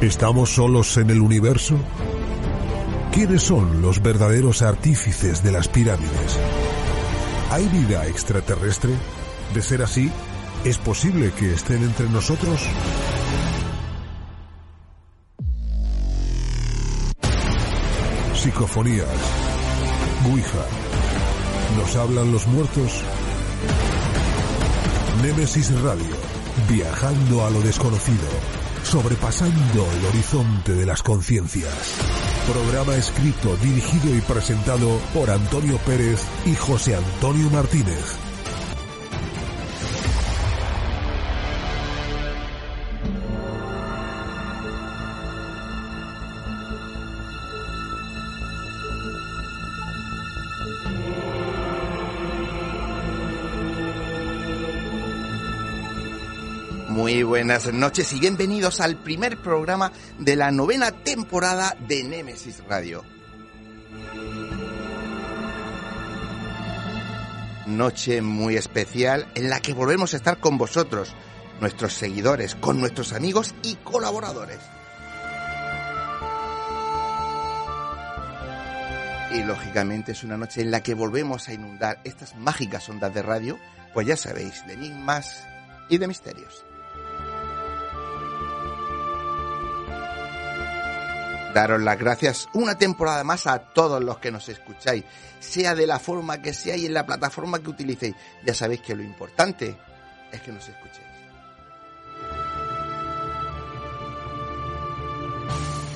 ¿Estamos solos en el universo? ¿Quiénes son los verdaderos artífices de las pirámides? ¿Hay vida extraterrestre? De ser así, ¿es posible que estén entre nosotros? Psicofonías. Ouija. ¿Nos hablan los muertos? Némesis Radio. Viajando a lo desconocido. Sobrepasando el horizonte de las conciencias. Programa escrito, dirigido y presentado por Antonio Pérez y José Antonio Martínez. Buenas noches y bienvenidos al primer programa de la novena temporada de Némesis Radio. Noche muy especial en la que volvemos a estar con vosotros, nuestros seguidores, con nuestros amigos y colaboradores. Y lógicamente es una noche en la que volvemos a inundar estas mágicas ondas de radio, pues ya sabéis, de enigmas y de misterios. Daros las gracias una temporada más a todos los que nos escucháis, sea de la forma que sea y en la plataforma que utilicéis. Ya sabéis que lo importante es que nos escuchéis.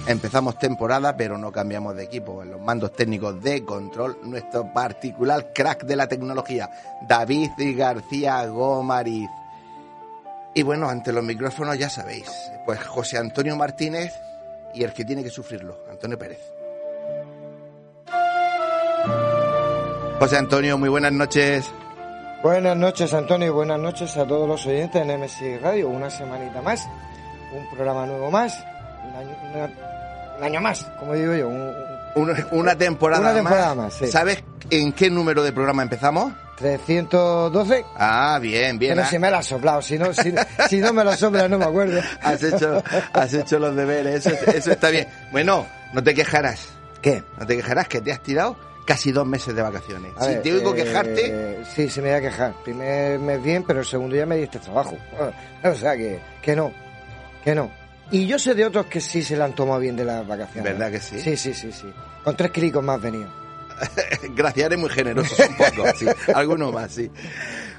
Empezamos temporada, pero no cambiamos de equipo. En los mandos técnicos de control, nuestro particular crack de la tecnología, David García Gómariz. Y bueno, ante los micrófonos ya sabéis, pues José Antonio Martínez y el que tiene que sufrirlo, Antonio Pérez. José Antonio, muy buenas noches. Buenas noches, Antonio, y buenas noches a todos los oyentes de NMC Radio. Una semanita más, un programa nuevo más, un año, una- un año más, como digo yo. un- un- Una, una temporada, Una temporada más. más, sí. ¿Sabes en qué número de programa empezamos? 312. Ah, bien, bien. Pero ah. si me la has soplado, si no, si, si no me la soplas no me acuerdo. Has hecho, has hecho los deberes, eso, eso está bien. Bueno, no te quejarás, ¿Qué? no te quejarás que te has tirado casi dos meses de vacaciones. A si ver, te oigo eh, quejarte, Sí, sí me voy a quejar. Primer mes bien, pero el segundo día me diste trabajo. O sea que, que no, que no. Y yo sé de otros que sí se la han tomado bien de las vacaciones. ¿Verdad que sí? Sí, sí, sí, sí. Con tres clicos más venido. gracias, eres muy generoso, un poco, sí. Alguno más, sí.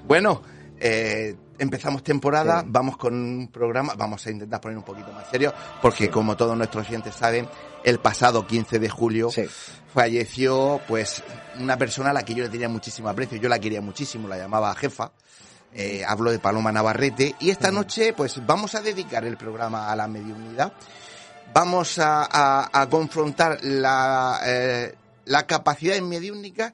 Bueno, eh, empezamos temporada, Sí. vamos con un programa, vamos a intentar poner un poquito más serio, porque como todos nuestros oyentes saben, el pasado 15 de julio Sí. falleció pues una persona a la que yo le tenía muchísimo aprecio, yo la quería muchísimo, la llamaba jefa. Eh, hablo de Paloma Navarrete y esta noche pues vamos a dedicar el programa a la mediunidad. Vamos a, a- a confrontar la, eh, la capacidad en mediúnica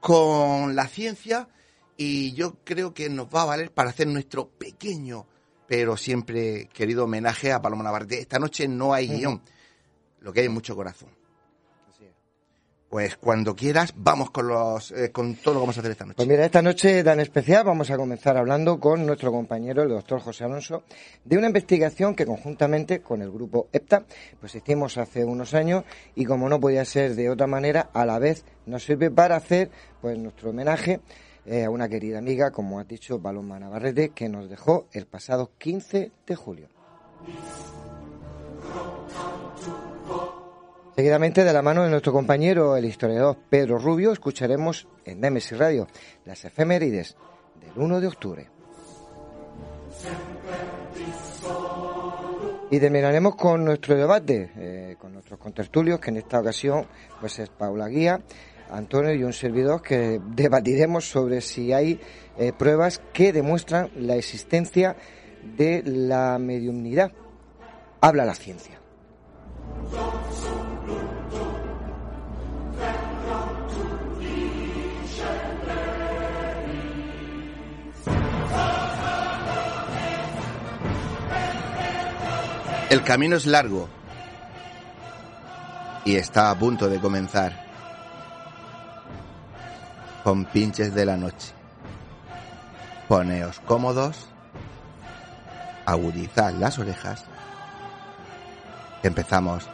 con la ciencia y yo creo que nos va a valer para hacer nuestro pequeño pero siempre querido homenaje a Paloma Navarrete. Esta noche no hay guion, lo que hay es mucho corazón. Pues cuando quieras, vamos con los eh, con todo lo que vamos a hacer esta noche. Pues mira, esta noche tan especial vamos a comenzar hablando con nuestro compañero, el doctor José Alonso, de una investigación que conjuntamente con el grupo EPTA, pues hicimos hace unos años y como no podía ser de otra manera, a la vez nos sirve para hacer pues nuestro homenaje eh, a una querida amiga, como ha dicho Paloma Navarrete, que nos dejó el pasado 15 de julio. Seguidamente, de la mano de nuestro compañero, el historiador Pedro Rubio, escucharemos en Nemesis Radio las efemérides del 1 de octubre. Y terminaremos con nuestro debate, eh, con nuestros contertulios, que en esta ocasión pues es Paula Guía, Antonio y un servidor que debatiremos sobre si hay eh, pruebas que demuestran la existencia de la mediumnidad. Habla la ciencia. El camino es largo y está a punto de comenzar. Con pinches de la noche. Poneos cómodos, agudizad las orejas Empezamos.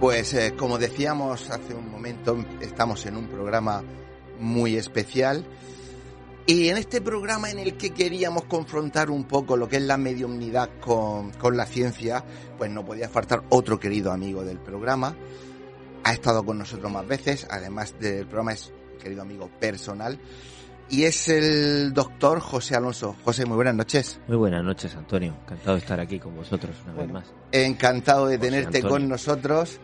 Pues eh, como decíamos hace un momento, estamos en un programa muy especial y en este programa en el que queríamos confrontar un poco lo que es la mediumnidad con, con la ciencia, pues no podía faltar otro querido amigo del programa. Ha estado con nosotros más veces, además del programa es querido amigo personal y es el doctor José Alonso. José, muy buenas noches. Muy buenas noches, Antonio. Encantado de estar aquí con vosotros una vez más. Encantado de tenerte con nosotros.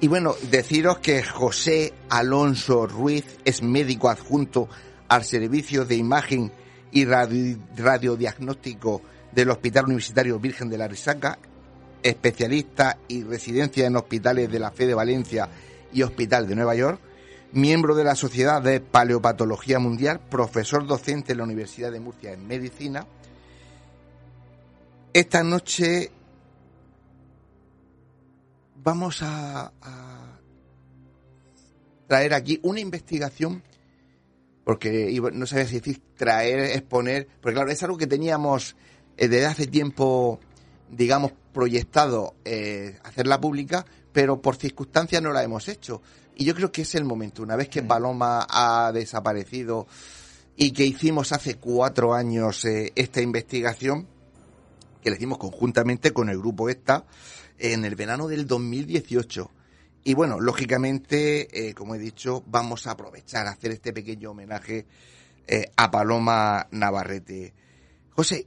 Y bueno, deciros que José Alonso Ruiz es médico adjunto al Servicio de Imagen y Radiodiagnóstico del Hospital Universitario Virgen de la Risaca, especialista y residencia en hospitales de la Fe de Valencia y Hospital de Nueva York, miembro de la Sociedad de Paleopatología Mundial, profesor docente en la Universidad de Murcia en Medicina. Esta noche vamos a, traer aquí una investigación, porque no sabía si decir traer, exponer, porque claro, es algo que teníamos eh, desde hace tiempo, digamos, proyectado eh, hacerla pública, pero por circunstancias no la hemos hecho. Y yo creo que es el momento, una vez que Paloma ha desaparecido y que hicimos hace cuatro años eh, esta investigación, que la hicimos conjuntamente con el grupo ESTA, en el verano del 2018. Y bueno, lógicamente, eh, como he dicho, vamos a aprovechar a hacer este pequeño homenaje eh, a Paloma Navarrete. José,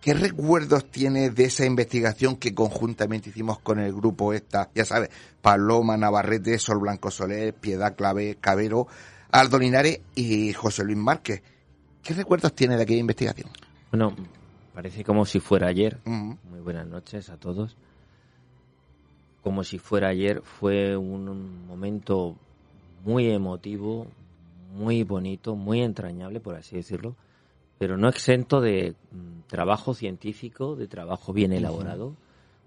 ¿qué recuerdos tienes de esa investigación que conjuntamente hicimos con el grupo esta? Ya sabes, Paloma Navarrete, Sol Blanco Soler, Piedad Clave, Cabero, Aldo Linares y José Luis Márquez. ¿Qué recuerdos tienes de aquella investigación? Bueno, parece como si fuera ayer. Muy buenas noches a todos como si fuera ayer, fue un momento muy emotivo, muy bonito, muy entrañable, por así decirlo, pero no exento de mm, trabajo científico, de trabajo bien elaborado,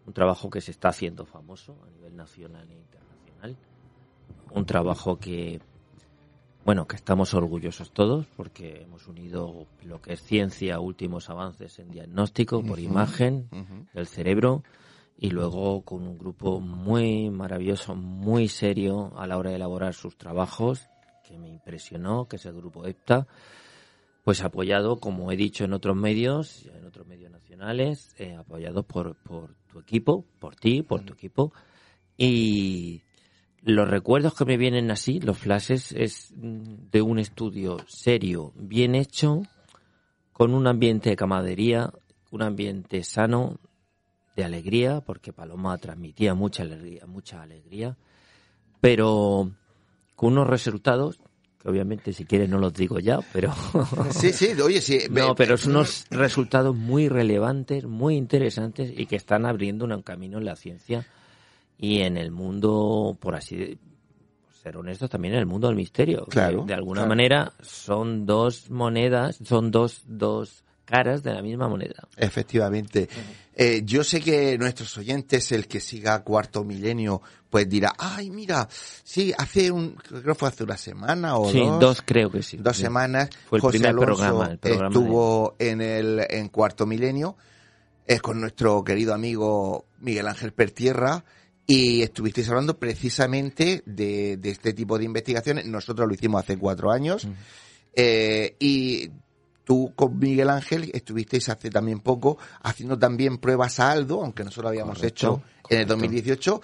un trabajo que se está haciendo famoso a nivel nacional e internacional, un trabajo que, bueno, que estamos orgullosos todos porque hemos unido lo que es ciencia, últimos avances en diagnóstico por imagen del cerebro, y luego con un grupo muy maravilloso, muy serio a la hora de elaborar sus trabajos, que me impresionó, que es el grupo EPTA, pues apoyado, como he dicho en otros medios, en otros medios nacionales, eh, apoyado por, por tu equipo, por ti, por tu equipo. Y los recuerdos que me vienen así, los flashes, es de un estudio serio, bien hecho, con un ambiente de camadería, un ambiente sano, de alegría, porque Paloma transmitía mucha alegría, mucha alegría, pero con unos resultados que obviamente si quieres no los digo ya, pero sí, sí, oye, sí, no, pero son unos resultados muy relevantes, muy interesantes y que están abriendo un camino en la ciencia y en el mundo, por así ser honestos, también en el mundo del misterio. Claro, de alguna manera son dos monedas, son dos dos caras de la misma moneda. Efectivamente. Eh, yo sé que nuestros oyentes, el que siga Cuarto Milenio, pues dirá, ay, mira, sí, hace un, creo que fue hace una semana o sí, dos. dos creo que sí. Dos semanas. Fue el José primer Alonso programa, el programa estuvo en el, en Cuarto Milenio, es con nuestro querido amigo Miguel Ángel Pertierra, y estuvisteis hablando precisamente de, de este tipo de investigaciones. Nosotros lo hicimos hace cuatro años. Eh, y tú con Miguel Ángel estuvisteis hace también poco haciendo también pruebas a Aldo, aunque nosotros lo habíamos hecho en el 2018,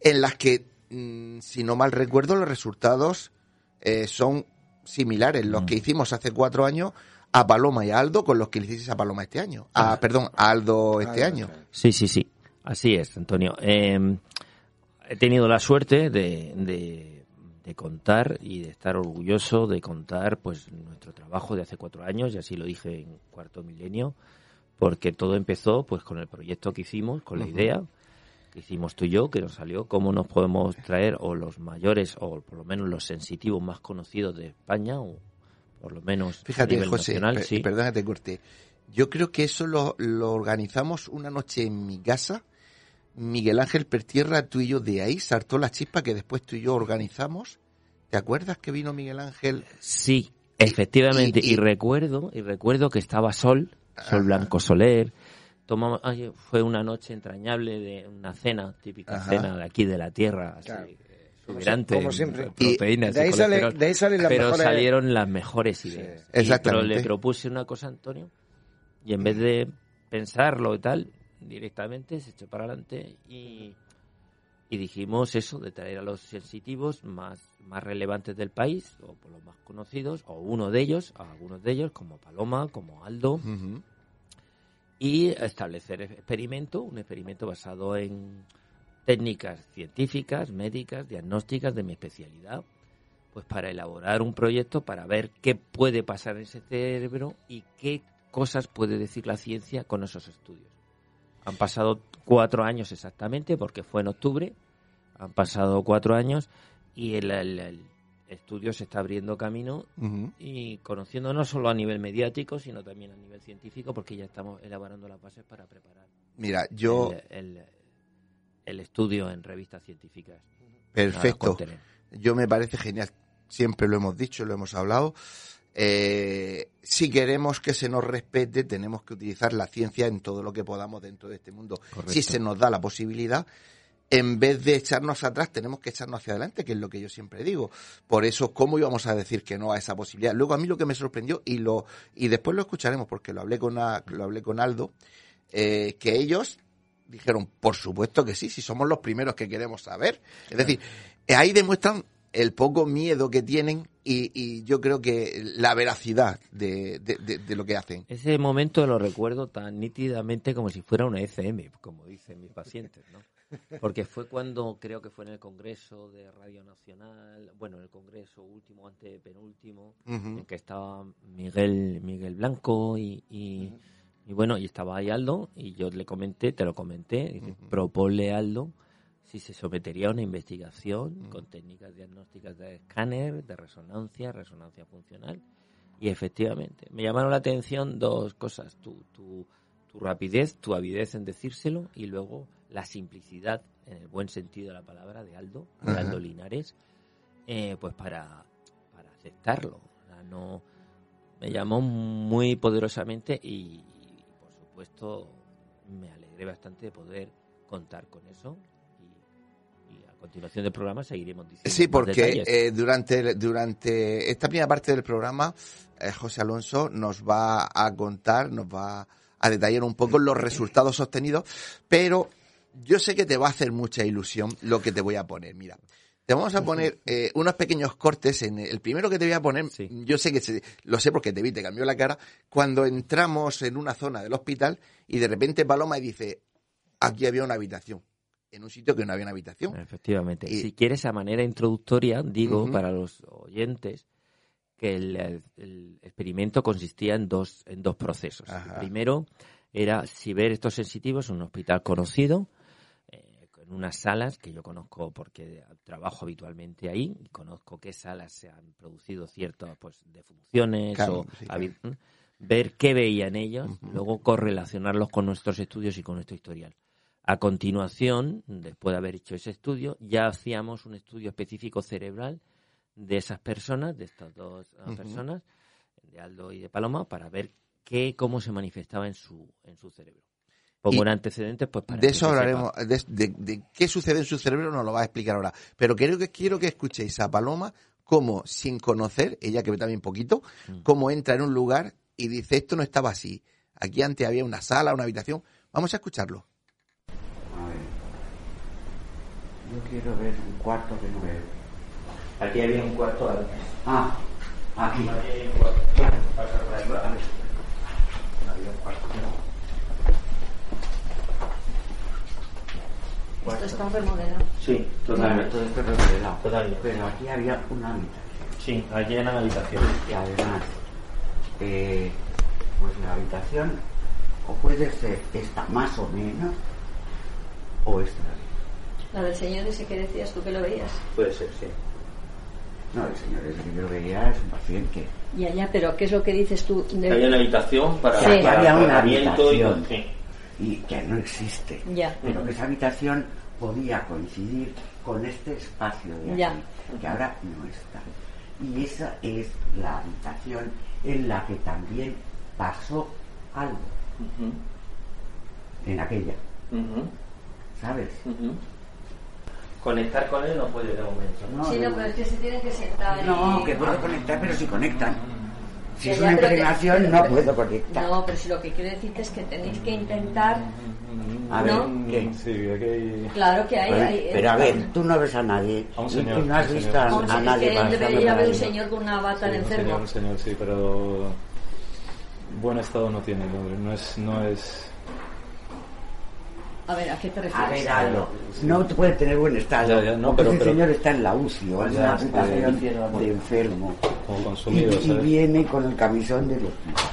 en las que mm, si no mal recuerdo, los resultados eh, son similares. Los que hicimos hace cuatro años a Paloma y a Aldo con los que le hiciste a Paloma este año. A, Ah. perdón, a Aldo este año. Sí, sí, sí. Así es, Antonio. Eh, he tenido la suerte de, de- de contar y de estar orgulloso de contar pues nuestro trabajo de hace cuatro años, y así lo dije en cuarto milenio, porque todo empezó pues con el proyecto que hicimos, con la idea que hicimos tú y yo, que nos salió cómo nos podemos traer o los mayores o por lo menos los sensitivos más conocidos de España o por lo menos a Fíjate, nivel José, nacional, per- sí. perdona que te corté. Yo creo que eso lo, lo organizamos una noche en mi casa. Miguel Ángel Pertierra, tú y yo, de ahí saltó la chispa que después tú y yo organizamos. ¿Te acuerdas que vino Miguel Ángel? Sí, efectivamente. y- Y, recuerdo, y recuerdo que estaba Sol, Sol Ajá. Blanco Soler. Tomamos, ay, fue una noche entrañable de una cena, típica Ajá. cena de aquí de la tierra, así, Claro. eh, exuberante, como siempre. proteínas, Y de ahí y sale- de ahí salen las pero mejores- salieron las mejores ideas. Y- Exactamente. pero le propuse una cosa a Antonio y en vez de pensarlo y tal, directamente se echó para adelante y, y dijimos eso, de traer a los sensitivos más, más relevantes del país, o por los más conocidos, o uno de ellos, a algunos de ellos, como Paloma, como Aldo, y establecer experimento, un experimento basado en técnicas científicas, médicas, diagnósticas de mi especialidad, pues para elaborar un proyecto para ver qué puede pasar en ese cerebro y qué cosas puede decir la ciencia con esos estudios. Han pasado cuatro años exactamente, porque fue en octubre, han pasado cuatro años y el, el- el estudio se está abriendo camino y conociendo no solo a nivel mediático, sino también a nivel científico, porque ya estamos elaborando las bases para preparar Mira, yo, el, el- estudio en revistas científicas. perfecto. Yo me parece genial. Siempre lo hemos dicho, lo hemos hablado. Eh, si queremos que se nos respete, tenemos que utilizar la ciencia en todo lo que podamos dentro de este mundo. Correcto. Si se nos da la posibilidad, en vez de echarnos atrás, tenemos que echarnos hacia adelante, que es lo que yo siempre digo. Por eso, ¿cómo íbamos a decir que no a esa posibilidad? Luego, a mí lo que me sorprendió, y lo y después lo escucharemos, porque lo hablé con, a- lo hablé con Aldo, eh, que ellos dijeron, por supuesto que sí, si somos los primeros que queremos saber. Es decir, ahí demuestran el poco miedo que tienen y, y yo creo que la veracidad de, de- de- de lo que hacen. Ese momento lo recuerdo tan nítidamente como si fuera una ECM, como dicen mis pacientes, ¿no? Porque fue cuando, creo que fue en el Congreso de Radio Nacional, bueno, en el Congreso último, antepenúltimo, Ujú. en que estaba Miguel Miguel Blanco y, y, y bueno, y estaba ahí Aldo, y yo le comenté, te lo comenté, proponle a Aldo si se sometería a una investigación con técnicas diagnósticas de escáner, de resonancia, resonancia funcional. Y efectivamente, me llamaron la atención dos cosas, tu, tu, tu rapidez, tu avidez en decírselo y luego la simplicidad, en el buen sentido de la palabra, de Aldo, de. Aldo Linares, eh, pues para, para aceptarlo. O sea, no, me llamó muy poderosamente y, y, por supuesto me alegré bastante de poder contar con eso continuación del programa seguiremos diciendo Sí, porque eh, durante, durante esta primera parte del programa, eh, José Alonso nos va a contar, nos va a detallar un poco los resultados obtenidos, pero yo sé que te va a hacer mucha ilusión lo que te voy a poner. Mira, te vamos a poner eh, unos pequeños cortes. En el primero que te voy a poner, Sí. yo sé que se- lo sé porque te vi, te cambió la cara, cuando entramos en una zona del hospital y de repente Paloma dice, aquí había una habitación, en un sitio que no había una habitación. Efectivamente. Y- Si quieres, a manera introductoria, digo para los oyentes que el, el- el experimento consistía en dos, en dos procesos. Ajá. El primero era si ver estos sensitivos en un hospital conocido, eh, en unas salas que yo conozco porque trabajo habitualmente ahí, y conozco qué salas se han producido ciertas pues, defunciones Claro, o sí, claro. ver qué veían ellos, Ujú. luego correlacionarlos con nuestros estudios y con nuestro historial. A continuación, después de haber hecho ese estudio, ya hacíamos un estudio específico cerebral de esas personas, de estas dos uh, personas, de Aldo y de Paloma, para ver qué, cómo se manifestaba en su, en su cerebro. Pongo Y en antecedentes, pues para de eso hablaremos, sepa. de, de- de qué sucede en su cerebro nos lo va a explicar ahora. Pero creo que quiero que escuchéis a Paloma cómo, sin conocer, ella que ve también poquito, Mm. cómo entra en un lugar y dice, esto no estaba así. Aquí antes había una sala, una habitación. Vamos a escucharlo. Yo quiero ver un cuarto de nueve. Aquí había un cuarto antes. Ah, aquí. Un cuarto. Claro. Había un cuarto. Esto está remodelado. Sí, Claro, totalmente. todo esto remodelado. Totalmente. Pero aquí había una habitación. Sí, aquí en la habitación. Y además, eh, pues la habitación o puede ser esta más o menos, o esta. La del señor ese que decías tú que lo veías. Puede ser, sí. No, el señor ese que yo veía es un paciente. Ya, ya, pero ¿qué es lo que dices tú? de- Había una habitación para, Sí. para Había una y habitación. sí. y que no existe. Ya. Pero que esa habitación podía coincidir con este espacio de aquí, Ya. que ahora no está. Y esa es la habitación en la que también pasó algo, en aquella, ¿sabes? Conectar con él no puede de momento. ¿no? Sí, no, pero es que se tiene que sentar. No, y- que puedo conectar, pero si conectan. Si es una que- impregnación, no puedo conectar. No, pero si lo que quiero decirte es que tenéis que intentar. A ver, ¿no? ¿qué? Sí, aquí hay... Claro que hay. Pero, hay- pero a ver, tú no ves a nadie A un señor, y no has un visto a, Vamos, a nadie que debería haber un señor con una bata de Sí, un enfermo. señor, un señor, sí, pero buen estado no tiene no es, no es... A ver, ¿a qué te A refieres? ver, Aldo, no te puede tener buen estado. Ya, ya, no, porque pero- el pero- señor está en la UCI o en una que- habitación de enfermo. como Y, consumido, y viene con el camisón del hospital.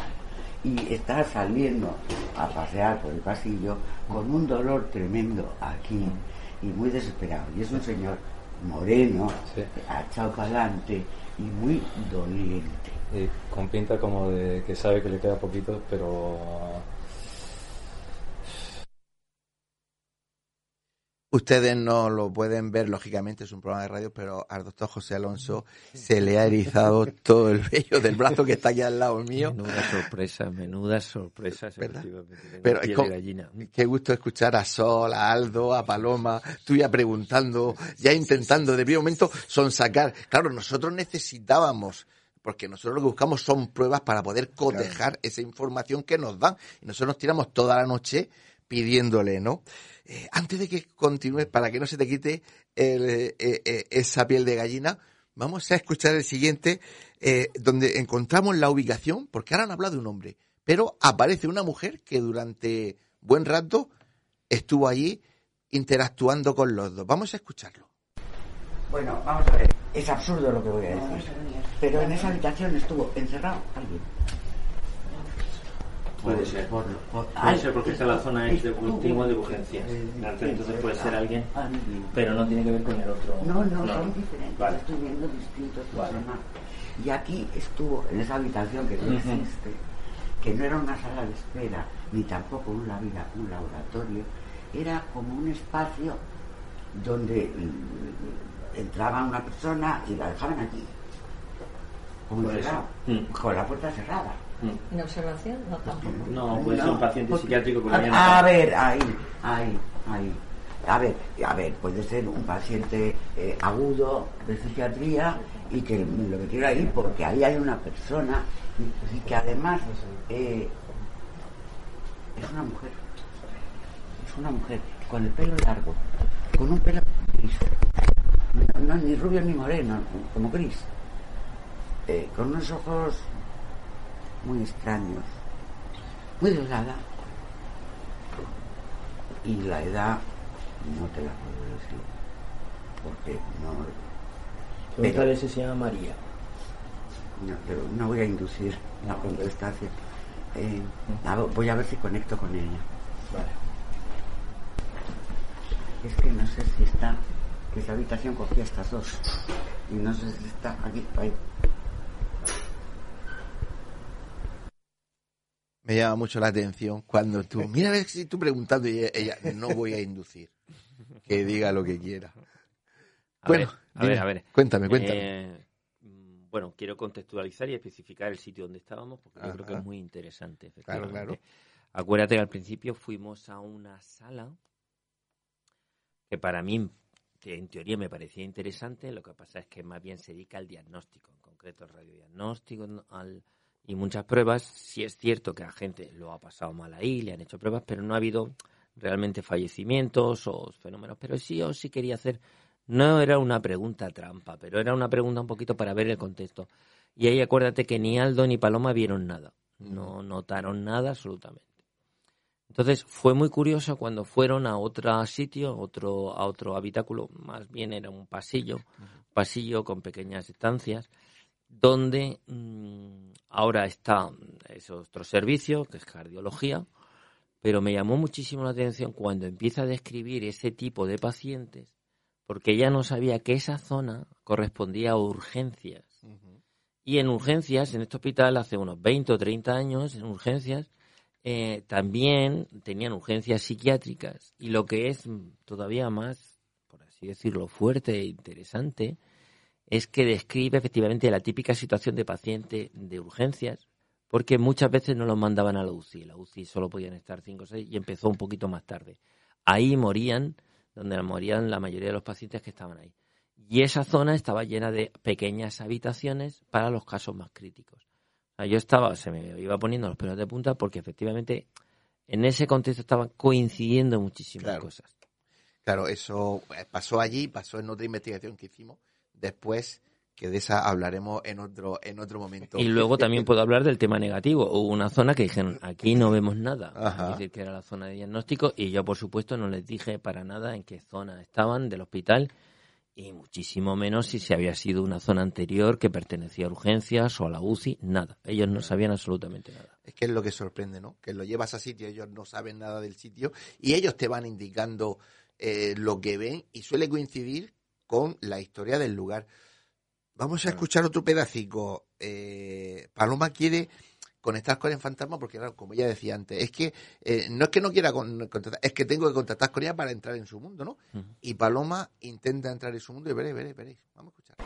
Y está saliendo a pasear por el pasillo con un dolor tremendo aquí y muy desesperado. Y es un señor moreno, Sí. echado para adelante y muy doliente. Y con pinta como de que sabe que le queda poquito, pero... Ustedes no lo pueden ver, lógicamente, es un programa de radio, pero al doctor José Alonso se le ha erizado todo el vello del brazo que está aquí al lado mío. Menuda sorpresa, menuda sorpresa. Pero es como-. Qué gusto escuchar a Sol, a Aldo, a Paloma, tú ya preguntando, ya intentando de primer momento sonsacar. Claro, nosotros necesitábamos, porque nosotros lo que buscamos son pruebas para poder cotejar esa información que nos dan. Y nosotros nos tiramos toda la noche pidiéndole, ¿no? Eh, antes de que continúes, para que no se te quite el, eh, eh, esa piel de gallina, vamos a escuchar el siguiente, eh, donde encontramos la ubicación, porque ahora han hablado de un hombre, pero aparece una mujer que durante buen rato estuvo allí interactuando con los dos. Vamos a escucharlo. Bueno, vamos a ver, es absurdo lo que voy a decir. Pero en esa habitación estuvo encerrado alguien. Puede ser. por- por- Puede ay, ser porque esta la zona es de cultivo de urgencias. encerrado Entonces puede ser alguien, alguien. pero no tiene que ver con el otro. No, no, son diferentes. Vale. Estoy viendo distintos Vale. personajes. Y aquí estuvo, en esa habitación que no existe, que no era una sala de espera, ni tampoco un, un laboratorio, era como un espacio donde mm, entraba una persona y la dejaban aquí. Como encerrado, Mm. con la puerta cerrada. Mm. ¿En observación? No, tampoco. No, puede ser un paciente porque- psiquiátrico lo a, a ver, ahí, ahí, ahí. A ver, a ver, puede ser un paciente eh, agudo de psiquiatría y que lo que quiero ahí porque ahí hay una persona y, y que además eh, es una mujer, es una mujer con el pelo largo, con un pelo gris, no, no, ni rubio ni moreno, como gris, eh, con unos ojos muy extraños, muy delgada. Y la edad no te la puedo decir, porque no, Pregúntale si se llama María. no, pero no voy a inducir la contestación. Eh, voy a ver si conecto con ella. Vale. Es que no sé si está, que esa habitación cogía estas dos. Y no sé si está aquí, ahí. Me llama mucho la atención cuando tú, mira a ver si tú preguntando y ella, no voy a inducir, que diga lo que quiera. A Bueno, ver, a ver, a ver. Cuéntame, cuéntame. Eh, mm, bueno, quiero contextualizar y especificar el sitio donde estábamos porque yo creo que es muy interesante. Claro, efectivamente. Acuérdate que al principio fuimos a una sala que para mí, que en teoría me parecía interesante, lo que pasa es que más bien se dedica al diagnóstico, en concreto al radiodiagnóstico al, y muchas pruebas. Sí es cierto que la gente lo ha pasado mal ahí, le han hecho pruebas, pero no ha habido realmente fallecimientos o fenómenos, pero sí yo sí quería hacer, no era una pregunta trampa, pero era una pregunta un poquito para ver el contexto. Y ahí acuérdate que ni Aldo ni Paloma vieron nada, no notaron nada absolutamente. Entonces fue muy curioso cuando fueron a otro sitio, otro, a otro habitáculo, más bien era un pasillo, pasillo con pequeñas estancias, donde mm, ahora está ese otro servicio, que es cardiología, pero me llamó muchísimo la atención cuando empieza a describir ese tipo de pacientes, porque ella no sabía que esa zona correspondía a urgencias. Y en urgencias, en este hospital, hace unos 20 o 30 años, en urgencias, eh, también tenían urgencias psiquiátricas. Y lo que es todavía más, por así decirlo, fuerte e interesante, es que describe efectivamente la típica situación de paciente de urgencias, porque muchas veces no los mandaban a la UCI. La UCI solo podían estar 5 o 6 y empezó un poquito más tarde. Ahí morían, donde morían la mayoría de los pacientes que estaban ahí. Y esa zona estaba llena de pequeñas habitaciones para los casos más críticos. yo estaba, se me iba poniendo los pelos de punta porque efectivamente en ese contexto estaban coincidiendo muchísimas cosas. Claro, eso eh, pasó allí, pasó en otra investigación que hicimos después que de esa hablaremos en otro en otro momento. Y luego también puedo hablar del tema negativo. Hubo una zona que dijeron, aquí no vemos nada. Es decir, que era la zona de diagnóstico y yo, por supuesto, no les dije para nada en qué zona estaban del hospital y muchísimo menos si se había sido una zona anterior que pertenecía a urgencias o a la UCI, nada. Ellos no sabían absolutamente nada. Es que es lo que sorprende, ¿no? Que lo llevas a sitio, ellos no saben nada del sitio y ellos te van indicando eh, lo que ven y suele coincidir con la historia del lugar. Vamos a escuchar otro pedacico. Eh, Paloma quiere conectar con el fantasma porque, como ella decía antes, es que eh, no es que no quiera contactar, es que tengo que contactar con ella para entrar en su mundo, ¿no? Y Paloma intenta entrar en su mundo y veréis, veréis, veréis. Vamos a escuchar.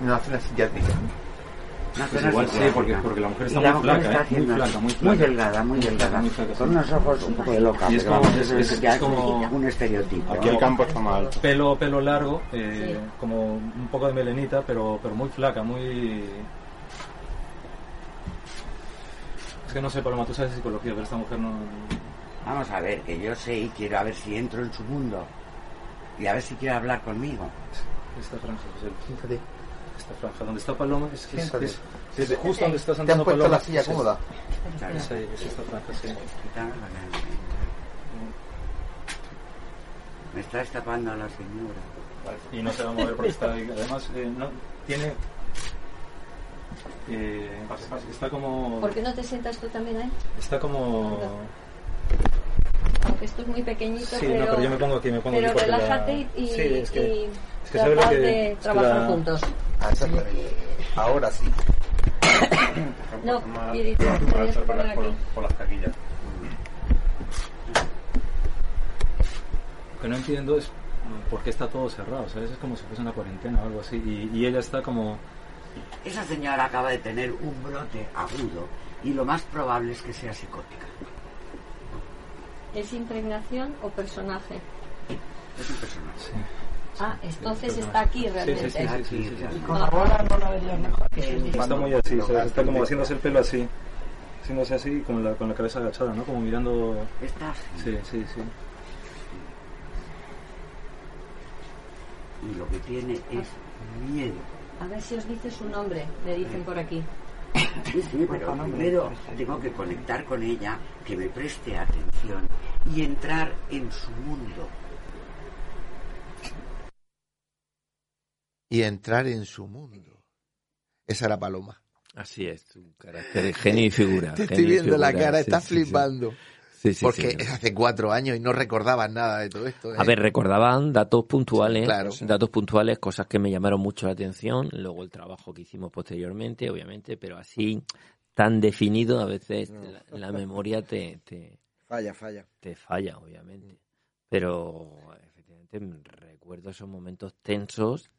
Una zona psiquiátrica. Pues igual sí, porque, porque la mujer está, muy, flaca, ¿eh? muy flaca, muy flaca, muy delgada, muy delgada, muy flaca, con unos ojos un poco de loca, y es como, es, es, es, como un estereotipo. Aquí el campo está mal. Pelo, pelo largo, eh, sí. como un poco de melenita, pero, pero muy flaca, muy... Es que no sé, Paloma, tú sabes psicología, pero esta mujer no... Vamos a ver, que yo sé y quiero a ver si entro en su mundo y a ver si quiere hablar conmigo. Esta franja. Fíjate esta franja. Donde está Paloma es, es, es, es justo donde está Santana ¿Te han Paloma. la silla cómoda? Es, esta franja, sí. Me está destapando a la señora. Y no se va a mover porque está ahí. Además, eh, no, tiene... Eh, está como... ¿Por qué no te sientas tú también ahí? Está como... Aunque esto es muy pequeñito, sí, pero... no, pero yo me pongo aquí, me pongo pero aquí relájate la... y, sí, es que, y es que sabe lo que, de trabajar la... juntos. Ah, exactamente. Ahora sí. No, poner aquí. por las taquillas. Lo que no entiendo es por qué está todo cerrado, ¿sabes? Es como si fuese una cuarentena o algo así. Y, y ella está como... Esa señora acaba de tener un brote agudo y lo más probable es que sea psicótica. ¿Es impregnación o personaje? Es un personaje. Sí. Ah, entonces está aquí realmente. Sí, sí, sí, sí, sí, sí. Con la bola no la vería mejor que Está muy así. Está como haciéndose el pelo así. Haciéndose así con la, con la cabeza agachada, ¿no? Como mirando... Está así. Sí, sí, sí. Y lo que tiene es miedo. A ver si os dice su nombre, le dicen por aquí. Sí, sí, pero primero tengo que conectar con ella, que me preste atención y entrar en su mundo. Y entrar en su mundo. Esa era Paloma. Así es, un carácter genio y figura. Te estoy viendo la cara, sí, estás sí, flipando. Sí, Porque es hace cuatro años y no recordabas nada de todo esto. ¿eh? A ver, recordaban datos puntuales, claro. datos puntuales, cosas que me llamaron mucho la atención, luego el trabajo que hicimos posteriormente, obviamente, pero así tan definido a veces la, la memoria te, te, Falla, falla. te falla, obviamente. Pero efectivamente recuerdo esos momentos tensos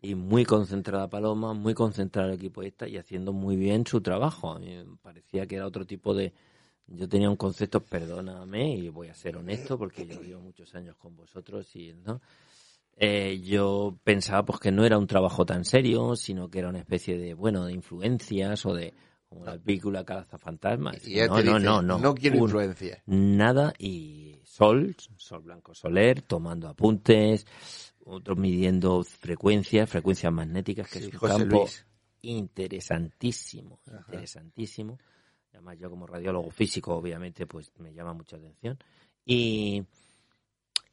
y muy concentrada Paloma, muy concentrado el equipo esta y haciendo muy bien su trabajo. A mí me parecía que era otro tipo de... Yo tenía un concepto, perdóname, y voy a ser honesto porque yo llevo muchos años con vosotros y no. Eh, yo pensaba pues que no era un trabajo tan serio, sino que era una especie de, bueno, de influencias o de como la película Cazafantasmas. Y ya no, no, no, no. no quiero Un- influencia. Nada y sol, sol blanco soler, tomando apuntes, otros midiendo frecuencias, frecuencias magnéticas, que Sí, es un José campo Luis. interesantísimo, interesantísimo. Además, yo como radiólogo físico, obviamente, pues me llama mucha atención. Y,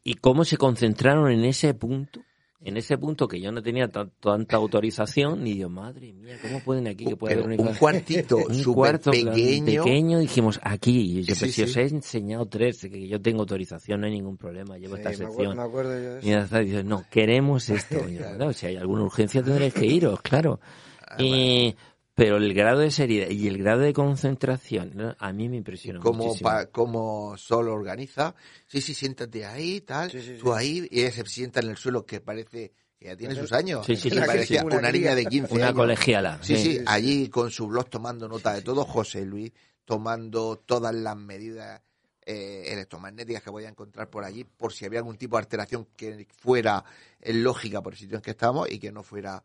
y cómo se concentraron en ese punto, en ese punto que yo no tenía tan- tanta autorización, y digo, madre mía, ¿cómo pueden aquí que puede haber un una- cuartito un cuarto pequeño. pequeño, dijimos aquí, y yo, Sí, pues, si os sí. he enseñado tres, que yo tengo autorización, no hay ningún problema, llevo Sí, esta me acuerdo- sección. me acuerdo yo de eso. Y dices, no, queremos esto. Yo, "Bueno, si hay alguna urgencia tendréis que iros, claro. Ah, Y- pero el grado de seriedad y el grado de concentración, ¿no? a mí me impresiona como como solo organiza. Sí, sí, siéntate ahí, tal. Sí, sí, Tú sí. ahí, y ella se sienta en el suelo que parece que ya tiene sus años. Sí, sí, Que sí, parecía sí, una, una niña de 15 Una años. colegiala. Sí, sí, sí. allí con su blog tomando nota de todo, José Luis tomando todas las medidas eh, electromagnéticas que podía encontrar por allí, por si había algún tipo de alteración que fuera eh, lógica por el sitio en que estamos y que no fuera,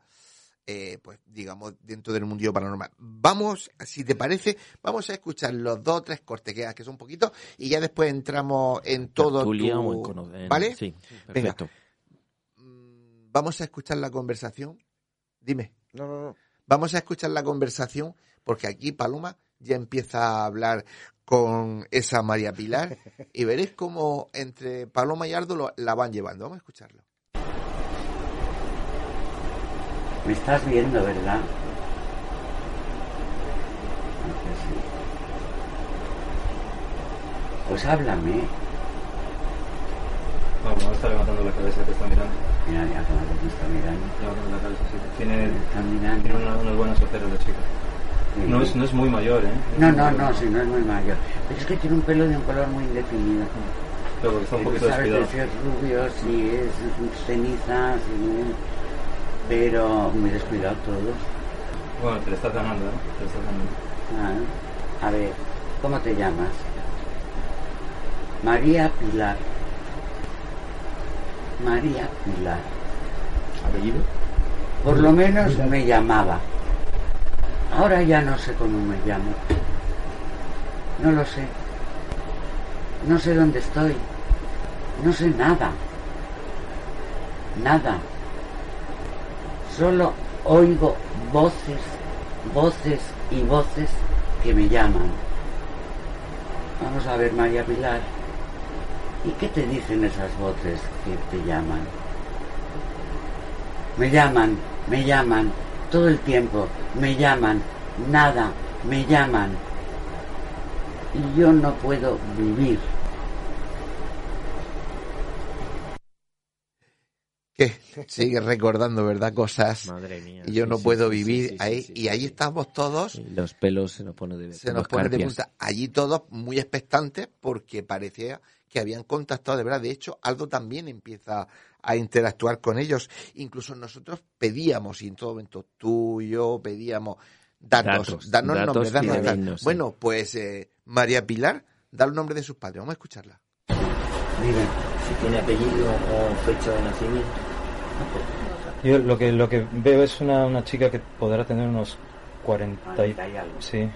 eh, pues digamos, dentro del mundillo paranormal. Vamos, si te parece, vamos a escuchar los dos o tres cortes que que son poquitos, y ya después entramos en todo Tertulia tu- o en cono- en- ¿Vale? Sí, perfecto. Mm, Vamos a escuchar la conversación. Dime. No, no, no. Vamos a escuchar la conversación porque aquí Paloma ya empieza a hablar con esa María Pilar y veréis cómo entre Paloma y Ardo lo- la van llevando. Vamos a escucharlo. Me estás viendo, ¿verdad? No Pues háblame. Vamos, no está levantando la cabeza, te está mirando. Mira, ya me está mirando. Levantando la cabeza, sí. Tiene, está mirando. tiene una- unas buenas ojeras la chica. Sí. No es, no es muy mayor, ¿eh? No, no, no, sí, no es muy mayor. Pero es que tiene un pelo de un color muy indefinido. Pero porque está un poquito sabes es rubio, si es ceniza, si... pero muy descuidado todo. Bueno, te le estás ganando, ¿eh? Te le estás ganando. Ah, a ver, ¿cómo te llamas? María Pilar. María Pilar. ¿Apellido? Por lo menos me llamaba. Ahora ya no sé cómo me llamo. No lo sé. No sé dónde estoy. No sé nada. Nada. Solo oigo voces, voces y voces que me llaman. Vamos a ver, María Pilar. ¿Y qué te dicen esas voces que te llaman? Me llaman, me llaman, todo el tiempo, me llaman, nada, me llaman. Y yo no puedo vivir. Que sigue recordando, ¿verdad? Cosas. Madre mía. Y yo sí, no sí, puedo vivir sí, ahí. y ahí estamos todos. Los pelos se nos ponen de Se nos pone de punta. Allí todos muy expectantes porque parecía que habían contactado de verdad. De hecho, Aldo también empieza a interactuar con ellos. Incluso nosotros pedíamos, y en todo momento tú y yo pedíamos, datos, Datos, darnos datos nombres, sí. Bueno, pues eh, María Pilar da el nombre de sus padres. Vamos a escucharla. Dime, Si tiene apellido o fecha de nacimiento. Yo lo que, lo que veo es una, una chica que podrá tener unos 40 y... 40 y algo. Sí,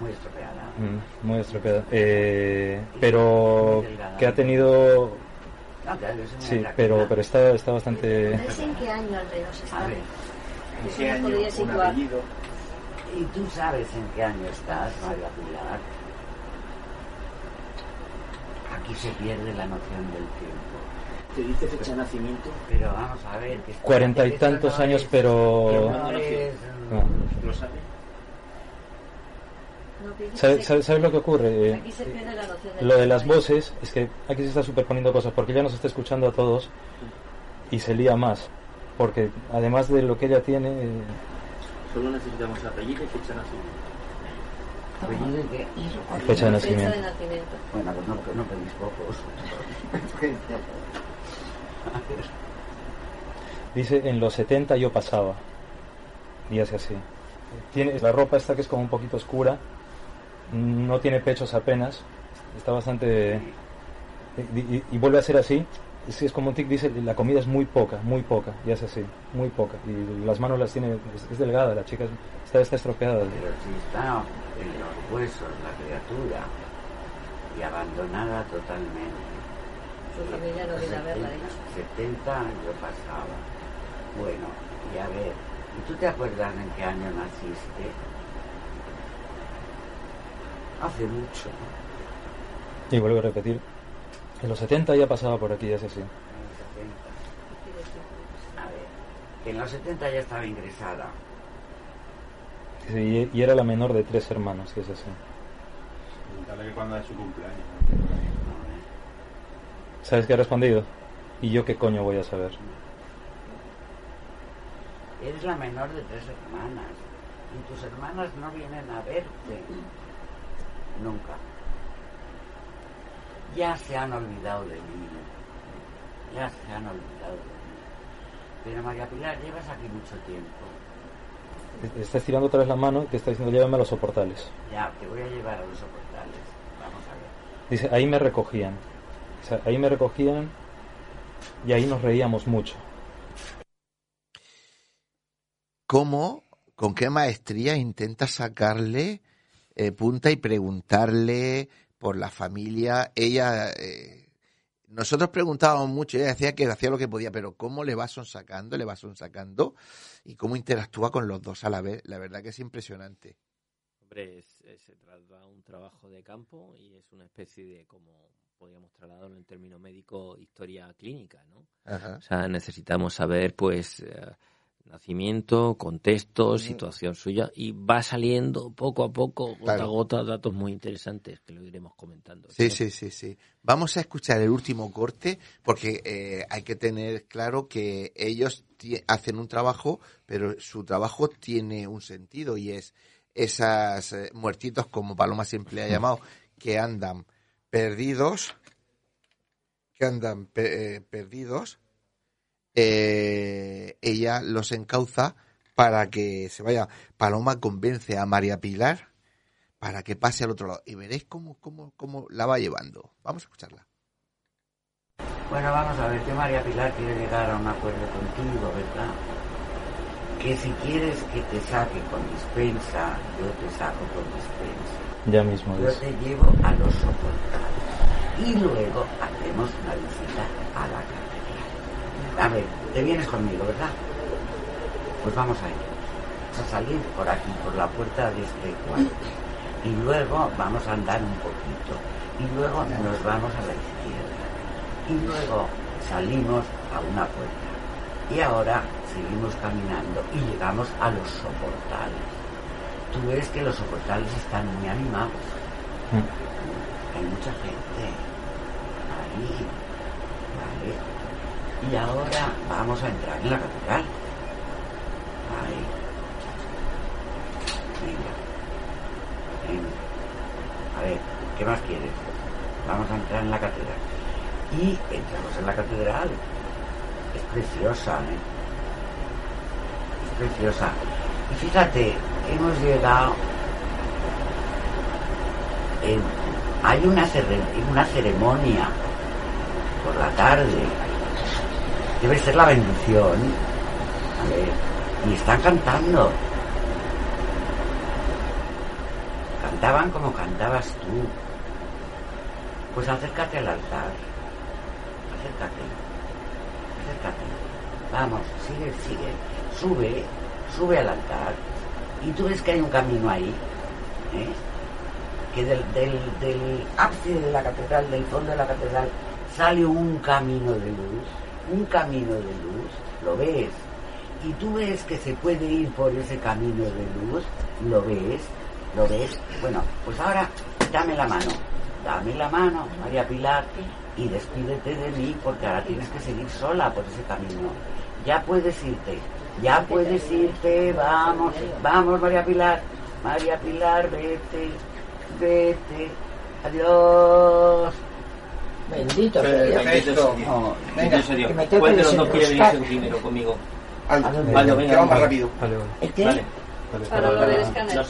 muy, estropeada. mm, muy estropeada. Eh, pero que ha tenido... No, claro, es una Sí, pero, pero está, está bastante... ¿Sabes en qué año alrededor se A está? ver, Eso nos podría situar. ¿y tú sabes en qué año estás, María Pilar? Aquí se pierde la noción del tiempo. ¿Te dice fecha de nacimiento? Pero vamos a ver... Que Cuarenta y tantos no años, es- pero... no es, No. ¿Lo sabe? ¿Sabes sabe, sabe lo que ocurre? Aquí se pierde la noción del Lo de las voces es que aquí se está superponiendo cosas porque ella nos está escuchando a todos y se lía más. Porque además de lo que ella tiene, eh, Solo necesitamos apellido y fecha de nacimiento. Apellido qué- fecha de Fecha nacimiento. de nacimiento. Bueno, pues no, no pedís pocos. Dice, en los 70 yo pasaba. Y hace así. Tiene la ropa esta que es como un poquito oscura. No tiene pechos apenas. Está bastante... Y, y- y vuelve a ser así. Sí, es como un tic dice, la comida es muy poca, muy poca, y es así, muy poca. Y las manos las tiene, es, es delgada, la chica está, está estropeada. Pero si está en los huesos la criatura y abandonada totalmente. Su familia no viene a verla, ¿eh? 70 años pasaba. Bueno, y a ver, ¿y tú te acuerdas en qué año naciste? Hace mucho, ¿no? Y vuelvo a repetir, en los 70 ya pasaba por aquí, es así. En los 70. A ver, que en los 70 ya estaba ingresada. Sí, y, y era la menor de tres hermanos, que es así. Preguntarle que cuándo es su cumpleaños. ¿Sabes qué ha respondido? ¿Y yo qué coño voy a saber? Eres la menor de tres hermanas. Y tus hermanas no vienen a verte. Nunca. Ya se han olvidado de mí. Ya se han olvidado de mí. Pero María Pilar, llevas aquí mucho tiempo. Te está estirando otra vez la mano y te está diciendo llévame a los soportales. Ya, te voy a llevar a los soportales. Vamos a ver. Dice, ahí me recogían. O sea, ahí me recogían y ahí nos reíamos mucho. ¿Cómo, con qué maestría intenta sacarle eh, punta y preguntarle por la familia? Ella, eh, nosotros preguntábamos mucho, ella decía que hacía lo que podía, pero ¿cómo le va sonsacando, le va sonsacando y cómo interactúa con los dos a la vez? La verdad que es impresionante. Hombre, es- es- se trata de un trabajo de campo y es una especie de, como podríamos trasladarlo en términos médicos, historia clínica, ¿no? Ajá. O sea, necesitamos saber, pues, eh, nacimiento, contexto, situación suya y va saliendo poco a poco, gota Claro. a gota, datos muy interesantes que lo iremos comentando. Sí, sí, sí, sí. Vamos a escuchar el último corte porque eh, hay que tener claro que ellos hacen un trabajo, pero su trabajo tiene un sentido y es esas eh, muertitos, como Paloma siempre ha llamado, que andan perdidos, que andan pe- eh, perdidos, eh, ella los encauza para que se vaya. Paloma convence a María Pilar para que pase al otro lado. Y veréis cómo, cómo, cómo la va llevando. Vamos a escucharla. Bueno, vamos a ver que María Pilar quiere llegar a un acuerdo contigo, ¿verdad? Que si quieres que te saque con dispensa, yo te saco con dispensa. Ya mismo. Yo te llevo a los soportales. Y luego hacemos una visita a la catedral. A ver, te vienes conmigo, ¿verdad? Pues vamos a ir. Vamos a salir por aquí, por la puerta de este cuarto. Y luego vamos a andar un poquito. Y luego nos vamos a la izquierda. Y luego salimos a una puerta. Y ahora seguimos caminando y llegamos a los soportales. Tú ves que los soportales están muy animados. Mm. Hay mucha gente. Ahí. Y ahora vamos a entrar en la catedral. A ver, ¿qué más quieres? Vamos a entrar en la catedral. Y entramos en la catedral. Es preciosa, ¿eh? Es preciosa. Y fíjate, hemos llegado en- hay una, cere- una ceremonia por la tarde. Debe ser la bendición. A ver, y están cantando. Cantaban como cantabas tú. Pues acércate al altar. Acércate. Acércate. Vamos, sigue, sigue. Sube, sube al altar. Y tú ves que hay un camino ahí. ¿eh? que del, del, del ábside de la catedral, del fondo de la catedral, sale un camino de luz, un camino de luz, lo ves, y tú ves que se puede ir por ese camino de luz, lo ves, lo ves, bueno, pues ahora dame la mano, dame la mano, María Pilar, y despídete de mí porque ahora tienes que seguir sola por ese camino. Ya puedes irte, ya puedes irte, vamos, vamos María Pilar, María Pilar, vete, vete, adiós. Bendito sea Dios. Bendito sea Dios. venga, Bendito sea Dios. que me tengo ¿Cuál los dos quiere venirse primero conmigo? ¿A dónde? Vale, venga, Que va más vamos. rápido. Vale, vale. ¿El qué? Vale. Para lo del escáner.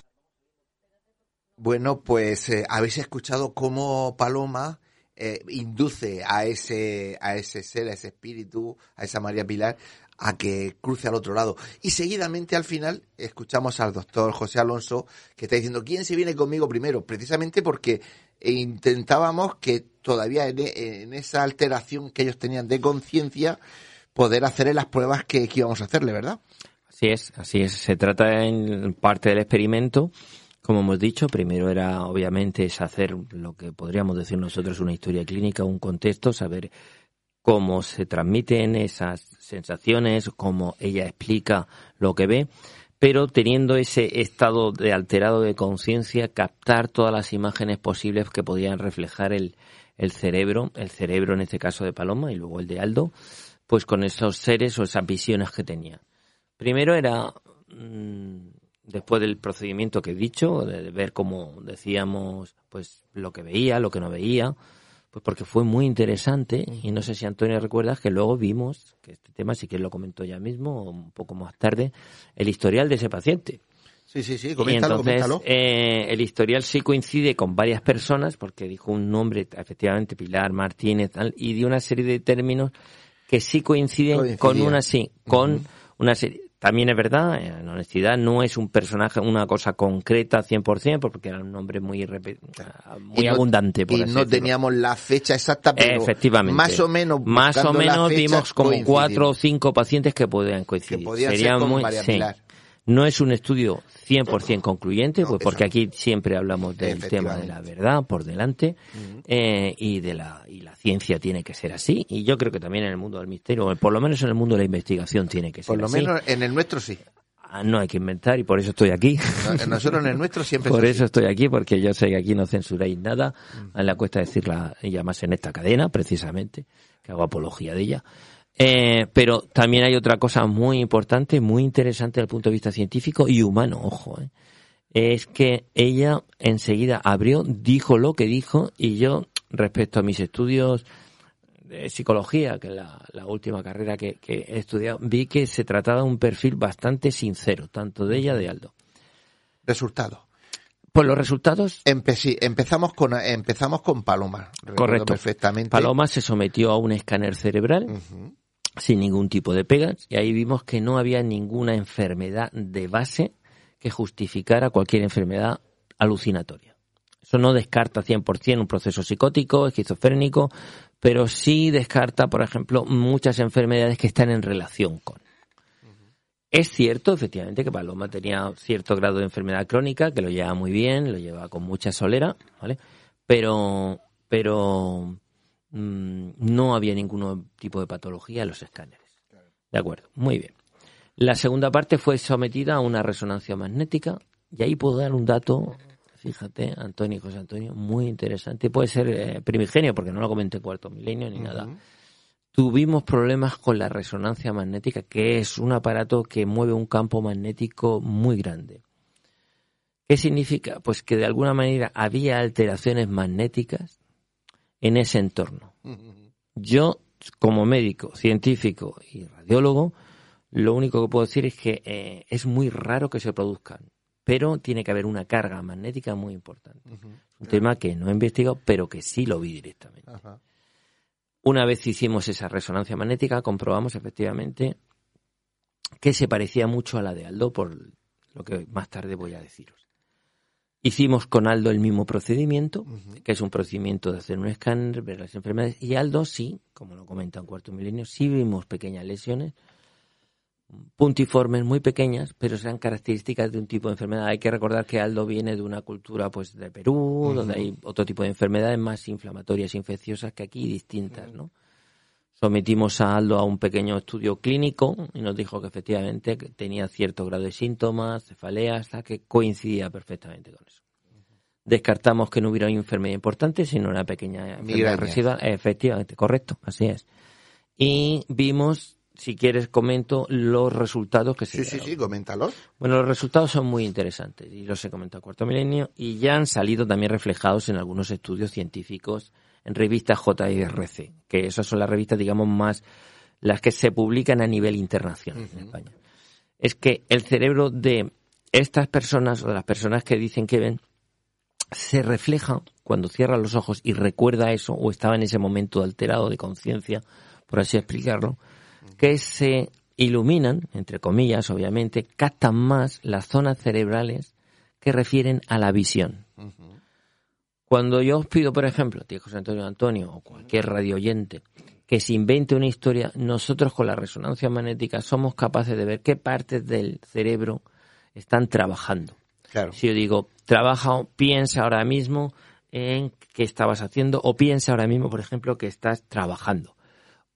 Bueno, pues eh, habéis escuchado cómo Paloma eh, induce a ese, a ese ser, a ese espíritu, a esa María Pilar, a que cruce al otro lado. Y seguidamente al final escuchamos al doctor José Alonso que está diciendo, ¿quién se viene conmigo primero? Precisamente porque intentábamos que todavía en, en esa alteración que ellos tenían de conciencia, poder hacerle las pruebas que, que íbamos a hacerle, ¿verdad? Así es, así es. Se trata en parte del experimento como hemos dicho, primero era obviamente es hacer lo que podríamos decir nosotros una historia clínica, un contexto, saber cómo se transmiten esas sensaciones, cómo ella explica lo que ve, pero teniendo ese estado de alterado de conciencia, captar todas las imágenes posibles que podían reflejar el, el cerebro, el cerebro en este caso de Paloma y luego el de Aldo, pues con esos seres o esas visiones que tenía. Primero era mm, después del procedimiento que he dicho, de ver cómo decíamos, pues lo que veía, lo que no veía, pues porque fue muy interesante y no sé si Antonio recuerdas que luego vimos, que este tema sí que lo comentó ya mismo, un poco más tarde, el historial de ese paciente. Sí, sí, sí, coméntalo, y entonces, eh, el historial sí coincide con varias personas, porque dijo un nombre, efectivamente, Pilar Martínez, tal, y dio una serie de términos que sí coinciden con una, sí, con una serie también es verdad, en honestidad, no es un personaje, una cosa concreta 100%, porque era un nombre muy, muy abundante. Por y no teníamos la fecha exacta, pero Efectivamente. más o menos. Más o menos vimos como cuatro o cinco pacientes que podían coincidir. Que podían ser muy, sí. No es un estudio 100% concluyente, pues porque aquí siempre hablamos del tema de la verdad por delante eh, y de la y la ciencia tiene que ser así y yo creo que también en el mundo del misterio, por lo menos en el mundo de la investigación tiene que ser así. Por lo menos en el nuestro sí. Ah, no hay que inventar y por eso estoy aquí. nosotros en el nuestro siempre. por eso estoy aquí porque yo sé que aquí no censuráis nada. A la cuesta decirla ella más en esta cadena precisamente que hago apología de ella. Eh, pero también hay otra cosa muy importante, muy interesante desde el punto de vista científico y humano, ojo, eh. es que ella enseguida abrió, dijo lo que dijo y yo, respecto a mis estudios de psicología, que es la, última carrera que, he estudiado, vi que se trataba de un perfil bastante sincero, tanto de ella de Aldo. Resultado. Pues los resultados. empezamos con empezamos con Paloma. Correcto. Perfectamente. Paloma se sometió a un escáner cerebral sin ningún tipo de pegas y ahí vimos que no había ninguna enfermedad de base que justificara cualquier enfermedad alucinatoria. Eso no descarta 100% un proceso psicótico, esquizofrénico, pero sí descarta, por ejemplo, muchas enfermedades que están en relación con. Es cierto, efectivamente, que Paloma tenía cierto grado de enfermedad crónica, que lo lleva muy bien, lo lleva con mucha solera, ¿vale? Pero, pero Mm, no había ningún tipo de patología en los escáneres. De acuerdo, muy bien. La segunda parte fue sometida a una resonancia magnética y ahí puedo dar un dato, fíjate, Antonio y José Antonio, muy interesante. Puede ser eh, primigenio porque no lo comenté en cuarto milenio ni nada. Tuvimos problemas con la resonancia magnética, que es un aparato que mueve un campo magnético muy grande. ¿Qué significa? Pues que de alguna manera había alteraciones magnéticas en ese entorno. Yo, como médico, científico y radiólogo, lo único que puedo decir es que eh, es muy raro que se produzcan, pero tiene que haber una carga magnética muy importante. Un tema que no he investigado, pero que sí lo vi directamente. Una vez hicimos esa resonancia magnética, comprobamos efectivamente que se parecía mucho a la de Aldo, por lo que más tarde voy a deciros. Hicimos con Aldo el mismo procedimiento, que es un procedimiento de hacer un escáner, ver las enfermedades, y Aldo sí, como lo comenta en cuarto milenio, sí vimos pequeñas lesiones, puntiformes muy pequeñas, pero serán características de un tipo de enfermedad. Hay que recordar que Aldo viene de una cultura pues de Perú, donde hay otro tipo de enfermedades más inflamatorias, infecciosas que aquí distintas, ¿no? Sometimos a Aldo a un pequeño estudio clínico y nos dijo que efectivamente tenía cierto grado de síntomas, cefalea, hasta que coincidía perfectamente con eso. Descartamos que no hubiera una enfermedad importante, sino una pequeña enfermedad residual. Efectivamente, correcto, así es. Y vimos, si quieres comento los resultados que se Sí, sí, sí, coméntalos. Bueno, los resultados son muy interesantes y los he comentado cuarto milenio y ya han salido también reflejados en algunos estudios científicos en revistas JRC, que esas son las revistas, digamos, más las que se publican a nivel internacional en España. Es que el cerebro de estas personas o de las personas que dicen que ven se refleja cuando cierra los ojos y recuerda eso o estaba en ese momento alterado de conciencia, por así explicarlo, que se iluminan, entre comillas, obviamente, captan más las zonas cerebrales que refieren a la visión. Cuando yo os pido, por ejemplo, tío José Antonio Antonio o cualquier radio oyente, que se invente una historia, nosotros con la resonancia magnética somos capaces de ver qué partes del cerebro están trabajando. Claro. Si yo digo, trabaja, piensa ahora mismo en qué estabas haciendo, o piensa ahora mismo, por ejemplo, que estás trabajando,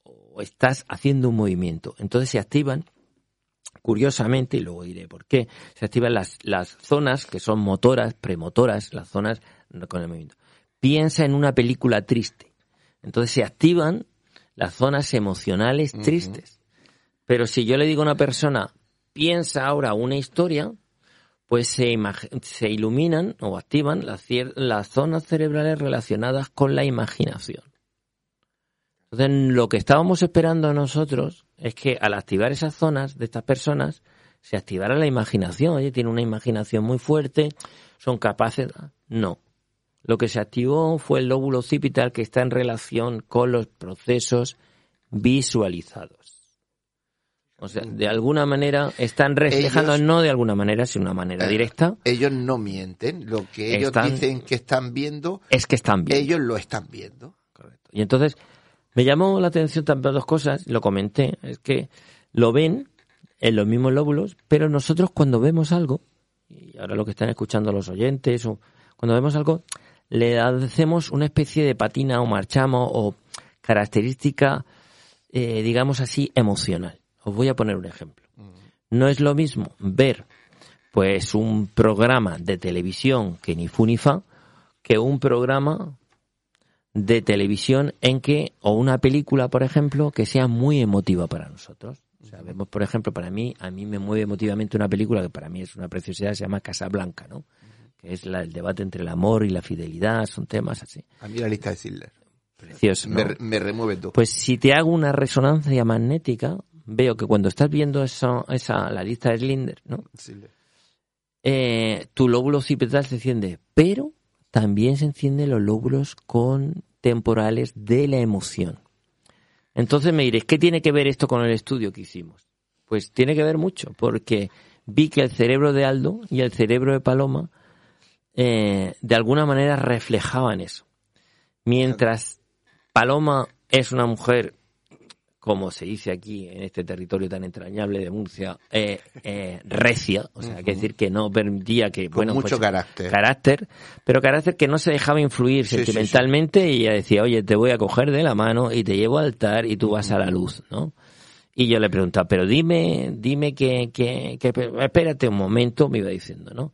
o estás haciendo un movimiento. Entonces se activan, curiosamente, y luego diré por qué, se activan las, las zonas que son motoras, premotoras, las zonas con el movimiento. Piensa en una película triste. Entonces se activan las zonas emocionales tristes. Pero si yo le digo a una persona, piensa ahora una historia, pues se, se iluminan o activan las, las zonas cerebrales relacionadas con la imaginación. Entonces, lo que estábamos esperando nosotros es que al activar esas zonas de estas personas, se activara la imaginación. Oye, tiene una imaginación muy fuerte, son capaces. No. Lo que se activó fue el lóbulo occipital que está en relación con los procesos visualizados. O sea, de alguna manera están reflejando, Ellos- no de alguna manera, sino de una manera Eh, directa, Ellos no mienten. Lo que ellos Están- dicen que están viendo, es que están bien. ellos lo están viendo. Y entonces me llamó la atención también dos cosas, lo comenté, es que lo ven en los mismos lóbulos, pero nosotros cuando vemos algo, y ahora lo que están escuchando los oyentes, o cuando vemos algo, le hacemos una especie de patina o marchamos o característica, eh, digamos así, emocional. Os voy a poner un ejemplo. No es lo mismo ver pues un programa de televisión que ni fu ni fa que un programa de televisión en que, o una película, por ejemplo, que sea muy emotiva para nosotros. O sea, vemos, por ejemplo, para mí, a mí me mueve emotivamente una película que para mí es una preciosidad, se llama Casablanca, ¿no? Que es la- el debate entre el amor y la fidelidad, son temas así. A mí la lista de Sidler. Precioso, ¿no? Me, me remueve todo. Pues si te hago una resonancia magnética, veo que cuando estás viendo eso, esa, la lista de Slinder, ¿no? Sidler. eh, tu lóbulo occipital se enciende, pero también se encienden los lóbulos contemporales de la emoción. Entonces me diréis, ¿qué tiene que ver esto con el estudio que hicimos? Pues tiene que ver mucho, porque vi que el cerebro de Aldo y el cerebro de Paloma eh, de alguna manera reflejaban eso. Mientras Paloma es una mujer, como se dice aquí en este territorio tan entrañable de Murcia, eh, eh, recia, o sea, que decir que no permitía que, Con bueno, mucho pues, carácter. carácter, pero carácter que no se dejaba influir Sí, sí, sí. sentimentalmente y ella decía, oye, te voy a coger de la mano y te llevo al altar y tú vas a la luz, ¿no? Y yo le preguntaba, pero dime, dime que, que, que, espérate un momento, me iba diciendo, ¿no?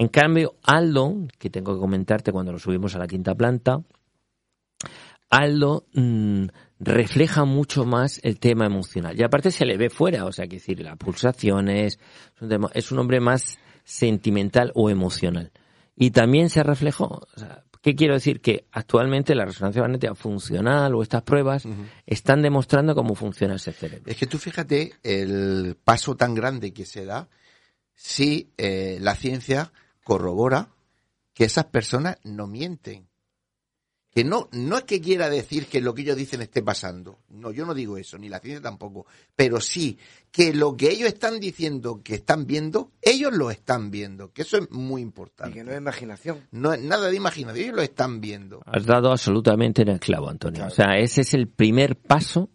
En cambio, Aldo, que tengo que comentarte cuando lo subimos a la quinta planta, Aldo mm, refleja mucho más el tema emocional. Y aparte se le ve fuera, o sea, que decir, las pulsaciones, es un, tema- es un hombre más sentimental o emocional. Y también se reflejó, o sea, ¿qué quiero decir? Que actualmente la resonancia magnética funcional o estas pruebas están demostrando cómo funciona ese cerebro. Es que tú fíjate el paso tan grande que se da si eh, la ciencia corrobora que esas personas no mienten. Que no, no es que quiera decir que lo que ellos dicen esté pasando. No, yo no digo eso, ni la ciencia tampoco. Pero sí que lo que ellos están diciendo que están viendo, ellos lo están viendo. Que eso es muy importante. Y que no es imaginación. No es nada de imaginación, ellos lo están viendo. Has dado absolutamente en el clavo, Antonio. O sea, ese es el primer paso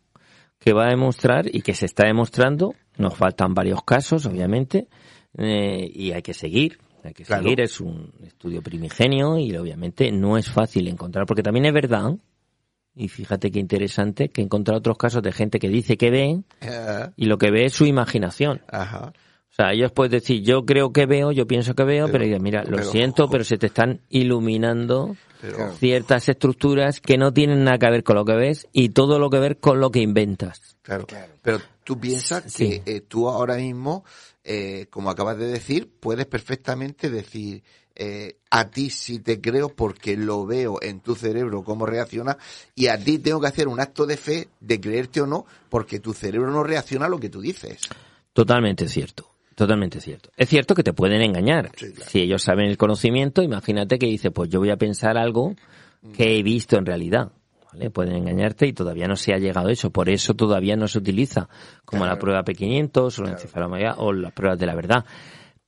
que va a demostrar y que se está demostrando. Nos faltan varios casos, obviamente, eh, y hay que seguir. Hay que Claro. seguir, es un estudio primigenio y obviamente no es fácil encontrar, porque también es verdad, y fíjate qué interesante, que he encontrado otros casos de gente que dice que ve y lo que ve es su imaginación. ajá. O sea, ellos pueden decir, yo creo que veo, yo pienso que veo, pero, digan, mira, lo pero- siento, pero se te están iluminando Pero- ciertas estructuras que no tienen nada que ver con lo que ves y todo lo que ver con lo que inventas. Claro, pero tú piensas Sí. que eh, tú ahora mismo, eh, como acabas de decir, puedes perfectamente decir eh, a ti sí te creo porque lo veo en tu cerebro cómo reacciona y a ti tengo que hacer un acto de fe de creerte o no porque tu cerebro no reacciona a lo que tú dices. Totalmente cierto. Totalmente cierto. Es cierto que te pueden engañar. Si ellos saben el conocimiento, imagínate que dice, pues yo voy a pensar algo que he visto en realidad. ¿Vale? Pueden engañarte y todavía no se ha llegado a eso. Por eso todavía no se utiliza como la prueba P500 o la encefalomegalia o las pruebas de la verdad.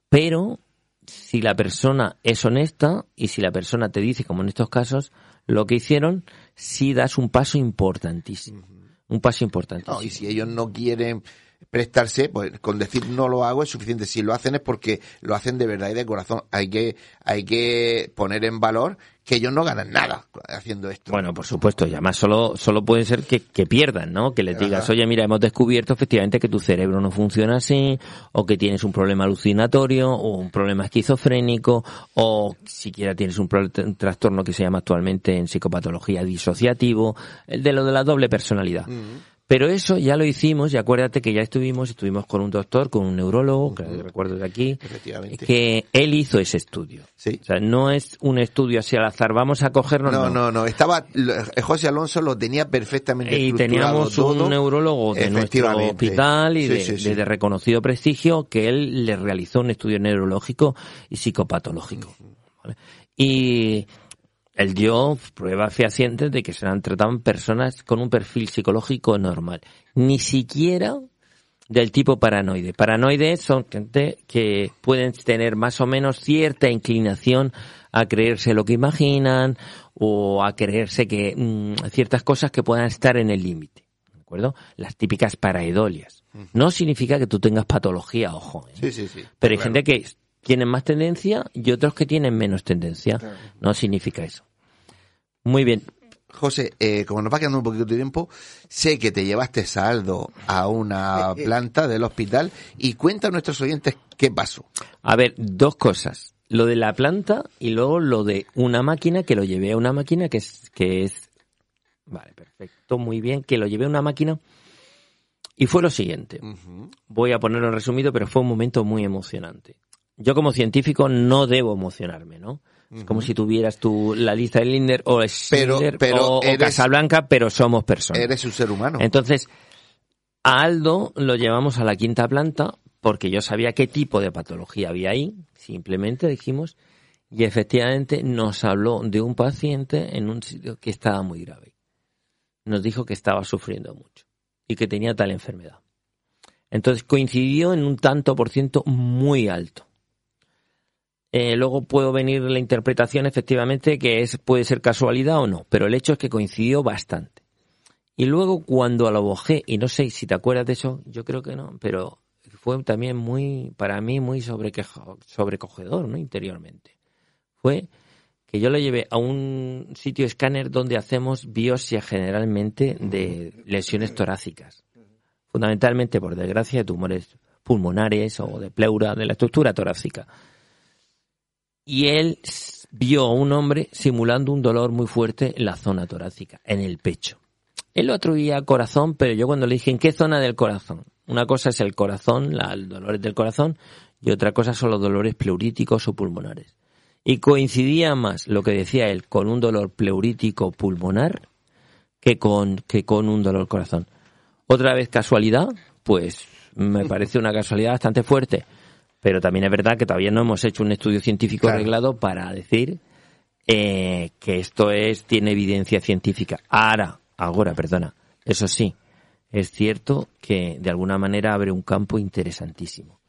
Pero si la persona es honesta y si la persona te dice, como en estos casos, lo que hicieron, sí das un paso importantísimo. Un paso importantísimo. No, y si ellos no quieren prestarse, pues con decir no lo hago es suficiente. Si lo hacen es porque lo hacen de verdad y de corazón. Hay que, hay que poner en valor que ellos no ganan nada haciendo esto. Bueno, por supuesto, y además solo, solo puede ser que, que pierdan, ¿no? Que les digas, oye, mira, hemos descubierto efectivamente que tu cerebro no funciona así, o que tienes un problema alucinatorio, o un problema esquizofrénico, o siquiera tienes un, un trastorno que se llama actualmente en psicopatología disociativo, el de lo de la doble personalidad. Pero eso ya lo hicimos y acuérdate que ya estuvimos, estuvimos con un doctor, con un neurólogo, que recuerdo de aquí, que él hizo ese estudio. O sea, no es un estudio así al azar, vamos a cogernos. No, no, no. Estaba, lo- José Alonso lo tenía perfectamente Y teníamos todo. un neurólogo de nuestro hospital y Sí, de, sí, sí. de- de reconocido prestigio que él le realizó un estudio neurológico y psicopatológico. ¿vale? Y él dio pruebas fehacientes de que se han tratado personas con un perfil psicológico normal. Ni siquiera del tipo paranoide. Paranoides son gente que pueden tener más o menos cierta inclinación a creerse lo que imaginan o a creerse que mm, ciertas cosas que puedan estar en el límite. ¿De acuerdo? Las típicas paraidolias. No significa que tú tengas patología, ojo. ¿eh? Sí, sí, sí. Pero hay Claro. gente que tienen más tendencia y otros que tienen menos tendencia. No significa eso. Muy bien. José, eh, como nos va quedando un poquito de tiempo, sé que te llevaste saldo a una planta del hospital y cuenta a nuestros oyentes qué pasó. A ver, dos cosas. Lo de la planta y luego lo de una máquina, que lo llevé a una máquina que es, que es, vale, perfecto, muy bien, que lo llevé a una máquina y fue lo siguiente. Voy a ponerlo en resumido, pero fue un momento muy emocionante. Yo como científico no debo emocionarme, ¿no? Es como si tuvieras tú la lista de Linder o Schindler pero o, o eres- Casablanca, pero somos personas. Eres un ser humano. Entonces, a Aldo lo llevamos a la quinta planta porque yo sabía qué tipo de patología había ahí, simplemente dijimos, y efectivamente nos habló de un paciente en un sitio que estaba muy grave. Nos dijo que estaba sufriendo mucho y que tenía tal enfermedad. Entonces coincidió en un tanto por ciento muy alto. Eh, luego puedo venir la interpretación efectivamente que es puede ser casualidad o no, pero el hecho es que coincidió bastante. Y luego cuando lo bajé, y no sé si te acuerdas de eso, yo creo que no, pero fue también muy, para mí muy sobrecogedor, ¿no? Interiormente. Fue que yo lo llevé a un sitio escáner donde hacemos biopsia generalmente de lesiones torácicas. Fundamentalmente, por desgracia, de tumores pulmonares o de pleura de la estructura torácica. Y él vio a un hombre simulando un dolor muy fuerte en la zona torácica, en el pecho. Él lo atribuía al corazón, pero yo cuando le dije, ¿en qué zona del corazón? Una cosa es el corazón, los dolores del corazón, y otra cosa son los dolores pleuríticos o pulmonares. Y coincidía más lo que decía él con un dolor pleurítico pulmonar que con, que con un dolor corazón. Otra vez casualidad, pues me parece una casualidad bastante fuerte. Pero también es verdad que todavía no hemos hecho un estudio científico arreglado para decir eh, que esto es tiene evidencia científica. Ahora, ahora, perdona. Eso sí, es cierto que de alguna manera abre un campo interesantísimo.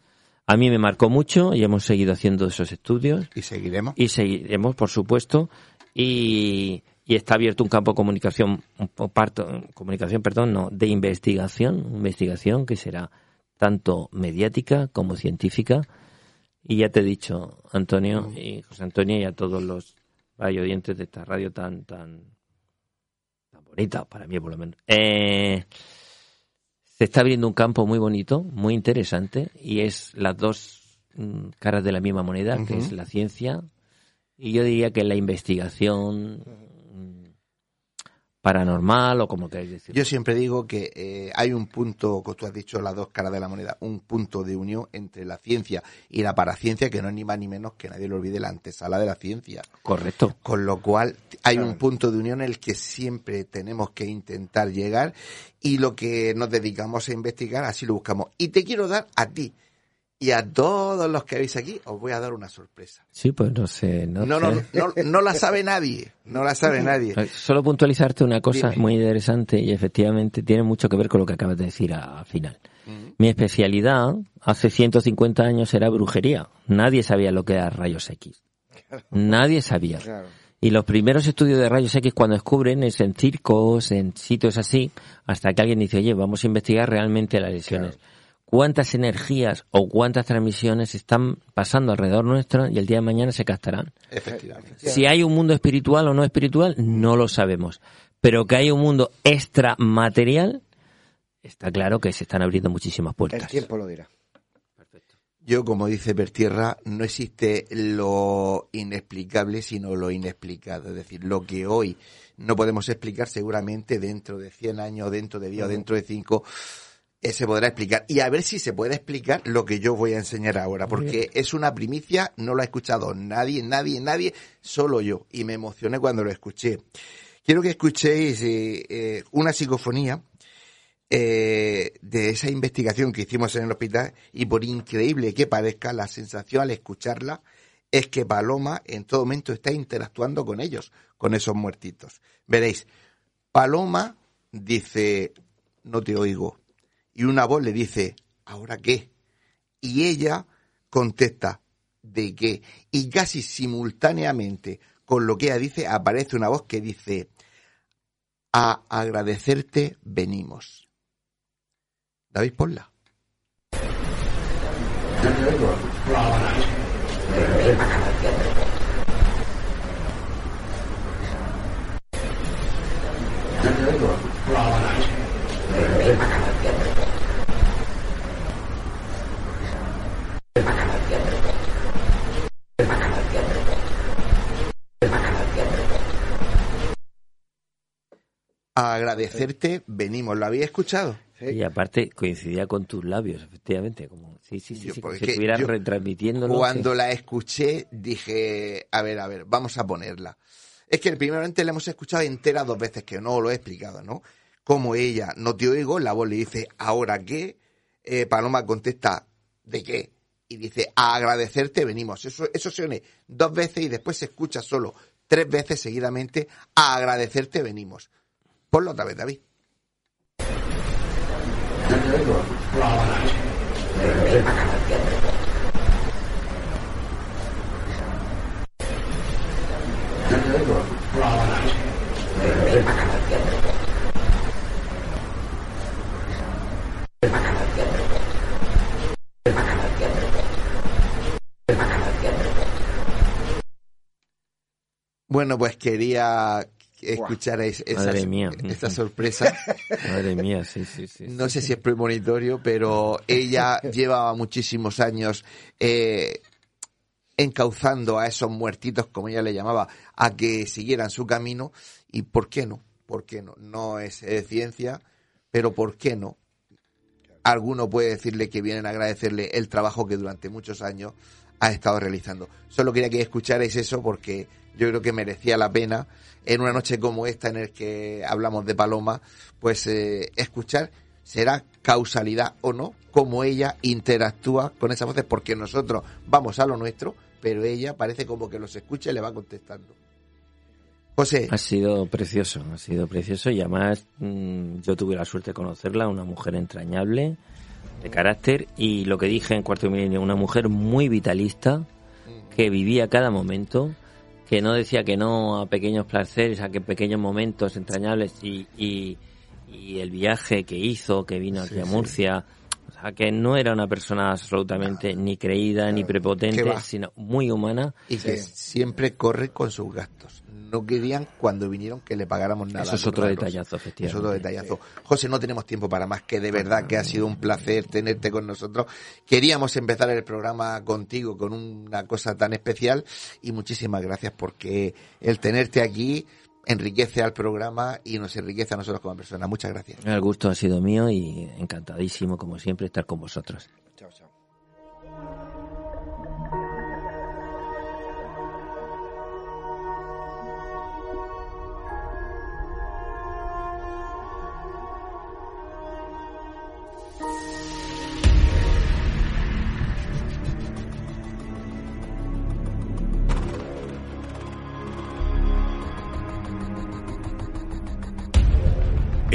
A mí me marcó mucho y hemos seguido haciendo esos estudios. Y seguiremos. Y seguiremos, por supuesto. Y, y está abierto un campo de comunicación, un parto- comunicación, perdón, no, de investigación, investigación que será tanto mediática como científica. Y ya te he dicho, Antonio y José Antonio y a todos los oyentes de esta radio tan, tan, tan bonita, para mí por lo menos. Eh, se está abriendo un campo muy bonito, muy interesante, y es las dos mm, caras de la misma moneda, que es la ciencia, y yo diría que la investigación paranormal, o como queráis decir. Yo siempre digo que eh, hay un punto, como tú has dicho, las dos caras de la moneda, un punto de unión entre la ciencia y la paraciencia, que no es ni más ni menos que nadie lo olvide, la antesala de la ciencia. Correcto. Con lo cual hay un punto de unión en el que siempre tenemos que intentar llegar y lo que nos dedicamos a investigar, así lo buscamos. Y te quiero dar a ti Y a todos los que veis aquí os voy a dar una sorpresa. Sí, pues no sé. No, No, no, sé. no, no la sabe nadie. No la sabe nadie. Solo puntualizarte una cosa Dime. muy interesante y efectivamente tiene mucho que ver con lo que acabas de decir al final. Mi especialidad hace 150 años era brujería. Nadie sabía lo que era rayos X. Nadie sabía. Claro. Y los primeros estudios de rayos X cuando descubren es en circos, en sitios así, hasta que alguien dice, oye, vamos a investigar realmente las lesiones. ¿Cuántas energías o cuántas transmisiones están pasando alrededor nuestro y el día de mañana se captarán? Efectivamente. Si hay un mundo espiritual o no espiritual, no lo sabemos. Pero que hay un mundo extramaterial, está claro que se están abriendo muchísimas El puertas. tiempo lo dirá. Yo, como dice Bertierra, no existe lo inexplicable, sino lo inexplicado. Es decir, lo que hoy no podemos explicar, seguramente dentro de 100 años, dentro de 10 o dentro de 5, eh, se podrá explicar. Y a ver si se puede explicar lo que yo voy a enseñar ahora, porque es una primicia, no lo ha escuchado nadie, nadie, nadie, solo yo. Y me emocioné cuando lo escuché. Quiero que escuchéis eh, eh, una psicofonía de esa investigación que hicimos en el hospital y por increíble que parezca, la sensación al escucharla es que Paloma en todo momento está interactuando con ellos, con esos muertitos. Veréis, Paloma dice, no te oigo. Y una voz le dice, ¿ahora qué? Y ella contesta, ¿de qué? Y casi simultáneamente con lo que ella dice aparece una voz que dice, a agradecerte venimos. David, ponla. Agradecerte venimos. ¿Lo había escuchado? Y aparte coincidía con tus labios, efectivamente. Como, sí, sí, sí, Yo, estuvieras yo retransmitiéndolo. Cuando la escuché dije, a ver, a ver, vamos a ponerla. Es que primeramente la hemos escuchado entera dos veces, que no lo he explicado, ¿no? Como ella, no te oigo, la voz le dice, ¿ahora qué? Eh, Paloma contesta, ¿de qué? Y dice, a agradecerte venimos. Eso, eso se une dos veces y después se escucha solo tres veces seguidamente, a agradecerte venimos. Ponlo otra vez, David. Bueno, pues quería escuchar es- esa, mía. esa sorpresa. Madre mía, sí, sí, sí. No sé si es premonitorio, pero ella llevaba muchísimos años eh, encauzando a esos muertitos, como ella le llamaba, a que siguieran su camino. ¿Y por qué no? ¿Por qué no? No es eh, ciencia, pero ¿por qué no? Alguno puede decirle que vienen a agradecerle el trabajo que durante muchos años ha estado realizando. Solo quería que escucharais eso porque yo creo que merecía la pena en una noche como esta en el que hablamos de Paloma, pues eh, escuchar será causalidad o no, cómo ella interactúa con esas voces, porque nosotros vamos a lo nuestro, pero ella parece como que los escucha y le va contestando. José, Ha sido precioso, ha sido precioso y además mm, yo tuve la suerte de conocerla, una mujer entrañable, de carácter y lo que dije en Cuarto Milenio, una mujer muy vitalista, que vivía cada momento, que no decía que no a pequeños placeres, a que pequeños momentos entrañables y, y, y el viaje que hizo, que vino aquí Sí, a sí. Murcia, o sea, que no era una persona absolutamente ni creída ni ¿Qué prepotente, sino muy humana. y que siempre corre con sus gastos. No querían cuando vinieron que le pagáramos nada. Eso es otro Carlos. detallazo, efectivamente. Es otro detallazo. José, no tenemos tiempo para más, que de verdad que ha sido un placer tenerte con nosotros. Queríamos empezar el programa contigo con una cosa tan especial y muchísimas gracias porque el tenerte aquí enriquece al programa y nos enriquece a nosotros como personas. Muchas gracias. El gusto ha sido mío y encantadísimo, como siempre, estar con vosotros. Chao, chao.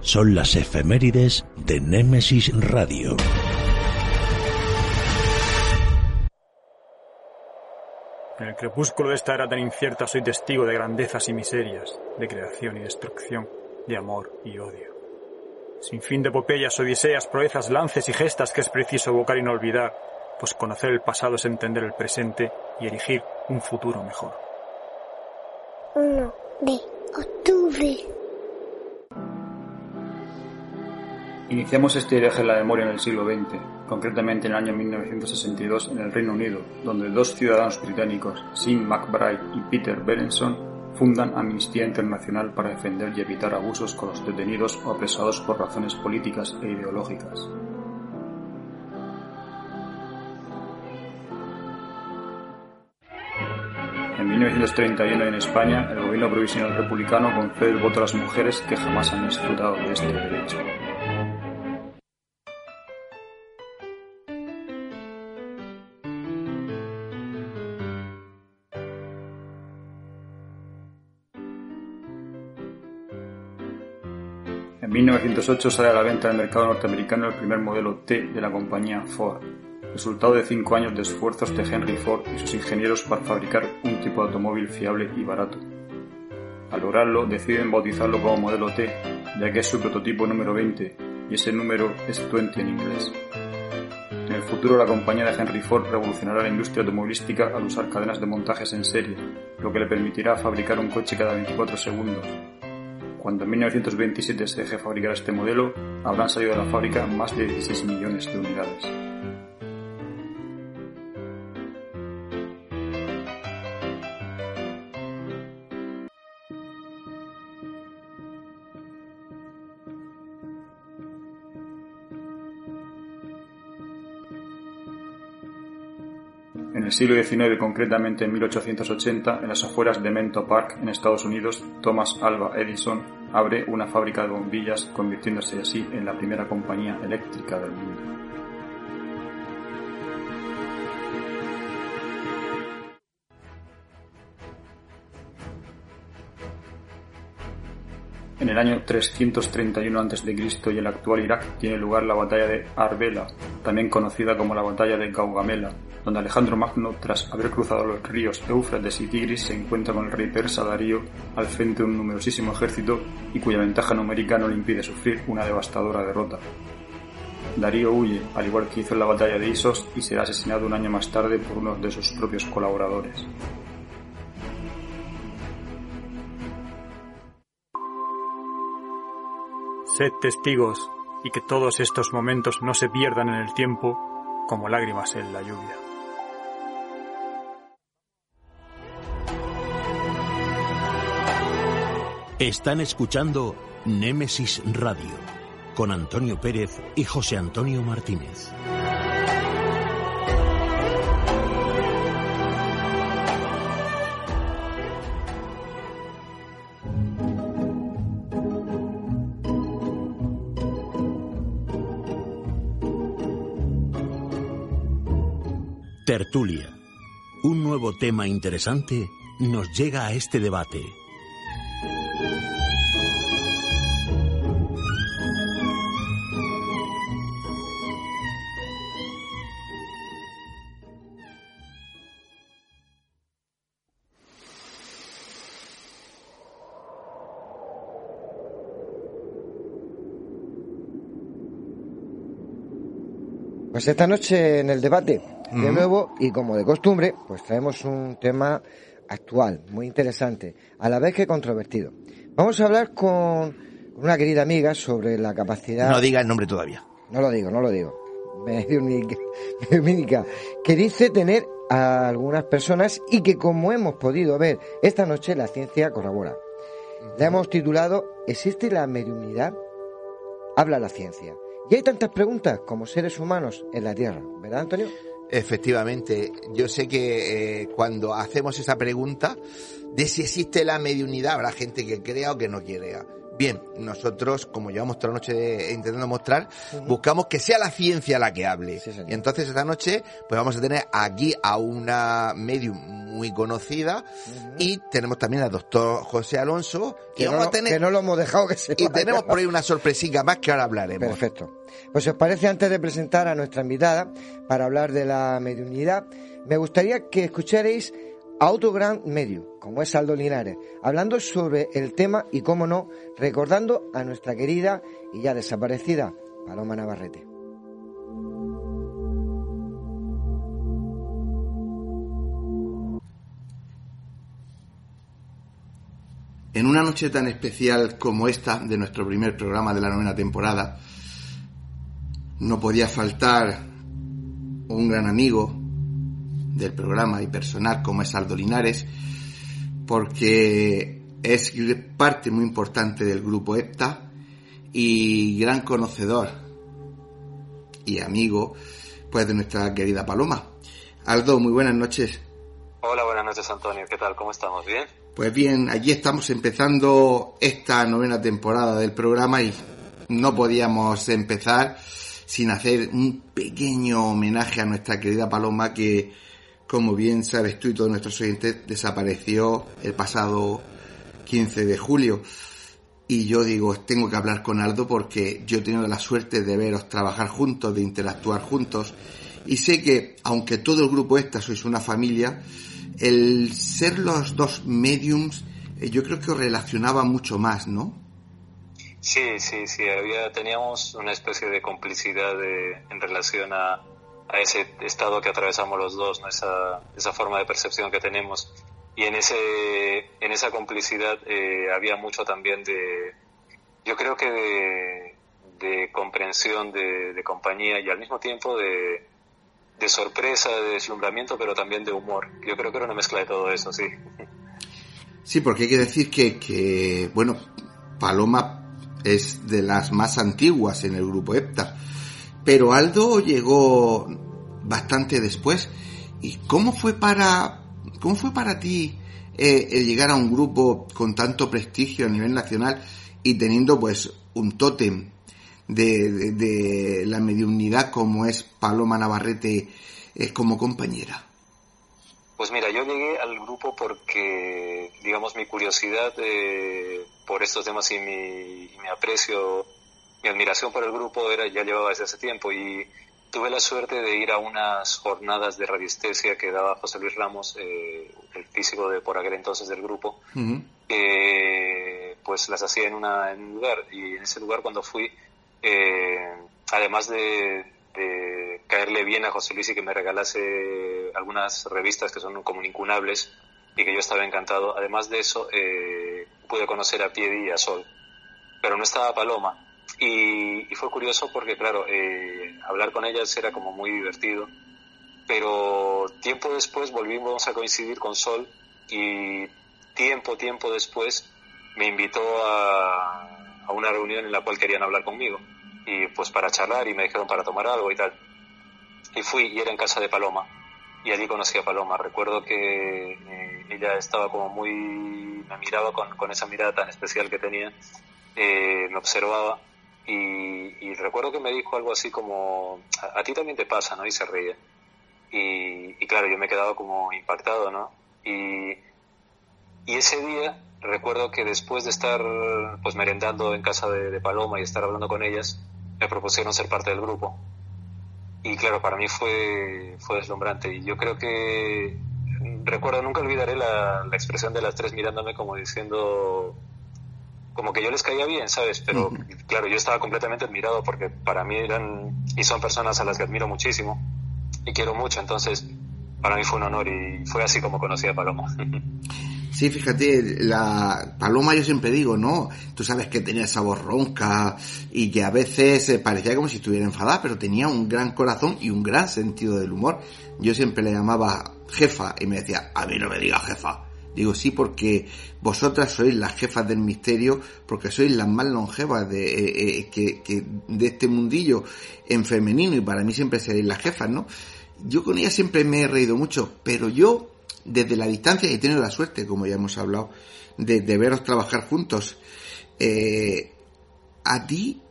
son las efemérides de Némesis Radio. En el crepúsculo de esta era tan incierta soy testigo de grandezas y miserias, de creación y destrucción, de amor y odio. Sin fin de epopeyas, odiseas, proezas, lances y gestas que es preciso evocar y no olvidar, pues conocer el pasado es entender el presente y erigir un futuro mejor. 1 de octubre. Iniciamos este viaje en la memoria en el siglo XX, concretamente en el año 1962 en el Reino Unido, donde dos ciudadanos británicos, Sim McBride y Peter Berenson, fundan Amnistía Internacional para defender y evitar abusos con los detenidos o apresados por razones políticas e ideológicas. En 1931 en España, el gobierno provisional republicano concede el voto a las mujeres que jamás han disfrutado de este derecho. 1908 sale a la venta en el mercado norteamericano el primer modelo T de la compañía Ford, resultado de cinco años de esfuerzos de Henry Ford y sus ingenieros para fabricar un tipo de automóvil fiable y barato. Al lograrlo, deciden bautizarlo como modelo T, ya que es su prototipo número 20, y ese número es 20 en inglés. En el futuro, la compañía de Henry Ford revolucionará la industria automovilística al usar cadenas de montajes en serie, lo que le permitirá fabricar un coche cada 24 segundos. Cuando en 1927 se deje fabricar este modelo, habrán salido de la fábrica más de 16 millones de unidades. En el siglo XIX, concretamente en 1880, en las afueras de Menlo Park, en Estados Unidos, Thomas Alva Edison abre una fábrica de bombillas, convirtiéndose así en la primera compañía eléctrica del mundo. En el año 331 a.C. y el actual Irak tiene lugar la batalla de Arbela, también conocida como la batalla de Gaugamela, donde Alejandro Magno, tras haber cruzado los ríos Éufrates y Tigris, se encuentra con el rey persa Darío al frente de un numerosísimo ejército y cuya ventaja numérica no le impide sufrir una devastadora derrota. Darío huye, al igual que hizo en la batalla de Isos, y será asesinado un año más tarde por uno de sus propios colaboradores. Sed testigos y que todos estos momentos no se pierdan en el tiempo como lágrimas en la lluvia. Están escuchando Némesis Radio con Antonio Pérez y José Antonio Martínez. Tertulia. Un nuevo tema interesante nos llega a este debate. Pues esta noche en el debate, de nuevo, y como de costumbre, pues traemos un tema actual, muy interesante, a la vez que controvertido. Vamos a hablar con una querida amiga sobre la capacidad... No diga el nombre todavía. No lo digo, no lo digo. Mediúnica, mediúnica, que dice tener a algunas personas y que como hemos podido ver esta noche la ciencia corrobora. La hemos titulado ¿Existe la mediunidad? habla la ciencia. Y hay tantas preguntas como seres humanos en la Tierra, ¿verdad, Antonio? Efectivamente, yo sé que eh, cuando hacemos esa pregunta de si existe la mediunidad, habrá gente que crea o que no crea. Bien, nosotros, como llevamos toda la noche intentando mostrar, buscamos que sea la ciencia la que hable. y entonces esta noche, pues vamos a tener aquí a una medium muy conocida y tenemos también al doctor José Alonso Que, y no, vamos lo- a tener que no lo hemos dejado que se y tenemos por ahí una sorpresica más que ahora hablaremos. Perfecto. Pues si os parece, antes de presentar a nuestra invitada para hablar de la mediunidad, me gustaría que escucharais a otro gran medio, como es Aldo Linares, hablando sobre el tema y, cómo no, recordando a nuestra querida y ya desaparecida Paloma Navarrete. En una noche tan especial como esta de nuestro primer programa de la novena temporada, no podía faltar un gran amigo del programa y personal como es Aldo Linares, porque es parte muy importante del grupo EPTA y gran conocedor y amigo pues de nuestra querida Paloma. Aldo, muy buenas noches. Hola, buenas noches Antonio, ¿qué tal? ¿Cómo estamos? ¿Bien? Pues bien, allí estamos empezando esta novena temporada del programa y no podíamos empezar sin hacer un pequeño homenaje a nuestra querida Paloma que, como bien sabes tú y todos nuestros oyentes, desapareció el pasado 15 de julio. Y yo digo, tengo que hablar con Aldo porque yo he tenido la suerte de veros trabajar juntos, de interactuar juntos. Y sé que, aunque todo el grupo esta sois una familia, el ser los dos mediums, eh, yo creo que os relacionaba mucho más, ¿no? Sí, sí, sí, había, teníamos una especie de complicidad de, en relación a, a ese estado que atravesamos los dos, ¿no? esa, esa forma de percepción que tenemos. Y en, ese, en esa complicidad eh, había mucho también de, yo creo que de, de comprensión, de, de compañía y al mismo tiempo de, de sorpresa, de deslumbramiento, pero también de humor. Yo creo que era una mezcla de todo eso, sí. Sí, porque hay que decir que, que bueno, Paloma es de las más antiguas en el grupo EPTA, pero Aldo llegó bastante después. ¿Y cómo fue para, cómo fue para ti eh, el llegar a un grupo con tanto prestigio a nivel nacional y teniendo pues un tótem de, de, la mediunidad como es Paloma Navarrete eh, como compañera? Pues mira, yo llegué al grupo porque, digamos, mi curiosidad eh, por estos temas y mi, y mi aprecio, mi admiración por el grupo era ya llevaba desde hace tiempo y tuve la suerte de ir a unas jornadas de radiestesia que daba José Luis Ramos, eh, el físico de por aquel entonces del grupo, eh, pues las hacía en, una, en un lugar y en ese lugar cuando fui, eh, además de, de caerle bien a José Luis y que me regalase algunas revistas que son como incunables y que yo estaba encantado. Además de eso, eh, pude conocer a Piedi y a Sol, pero no estaba Paloma. Y, fue curioso porque, claro, eh, hablar con ellas era como muy divertido, pero tiempo después volvimos a coincidir con Sol y tiempo, tiempo después me invitó a, a una reunión en la cual querían hablar conmigo y pues para charlar y me dijeron para tomar algo y tal. Y fui y era en casa de Paloma y allí conocí a Paloma. Recuerdo que eh, ella estaba como muy, me miraba con, con esa mirada tan especial que tenía, eh, me observaba y, y, recuerdo que me dijo algo así como, a, a, ti también te pasa, ¿no? Y se reía. Y, y claro, yo me quedaba como impactado, ¿no? Y, y ese día recuerdo que después de estar pues merendando en casa de, de Paloma y estar hablando con ellas, me propusieron ser parte del grupo. Y claro, para mí fue, fue deslumbrante. Y yo creo que, recuerdo, nunca olvidaré la, la expresión de las tres mirándome como diciendo, como que yo les caía bien, ¿sabes? Pero uh -huh. claro, yo estaba completamente admirado porque para mí eran y son personas a las que admiro muchísimo y quiero mucho. Entonces, para mí fue un honor y fue así como conocí a Paloma. Sí, fíjate, la paloma yo siempre digo, ¿no? Tú sabes que tenía esa voz ronca y que a veces eh, parecía como si estuviera enfadada, pero tenía un gran corazón y un gran sentido del humor. Yo siempre le llamaba jefa y me decía, a mí no me digas jefa, Digo, sí, porque vosotras sois las jefas del misterio, porque sois las más longevas de, eh, eh, que, que de este mundillo en femenino y para mí siempre seréis las jefas, ¿no? Yo con ella siempre me he reído mucho, pero yo desde la distancia he tenido la suerte, como ya hemos hablado, de, veros trabajar juntos. Eh, a ti,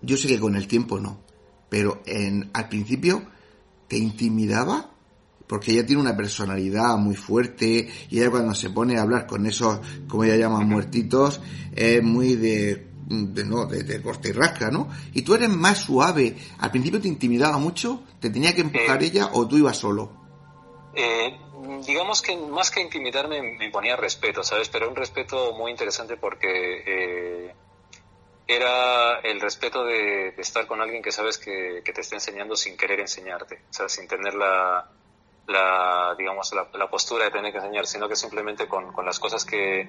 yo sé que con el tiempo no, pero en, al principio te intimidaba porque ella tiene una personalidad muy fuerte y ella cuando se pone a hablar con esos, como ella llama, muertitos, es muy de, de no, de, de corte y rasca, ¿no? Y tú eres más suave. Al principio te intimidaba mucho, te tenía que empujar ella o tú ibas solo. Eh, digamos que más que intimidarme me imponía respeto, ¿sabes? Pero un respeto muy interesante porque eh, era el respeto de, de, estar con alguien que sabes que, que, te está enseñando sin querer enseñarte, o sea, sin tener la, la digamos, la, la, postura de tener que enseñar, sino que simplemente con, con las cosas que,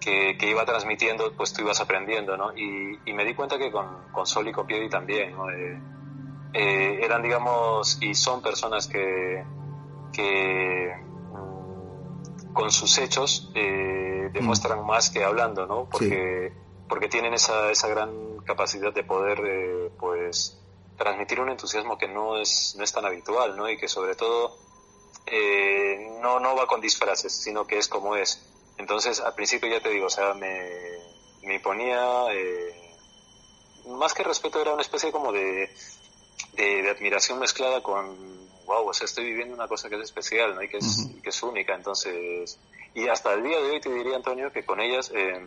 que, que, iba transmitiendo, pues tú ibas aprendiendo, ¿no? Y, y me di cuenta que con, con Sol y con Piedi también, ¿no? Eh, eh, eran, digamos, y son personas que, que mm, con sus hechos eh, demuestran mm. más que hablando, ¿no? Porque, sí. porque tienen esa, esa gran capacidad de poder, eh, pues, transmitir un entusiasmo que no es, no es tan habitual, ¿no? Y que sobre todo eh, no, no va con disfraces, sino que es como es. Entonces, al principio ya te digo, o sea, me, me ponía, eh, más que respeto, era una especie como de, de, de, admiración mezclada con, wow, o sea, estoy viviendo una cosa que es especial, ¿no? Y que es, uh -huh. que es única, entonces, y hasta el día de hoy te diría, Antonio, que con ellas, eh,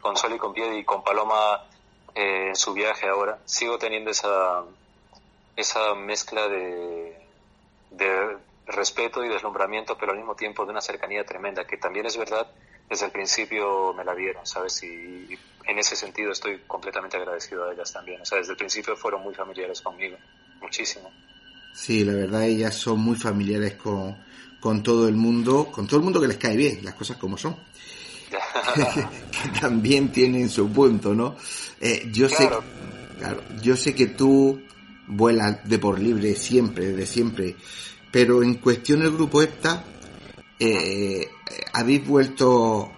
con Sol y con Pied y con Paloma eh, en su viaje ahora, sigo teniendo esa, esa mezcla de, de respeto y deslumbramiento, pero al mismo tiempo de una cercanía tremenda, que también es verdad, desde el principio me la dieron, ¿sabes? Y, en ese sentido estoy completamente agradecido a ellas también. O sea, desde el principio fueron muy familiares conmigo, muchísimo. Sí, la verdad, ellas son muy familiares con, con todo el mundo, con todo el mundo que les cae bien, las cosas como son. que también tienen su punto, ¿no? Eh, yo claro. sé, claro, yo sé que tú vuelas de por libre siempre, desde siempre, pero en cuestión del grupo EPTA, eh, habéis vuelto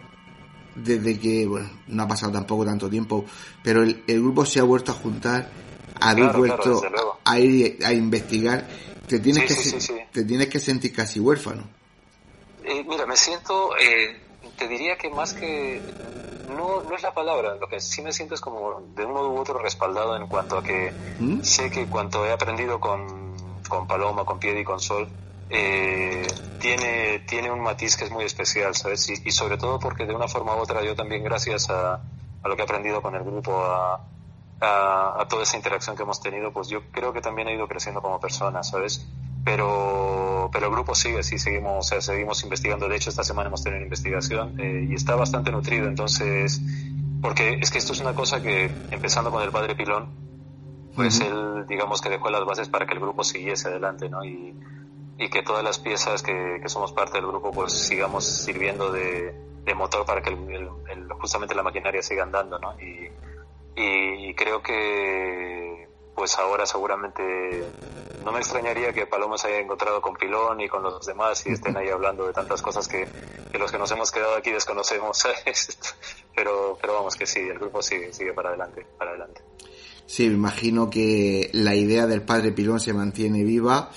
desde que, bueno, no ha pasado tampoco tanto tiempo, pero el, el grupo se ha vuelto a juntar, habéis claro, vuelto claro, a ir a investigar, te tienes, sí, que, sí, sí, te tienes que sentir casi huérfano. Eh, mira, me siento, eh, te diría que más que, no, no es la palabra, lo que sí me siento es como de un modo u otro respaldado en cuanto a que ¿Mm? sé que cuanto he aprendido con, con Paloma, con Piedi y con Sol, eh, tiene, tiene un matiz que es muy especial, ¿sabes? Y, y, sobre todo porque de una forma u otra yo también gracias a, a lo que he aprendido con el grupo, a, a, a, toda esa interacción que hemos tenido, pues yo creo que también he ido creciendo como persona, ¿sabes? Pero, pero el grupo sigue, sí, seguimos, o sea, seguimos investigando. De hecho, esta semana hemos tenido una investigación eh, y está bastante nutrido, entonces, porque es que esto es una cosa que, empezando con el padre Pilón, pues uh -huh. él, digamos que dejó las bases para que el grupo siguiese adelante, ¿no? Y, y que todas las piezas que, que, somos parte del grupo pues sigamos sirviendo de, de motor para que el, el, el, justamente la maquinaria siga andando, ¿no? Y, y, creo que pues ahora seguramente no me extrañaría que Paloma se haya encontrado con Pilón y con los demás y estén ahí hablando de tantas cosas que, que los que nos hemos quedado aquí desconocemos, pero, pero vamos que sí, el grupo sigue, sigue para adelante, para adelante. Sí, me imagino que la idea del padre Pilón se mantiene viva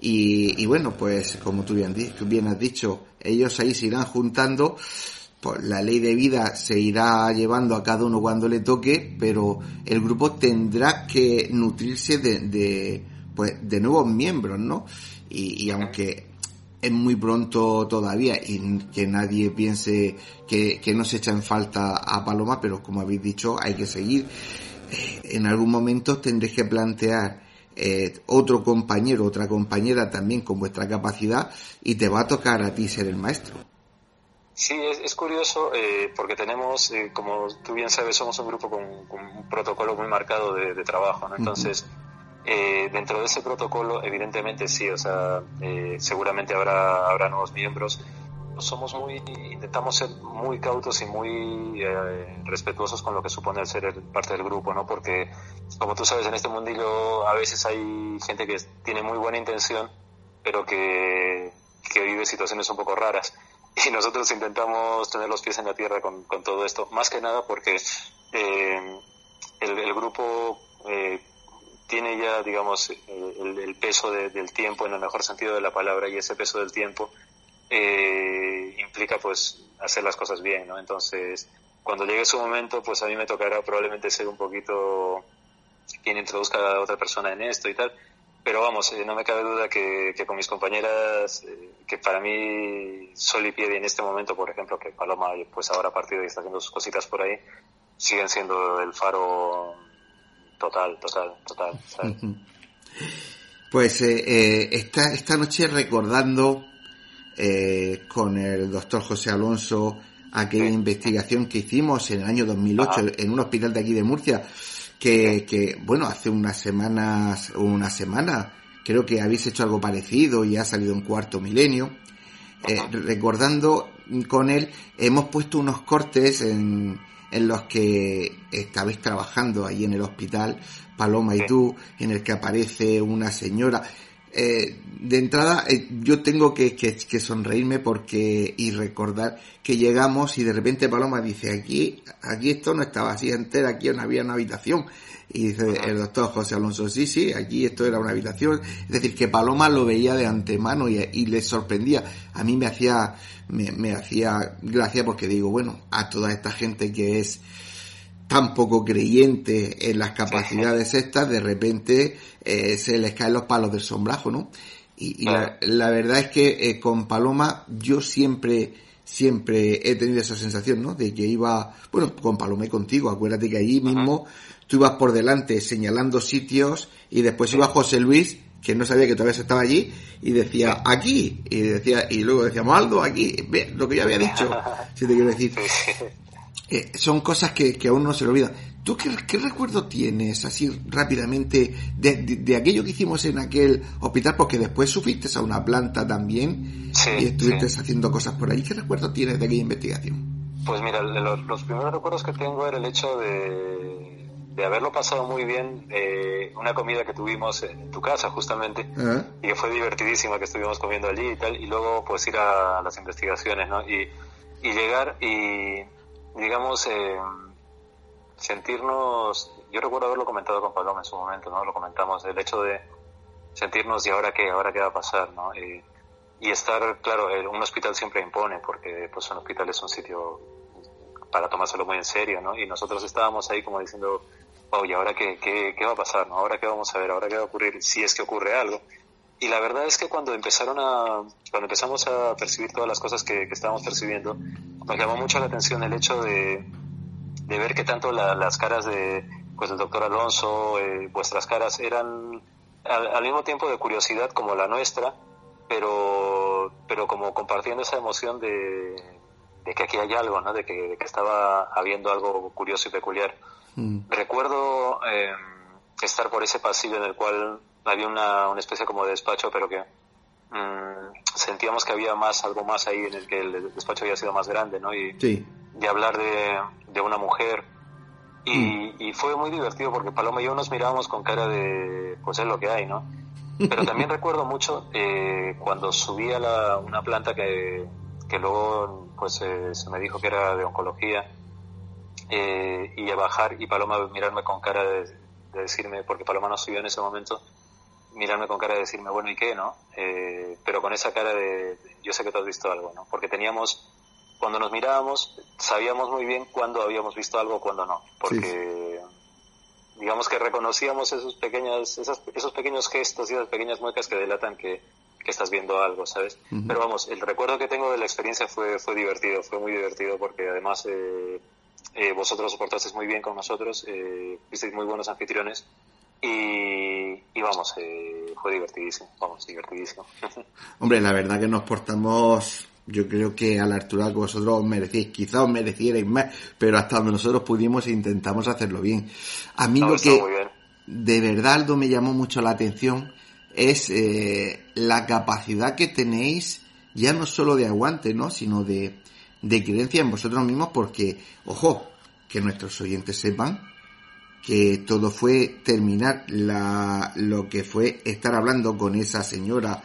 y, y bueno, pues como tú bien, bien, has dicho, ellos ahí se irán juntando, pues la ley de vida se irá llevando a cada uno cuando le toque, pero el grupo tendrá que nutrirse de, de pues de nuevos miembros, ¿no? Y, aunque es muy pronto todavía y que nadie piense que, que no se echa en falta a Paloma, pero como habéis dicho, hay que seguir. Eh, en algún momento tendréis que plantear eh, otro compañero, otra compañera también con vuestra capacidad y te va a tocar a ti ser el maestro. Sí, es, es curioso eh, porque tenemos, eh, como tú bien sabes, somos un grupo con, con un protocolo muy marcado de, de trabajo, ¿no? Entonces, uh -huh. dentro de ese protocolo, evidentemente sí, o sea, seguramente habrá, habrá nuevos miembros. Somos muy, intentamos ser muy cautos y muy respetuosos con lo que supone el ser el, parte del grupo, ¿no? Porque, como tú sabes, en este mundillo a veces hay gente que tiene muy buena intención, pero que, que vive situaciones un poco raras y nosotros intentamos tener los pies en la tierra con, con todo esto, más que nada porque eh, el, el, grupo eh, tiene ya, digamos, el, el peso de, del tiempo en el mejor sentido de la palabra y ese peso del tiempo eh, implica pues hacer las cosas bien, ¿no? Entonces, cuando llegue su momento, pues a mí me tocará probablemente ser un poquito quien introduzca a otra persona en esto y tal, pero vamos, eh, no me cabe duda que, con mis compañeras, eh, que para mí Sol y Piedi en este momento, por ejemplo, que Paloma pues ahora ha partido y está haciendo sus cositas por ahí, siguen siendo el faro total, total, total. Pues eh, eh, esta, esta noche recordando eh, con el doctor José Alonso aquella investigación que hicimos en el año 2008 en un hospital de aquí de Murcia, que, que bueno, hace unas semanas, una semana, creo que habéis hecho algo parecido y ha salido un cuarto milenio. Eh, recordando con él, hemos puesto unos cortes en, en los que estabais trabajando ahí en el hospital, Paloma y tú, en el que aparece una señora. Eh, de entrada, eh, yo tengo que, que, que, sonreírme porque y recordar que llegamos y de repente Paloma dice aquí, aquí esto no estaba así entera, aquí no había una habitación. Y dice el doctor José Alonso, sí, sí, aquí esto era una habitación. Es decir, que Paloma lo veía de antemano y, y le sorprendía. A mí me hacía, me, me hacía gracia porque digo, bueno, a toda esta gente que es tan poco creyente en las capacidades estas, de repente eh, se les caen los palos del sombrajo, ¿no? Y, y la, la, verdad es que eh, con Paloma yo siempre, siempre he tenido esa sensación, ¿no? De que iba, bueno, con Paloma y contigo, acuérdate que allí mismo tú ibas por delante señalando sitios y después iba José Luis que no sabía que todavía se estaba allí y decía aquí y decía y luego decíamos Aldo aquí ve lo que yo había dicho si te quiero decir eh, son cosas que, que, a uno no se le olvida. ¿Tú qué, qué recuerdo tienes, así rápidamente, de, de, de, aquello que hicimos en aquel hospital? Porque después subiste a una planta también sí, y estuviste sí. haciendo cosas por ahí. ¿Qué recuerdo tienes de aquella investigación? Pues mira, los, los primeros recuerdos que tengo era el hecho de, de haberlo pasado muy bien, eh, una comida que tuvimos en tu casa justamente, uh -huh. y que fue divertidísima, que estuvimos comiendo allí y tal, y luego pues ir a, a las investigaciones, ¿no? Y, y llegar y digamos, eh, sentirnos, yo recuerdo haberlo comentado con Paloma en su momento, ¿no? Lo comentamos, el hecho de sentirnos y ahora qué, ahora qué va a pasar, ¿no? Y, estar, claro, un hospital siempre impone, porque pues un hospital es un sitio para tomárselo muy en serio, ¿no? Y nosotros estábamos ahí como diciendo, ¿y ahora qué, qué, qué va a pasar, no? ¿Ahora qué vamos a ver? ¿Ahora qué va a ocurrir? Si es que ocurre algo. Y la verdad es que cuando empezaron a, cuando empezamos a percibir todas las cosas que, que estábamos percibiendo, nos llamó mucho la atención el hecho de, de ver que tanto la, las caras de, pues del doctor Alonso, eh, vuestras caras eran al, al, mismo tiempo de curiosidad como la nuestra, pero, pero como compartiendo esa emoción de, de que aquí hay algo, ¿no? De que, de que estaba habiendo algo curioso y peculiar. Mm. Recuerdo eh, estar por ese pasillo en el cual había una, una especie como de despacho, pero que mmm, sentíamos que había más, algo más ahí en el que el despacho había sido más grande, ¿no? Y sí. de hablar de, de una mujer. Y, mm. y, fue muy divertido porque Paloma y yo nos mirábamos con cara de, pues es lo que hay, ¿no? Pero también recuerdo mucho eh, cuando subí a la, una planta que, que luego pues eh, se me dijo que era de oncología eh, y a bajar y Paloma mirarme con cara de, de decirme, porque Paloma no subió en ese momento, mirarme con cara de decirme, bueno, ¿y qué, no? Eh, pero con esa cara de, yo sé que tú has visto algo, ¿no? Porque teníamos, cuando nos mirábamos, sabíamos muy bien cuándo habíamos visto algo cuándo no. Porque, sí. digamos que reconocíamos esos pequeños, esas, esos pequeños gestos y esas pequeñas muecas que delatan que, que estás viendo algo, ¿sabes? Uh -huh. Pero vamos, el recuerdo que tengo de la experiencia fue, fue divertido, fue muy divertido porque además eh, eh, vosotros soportasteis muy bien con nosotros, eh, fuisteis muy buenos anfitriones y, y vamos, eh, fue divertidísimo, vamos, divertidísimo. Hombre, la verdad que nos portamos, yo creo que a la altura que vosotros os merecéis, quizás os merecierais más, pero hasta donde nosotros pudimos e intentamos hacerlo bien. A mí no, lo que de verdad Aldo me llamó mucho la atención es eh, la capacidad que tenéis ya no solo de aguante, ¿no? sino de, de creencia en vosotros mismos porque, ojo, que nuestros oyentes sepan que todo fue terminar la, lo que fue estar hablando con esa señora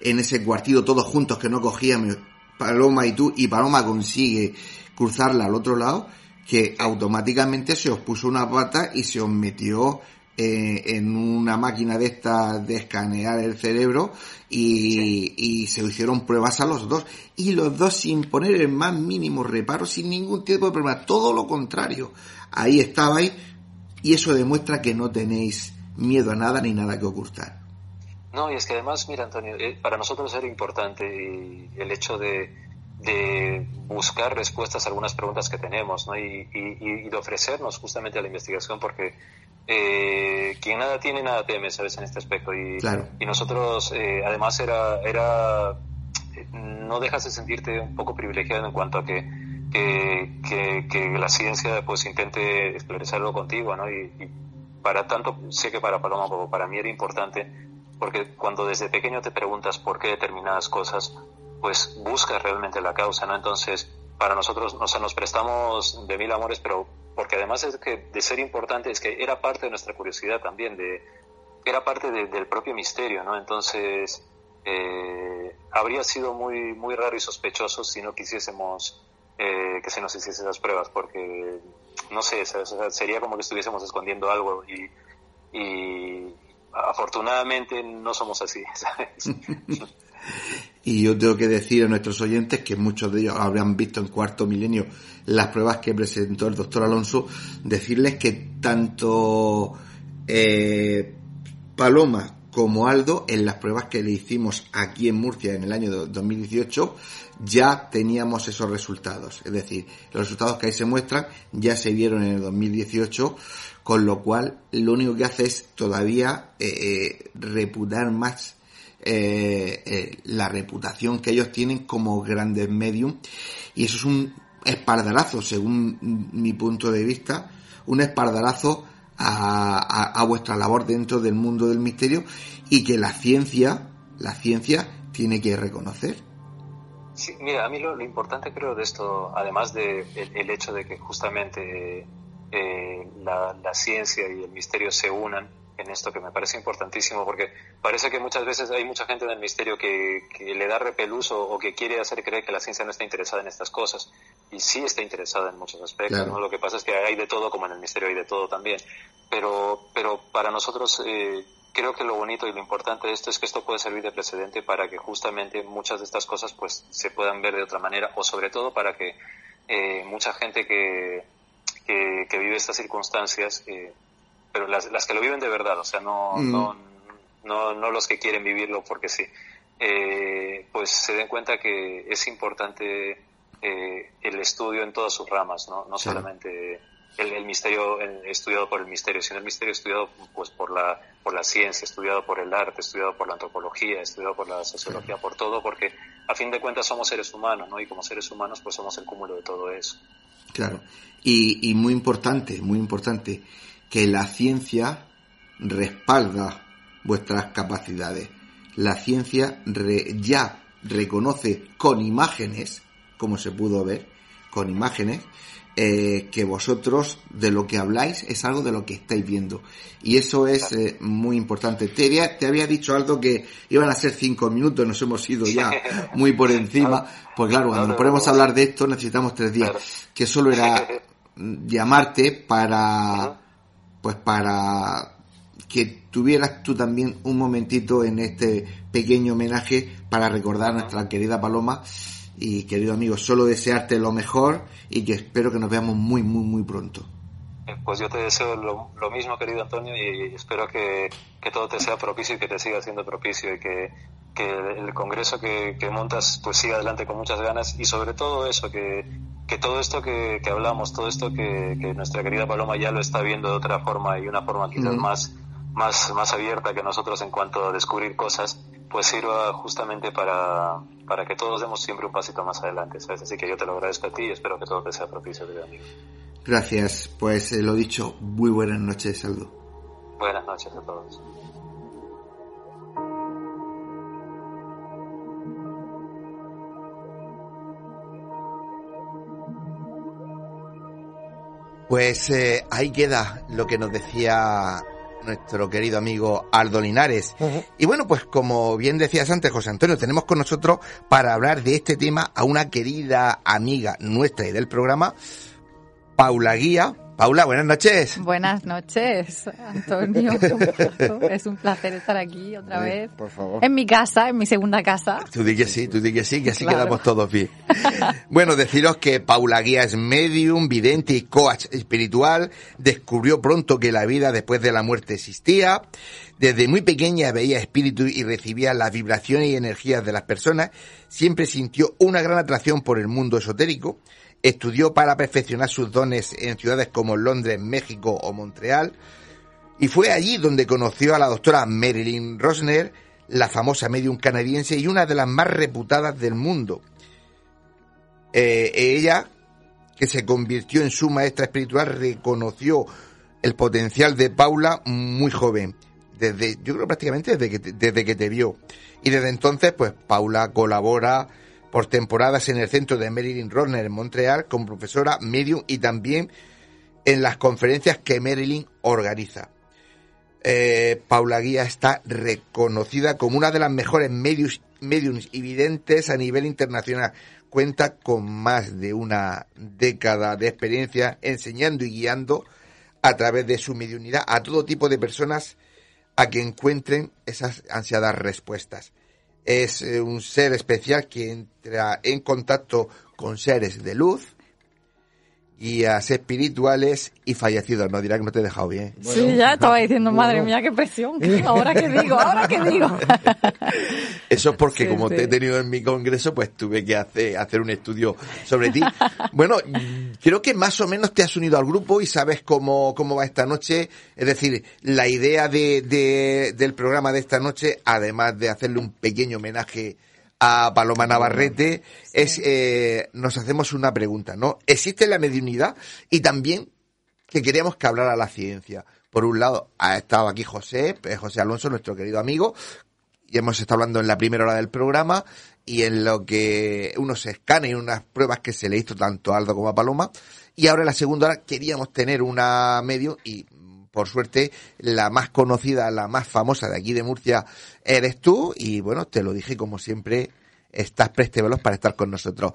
en ese cuartillo todos juntos que no cogíamos, Paloma y tú, y Paloma consigue cruzarla al otro lado, que automáticamente se os puso una pata y se os metió eh, en una máquina de esta de escanear el cerebro y, y se hicieron pruebas a los dos. Y los dos sin poner el más mínimo reparo sin ningún tipo de problema todo lo contrario. Ahí estabais y eso demuestra que no tenéis miedo a nada ni nada que ocultar no y es que además mira Antonio eh, para nosotros era importante y el hecho de de buscar respuestas a algunas preguntas que tenemos ¿no? y, y, y de ofrecernos justamente a la investigación porque eh, quien nada tiene, nada teme, ¿sabes? En este aspecto. Y, y nosotros, eh, además, era, era, no dejas de sentirte un poco privilegiado en cuanto a que, que, que, la ciencia pues intente esclarecerlo contigo, ¿no? Y, para tanto, sé que para Paloma como para mí era importante, porque cuando desde pequeño te preguntas por qué determinadas cosas, pues buscas realmente la causa, ¿no? Entonces, para nosotros, o sea, nos prestamos de mil amores, pero porque además es que de ser importante es que era parte de nuestra curiosidad también, de, era parte del propio misterio, ¿no? Entonces, eh, habría sido muy, muy raro y sospechoso si no quisiésemos eh, que se nos hiciese esas pruebas, porque, no sé, sería como que estuviésemos escondiendo algo y, y afortunadamente no somos así. Y yo tengo que decir a nuestros oyentes que muchos de ellos habrán visto en cuarto milenio las pruebas que presentó el doctor Alonso, decirles que tanto eh, Paloma como Aldo, en las pruebas que le hicimos aquí en Murcia en el año 2018, ya teníamos esos resultados. Es decir, los resultados que ahí se muestran ya se vieron en el 2018, con lo cual lo único que hace es todavía eh, eh reputar más eh, eh, la reputación que ellos tienen como grandes medium y eso es un espardarazo según mi punto de vista un espardarazo a, vuestra labor dentro del mundo del misterio y que la ciencia la ciencia tiene que reconocer. Sí, mira, a mí lo, importante creo de esto, además de el, hecho de que justamente eh, la, la, ciencia y el misterio se unan, en esto que me parece importantísimo porque parece que muchas veces hay mucha gente en el misterio que, le da repelús o, que quiere hacer creer que la ciencia no está interesada en estas cosas. Y sí está interesada en muchos aspectos ¿no? lo que pasa es que hay de todo como en el misterio hay de todo también. Pero pero para nosotros eh, creo que lo bonito y lo importante de esto es que esto puede servir de precedente para que justamente muchas de estas cosas pues se puedan ver de otra manera o sobre todo para que eh, mucha gente que, que, vive estas circunstancias eh, pero las, las que lo viven de verdad, o sea, no, mm. no, no, no, los que quieren vivirlo porque sí, eh, pues se den cuenta que es importante eh, el estudio en todas sus ramas, no, no solamente el, el, misterio estudiado por el misterio, sino el misterio estudiado pues por la, por la ciencia, estudiado por el arte, estudiado por la antropología, estudiado por la sociología, por todo, porque a fin de cuentas somos seres humanos, ¿no? Y como seres humanos pues somos el cúmulo de todo eso. Claro. Y, y muy importante, muy importante, que la ciencia respalda vuestras capacidades. La ciencia ya reconoce con imágenes, como se pudo ver, con imágenes, eh, que vosotros de lo que habláis es algo de lo que estáis viendo. Y eso es eh, muy importante. Te había, te había dicho algo que iban a ser cinco minutos, nos hemos ido ya muy por encima. Pues claro, cuando nos ponemos a hablar de esto necesitamos tres días. Que solo era llamarte para pues para que tuvieras tú también un momentito en este pequeño homenaje para recordar a nuestra querida Paloma y querido amigo, solo desearte lo mejor y que espero que nos veamos muy, muy, muy pronto. Eh, pues yo te deseo lo, mismo, querido Antonio, y espero que, todo te sea propicio y que te siga siendo propicio y que, el congreso que, que, montas pues siga adelante con muchas ganas y sobre todo eso, que, que todo esto que, hablamos, todo esto que, nuestra querida Paloma ya lo está viendo de otra forma y una forma quizás más, más, más abierta que nosotros en cuanto a descubrir cosas, pues sirva justamente para, para que todos demos siempre un pasito más adelante, ¿sabes? Así que yo te lo agradezco a ti y espero que todo te sea propicio, querido amigo. Gracias, pues eh, lo dicho, muy buenas noches, Saldo. Buenas noches a todos. Pues eh, ahí queda lo que nos decía nuestro querido amigo Aldo Linares. Y bueno, pues como bien decías antes, José Antonio, tenemos con nosotros para hablar de este tema a una querida amiga nuestra y del programa, Paula Guía. Paula, buenas noches. Buenas noches, Antonio. Es un placer estar aquí otra vez. Por favor. En mi casa, en mi segunda casa. Tú di que sí, tú di que sí, que así Claro. quedamos todos bien. bueno, deciros que Paula Guía es medium, vidente y coach espiritual. Descubrió pronto que la vida después de la muerte existía. Desde muy pequeña veía espíritus y recibía las vibraciones y energías de las personas. Siempre sintió una gran atracción por el mundo esotérico. Estudió para perfeccionar sus dones en ciudades como Londres, México o Montreal. Y fue allí donde conoció a la doctora Marilyn Rosner, la famosa medium canadiense y una de las más reputadas del mundo. Eh, ella, que se convirtió en su maestra espiritual, reconoció el potencial de Paula muy joven. Desde, yo creo prácticamente desde que, desde que te vio. Y desde entonces, pues Paula colabora por temporadas en el centro de Marilyn Rosner en Montreal como profesora medium y también en las conferencias que Marilyn organiza. Eh, Paula Guía está reconocida como una de las mejores medios, mediums y videntes a nivel internacional. Cuenta con más de una década de experiencia enseñando y guiando a través de su mediunidad a todo tipo de personas a que encuentren esas ansiadas respuestas. Es eh, un ser especial que entra en contacto con seres de luz, guías espirituales y fallecidos. No dirá que no te he dejado bien. sí, ya estaba diciendo, madre mía, qué presión. Ahora qué digo, ahora qué digo. Eso es porque Sí, como sí. te he tenido en mi congreso, pues tuve que hacer, hacer un estudio sobre ti. Bueno, creo que más o menos te has unido al grupo y sabes cómo, cómo va esta noche. Es decir, la idea de, de- del programa de esta noche, además de hacerle un pequeño homenaje a Paloma Navarrete, es, eh, nos hacemos una pregunta, ¿no? ¿Existe la mediunidad? Y también que queríamos que hablara la ciencia. Por un lado, ha estado aquí José, eh, José Alonso, nuestro querido amigo, y hemos estado hablando en la primera hora del programa y en lo que unos escanes y unas pruebas que se le hizo tanto a Aldo como a Paloma. Y ahora en la segunda hora queríamos tener una medio y por suerte la más conocida, la más famosa de aquí de Murcia eres tú y bueno, te lo dije como siempre, estás prestevelos para estar con nosotros.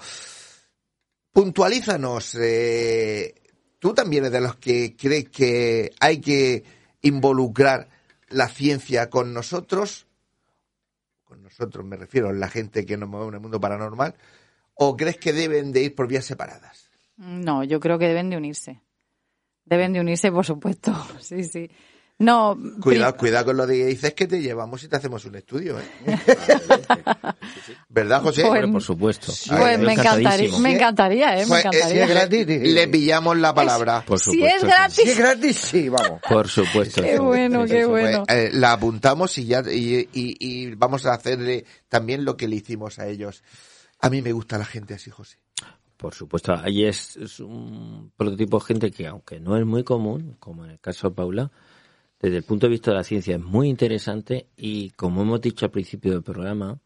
Puntualízanos, eh, tú también eres de los que crees que hay que involucrar la ciencia con nosotros, nosotros me refiero a la gente que nos mueve en el mundo paranormal, o crees que deben de ir por vías separadas? No, yo creo que deben de unirse. Deben de unirse, por supuesto. Sí, sí. No, Cuidado, cuidado con lo de que dices que te llevamos y te hacemos un estudio, ¿eh? ¿Verdad, José? Pues- por supuesto. Pues me encantaría, me encantaría, ¿eh? Me Pues, eh, encantaría. le pillamos la palabra. Por Si es gratis. Si es gratis, sí, vamos. Por supuesto. Qué bueno, qué bueno. Pues, eh, la apuntamos y ya y, y- y vamos a hacerle también lo que le hicimos a ellos. A mí me gusta la gente así, José. Por supuesto, ahí es, es un prototipo de gente que, aunque no es muy común, como en el caso de Paula, desde el punto de vista de la ciencia es muy interesante y, como hemos dicho al principio del programa,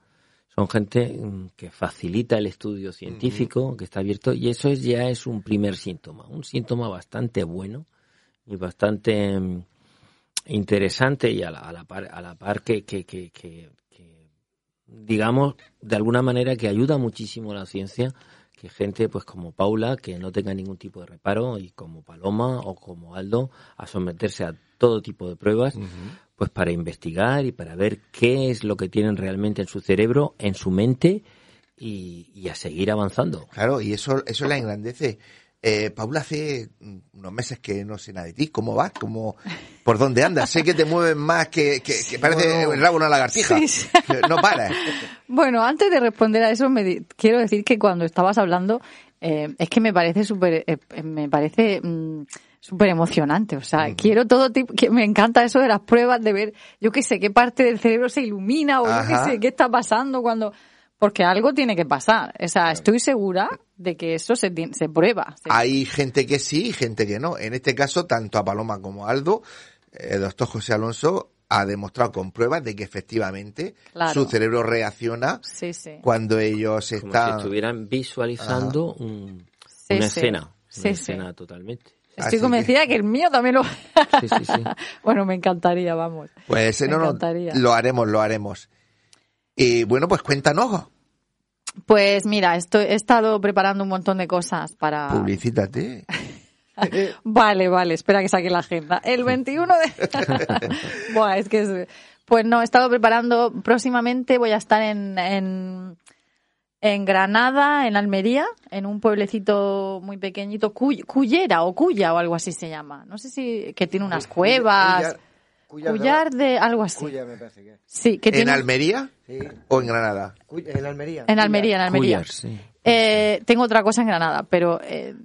son gente mm, que facilita el estudio científico, que está abierto, y eso es, ya es un primer síntoma, un síntoma bastante bueno y bastante mm, interesante y a la, a la par, a la par que, que, que, que- que, digamos, de alguna manera que ayuda muchísimo a la ciencia que gente pues como Paula que no tenga ningún tipo de reparo y como Paloma o como Aldo a someterse a todo tipo de pruebas pues para investigar y para ver qué es lo que tienen realmente en su cerebro, en su mente y, y a seguir avanzando. Claro, y eso, eso la engrandece. Eh, Paula, hace unos meses que no sé nada de ti. ¿Cómo vas? ¿Cómo, ¿Por dónde andas? Sé que te mueves más que, que, que parece el rabo de una lagartija. Sí, No paras. Bueno, antes de responder a eso, me di- quiero decir que cuando estabas hablando, eh, es que me parece súper, eh, eh, me parece mm, súper emocionante. O sea, quiero todo tipo, que me encanta eso de las pruebas, de ver, yo qué sé, qué parte del cerebro se ilumina o yo qué sé, qué está pasando cuando, porque algo tiene que pasar. O sea, estoy segura de que eso se, se prueba. Se- Hay gente que sí y gente que no. En este caso, tanto a Paloma como a Aldo, el doctor José Alonso ha demostrado con pruebas de que efectivamente Claro. su cerebro reacciona Sí, sí. cuando ellos Como si están... estuvieran visualizando un- Sí, una sí. escena, una sí. escena totalmente. Estoy Así convencida que... el mío también lo... Sí, sí, sí. bueno, me encantaría, vamos. Pues eh, Me no, no, encantaría. lo haremos, lo haremos. Y bueno, pues cuéntanos, Pues mira, estoy, he estado preparando un montón de cosas para... publicítate. Vale, vale, espera que saque la agenda. El 21 de... Buah, es que es... Pues no, he estado preparando, próximamente voy a estar en, en, en Granada, en Almería, en un pueblecito muy pequeñito, Cuy- Cuyera o Cuya o algo así se llama. No sé si, que tiene unas cuevas. Cuyar- Cuyar de algo así. Cuya me parece que es. Sí, que ¿En tiene... Almería Sí. o en Granada? Cuy- En Almería. En Almería, en Almería. Cuyar, sí. Eh, tengo otra cosa en Granada, pero eh,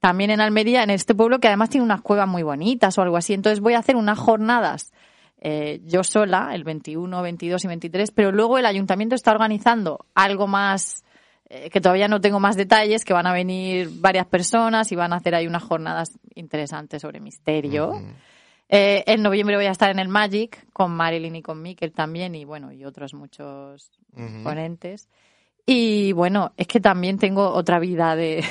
también en Almería, en este pueblo que además tiene unas cuevas muy bonitas o algo así. Entonces voy a hacer unas jornadas eh, yo sola, el 21, 22 y 23, pero luego el ayuntamiento está organizando algo más eh, que todavía no tengo más detalles, que van a venir varias personas y van a hacer ahí unas jornadas interesantes sobre misterio. Eh, en noviembre voy a estar en el Magic con Marilyn y con Mikel también y bueno, y otros muchos ponentes. Y bueno, es que también tengo otra vida de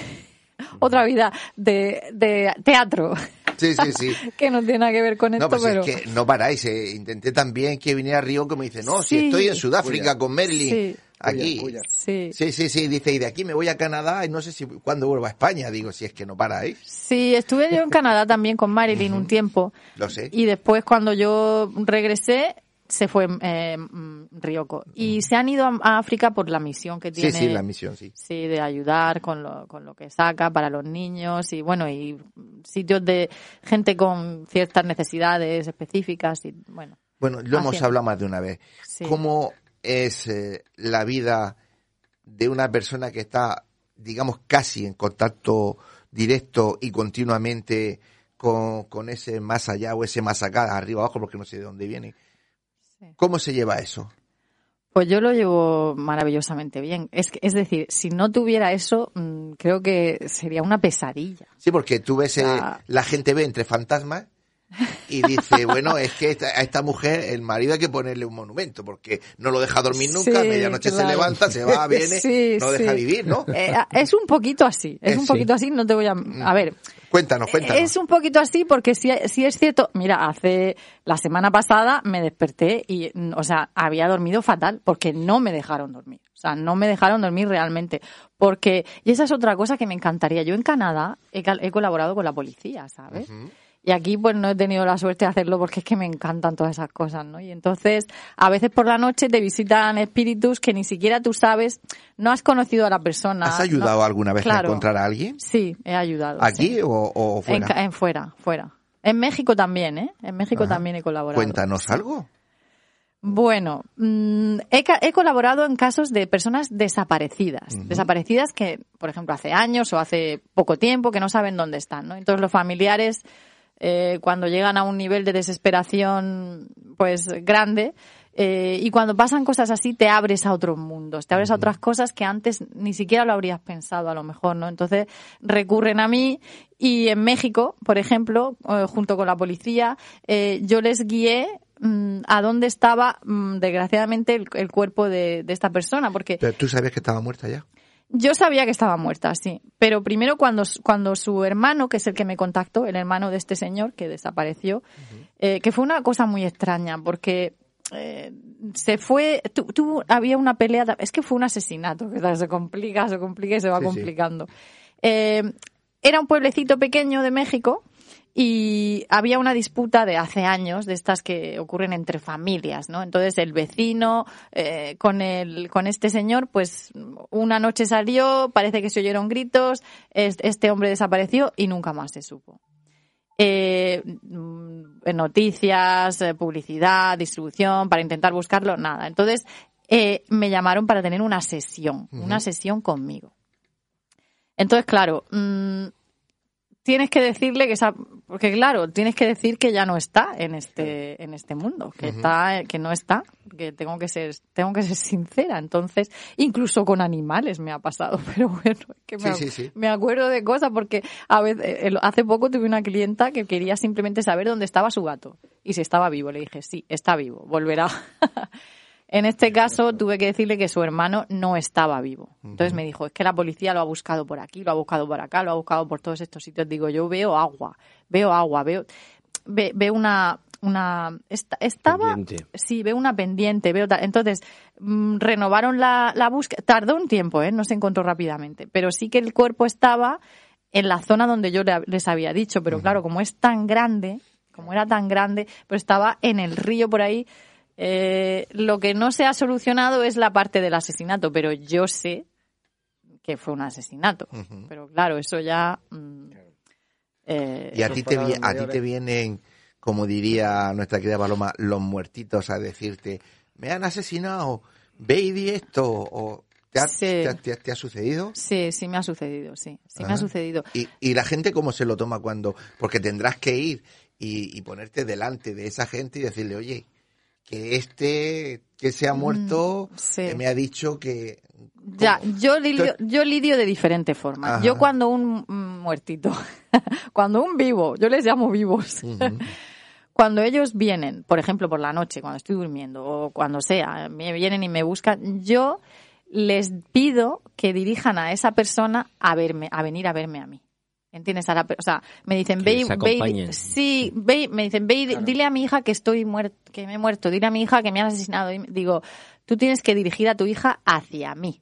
otra vida de, de teatro Sí, sí, sí. que no tiene nada que ver con esto, No, pues pero es que no paráis. eh. Intenté también que viniera Río que me dice, no, si estoy en Sudáfrica con Merlin, Sí. aquí. Sí. Sí, sí, sí, dice, y de aquí me voy a Canadá y no sé si cuándo vuelvo a España. Digo, si es que no paráis. Sí, estuve yo en Canadá también con Marilyn un tiempo Lo sé. y después cuando yo regresé se fue eh, mm, Ryoko y se han ido a, África por la misión que Sí, tiene sí, la misión, sí. Sí, de ayudar con lo, con lo que saca para los niños y bueno, y sitios de gente con ciertas necesidades específicas y bueno. Bueno, lo hemos hablado más de una vez. Sí. ¿Cómo es eh, la vida de una persona que está, digamos, casi en contacto directo y continuamente con, con ese más allá o ese más acá, arriba abajo, porque no sé de dónde viene? ¿Cómo se lleva eso? Pues yo lo llevo maravillosamente bien. Es, es decir, si no tuviera eso, mm, creo que sería una pesadilla. Sí, porque tú ves, eh, Ya. la gente ve entre fantasmas y dice, bueno, es que esta- a esta mujer, el marido hay que ponerle un monumento, porque no lo deja dormir nunca, a Sí, medianoche se levanta, se va, viene, Sí, no deja sí. vivir, ¿no? Eh, es un poquito así, es Eh, un. Mm. poquito así, no te voy a... A ver, Cuéntanos, cuéntanos. Es un poquito así porque sí, sí es cierto. Mira, hace la semana pasada me desperté y, mm, o sea, había dormido fatal porque no me dejaron dormir. O sea, no me dejaron dormir realmente. Porque, y esa es otra cosa que me encantaría. Yo en Canadá he, he colaborado con la policía, ¿sabes? Y aquí pues no he tenido la suerte de hacerlo porque es que me encantan todas esas cosas, ¿no? Y entonces a veces por la noche te visitan espíritus que ni siquiera tú sabes, no has conocido a la persona. ¿Has ayudado no- alguna vez a encontrar a alguien? Sí, he ayudado. ¿Aquí sí. o, fuera? en fuera, fuera. En México también, ¿eh? En México Ajá. también he colaborado. Cuéntanos algo. Bueno, mm, he, he colaborado en casos de personas desaparecidas. Desaparecidas que, por ejemplo, hace años o hace poco tiempo que no saben dónde están, ¿no? Entonces los familiares, eh, cuando llegan a un nivel de desesperación, pues, grande, eh, y cuando pasan cosas así, te abres a otros mundos, te abres a otras cosas que antes ni siquiera lo habrías pensado, a lo mejor, ¿no? Entonces recurren a mí y en México, por ejemplo, eh, junto con la policía, eh, yo les guié mm, a dónde estaba, mm, desgraciadamente, el, el cuerpo de, de esta persona, porque Pero tú sabías que estaba muerta ya. Yo sabía que estaba muerta, sí. Pero primero cuando, cuando su hermano, que es el que me contactó, el hermano de este señor que desapareció, eh, que fue una cosa muy extraña, porque eh, se fue, tu- tuvo, había una pelea, es que fue un asesinato, que se complica, se complica y se va Sí, sí. complicando. Eh, era un pueblecito pequeño de México y había una disputa de hace años de estas que ocurren entre familias, ¿no? Entonces el vecino eh, con el con este señor, pues una noche salió, parece que se oyeron gritos, es- este hombre desapareció y nunca más se supo. Eh, mm, noticias, eh, publicidad, distribución, para intentar buscarlo, nada. Entonces eh, me llamaron para tener una sesión, una sesión conmigo. Entonces, claro, mm, tienes que decirle que esa, porque claro, tienes que decir que ya no está en este en este mundo, que está que no está, que tengo que ser tengo que ser sincera, entonces incluso con animales me ha pasado, pero bueno, es que me, Sí, sí, sí. me acuerdo de cosas porque a veces eh, hace poco tuve una clienta que quería simplemente saber dónde estaba su gato y si estaba vivo, le dije, "Sí, está vivo, volverá." En este caso tuve que decirle que su hermano no estaba vivo. Entonces me dijo, es que la policía lo ha buscado por aquí, lo ha buscado por acá, lo ha buscado por todos estos sitios. Digo, yo veo agua, veo agua, veo, ve- veo una, una, esta- estaba, Pendiente. sí, veo una pendiente, veo, entonces mm, renovaron la, la búsqueda, tardó un tiempo, ¿eh? no se encontró rápidamente, pero sí que el cuerpo estaba en la zona donde yo le- les había dicho, pero claro, como es tan grande, como era tan grande, pues estaba en el río por ahí. Eh, lo que no se ha solucionado es la parte del asesinato, pero yo sé que fue un asesinato. Pero claro, eso ya. mm, eh, Y a ti, te, a ti te vienen, como diría nuestra querida Paloma, los muertitos a decirte, me han asesinado, ve y di esto, o ¿te ha, te ha- te ha- te ha sucedido? Sí, sí me ha sucedido, sí. Sí me ha sucedido. ¿Y, y la gente cómo se lo toma cuando, porque tendrás que ir y, y ponerte delante de esa gente y decirle, oye, que este que se ha muerto Mm, sí. eh, me ha dicho que Ya, yo lidio, yo lidio de diferente forma. Ajá. Yo cuando un muertito, cuando un vivo, yo les llamo vivos. Cuando ellos vienen, por ejemplo, por la noche, cuando estoy durmiendo o cuando sea, me vienen y me buscan, yo les pido que dirijan a esa persona a verme, a venir a verme a mí. ¿Entiendes? A la o sea, me dicen, ve, ve, sí, ve, me dicen, ve, dile a mi hija que estoy muerto, que me he muerto, dile a mi hija que me han asesinado. Y digo, tú tienes que dirigir a tu hija hacia mí.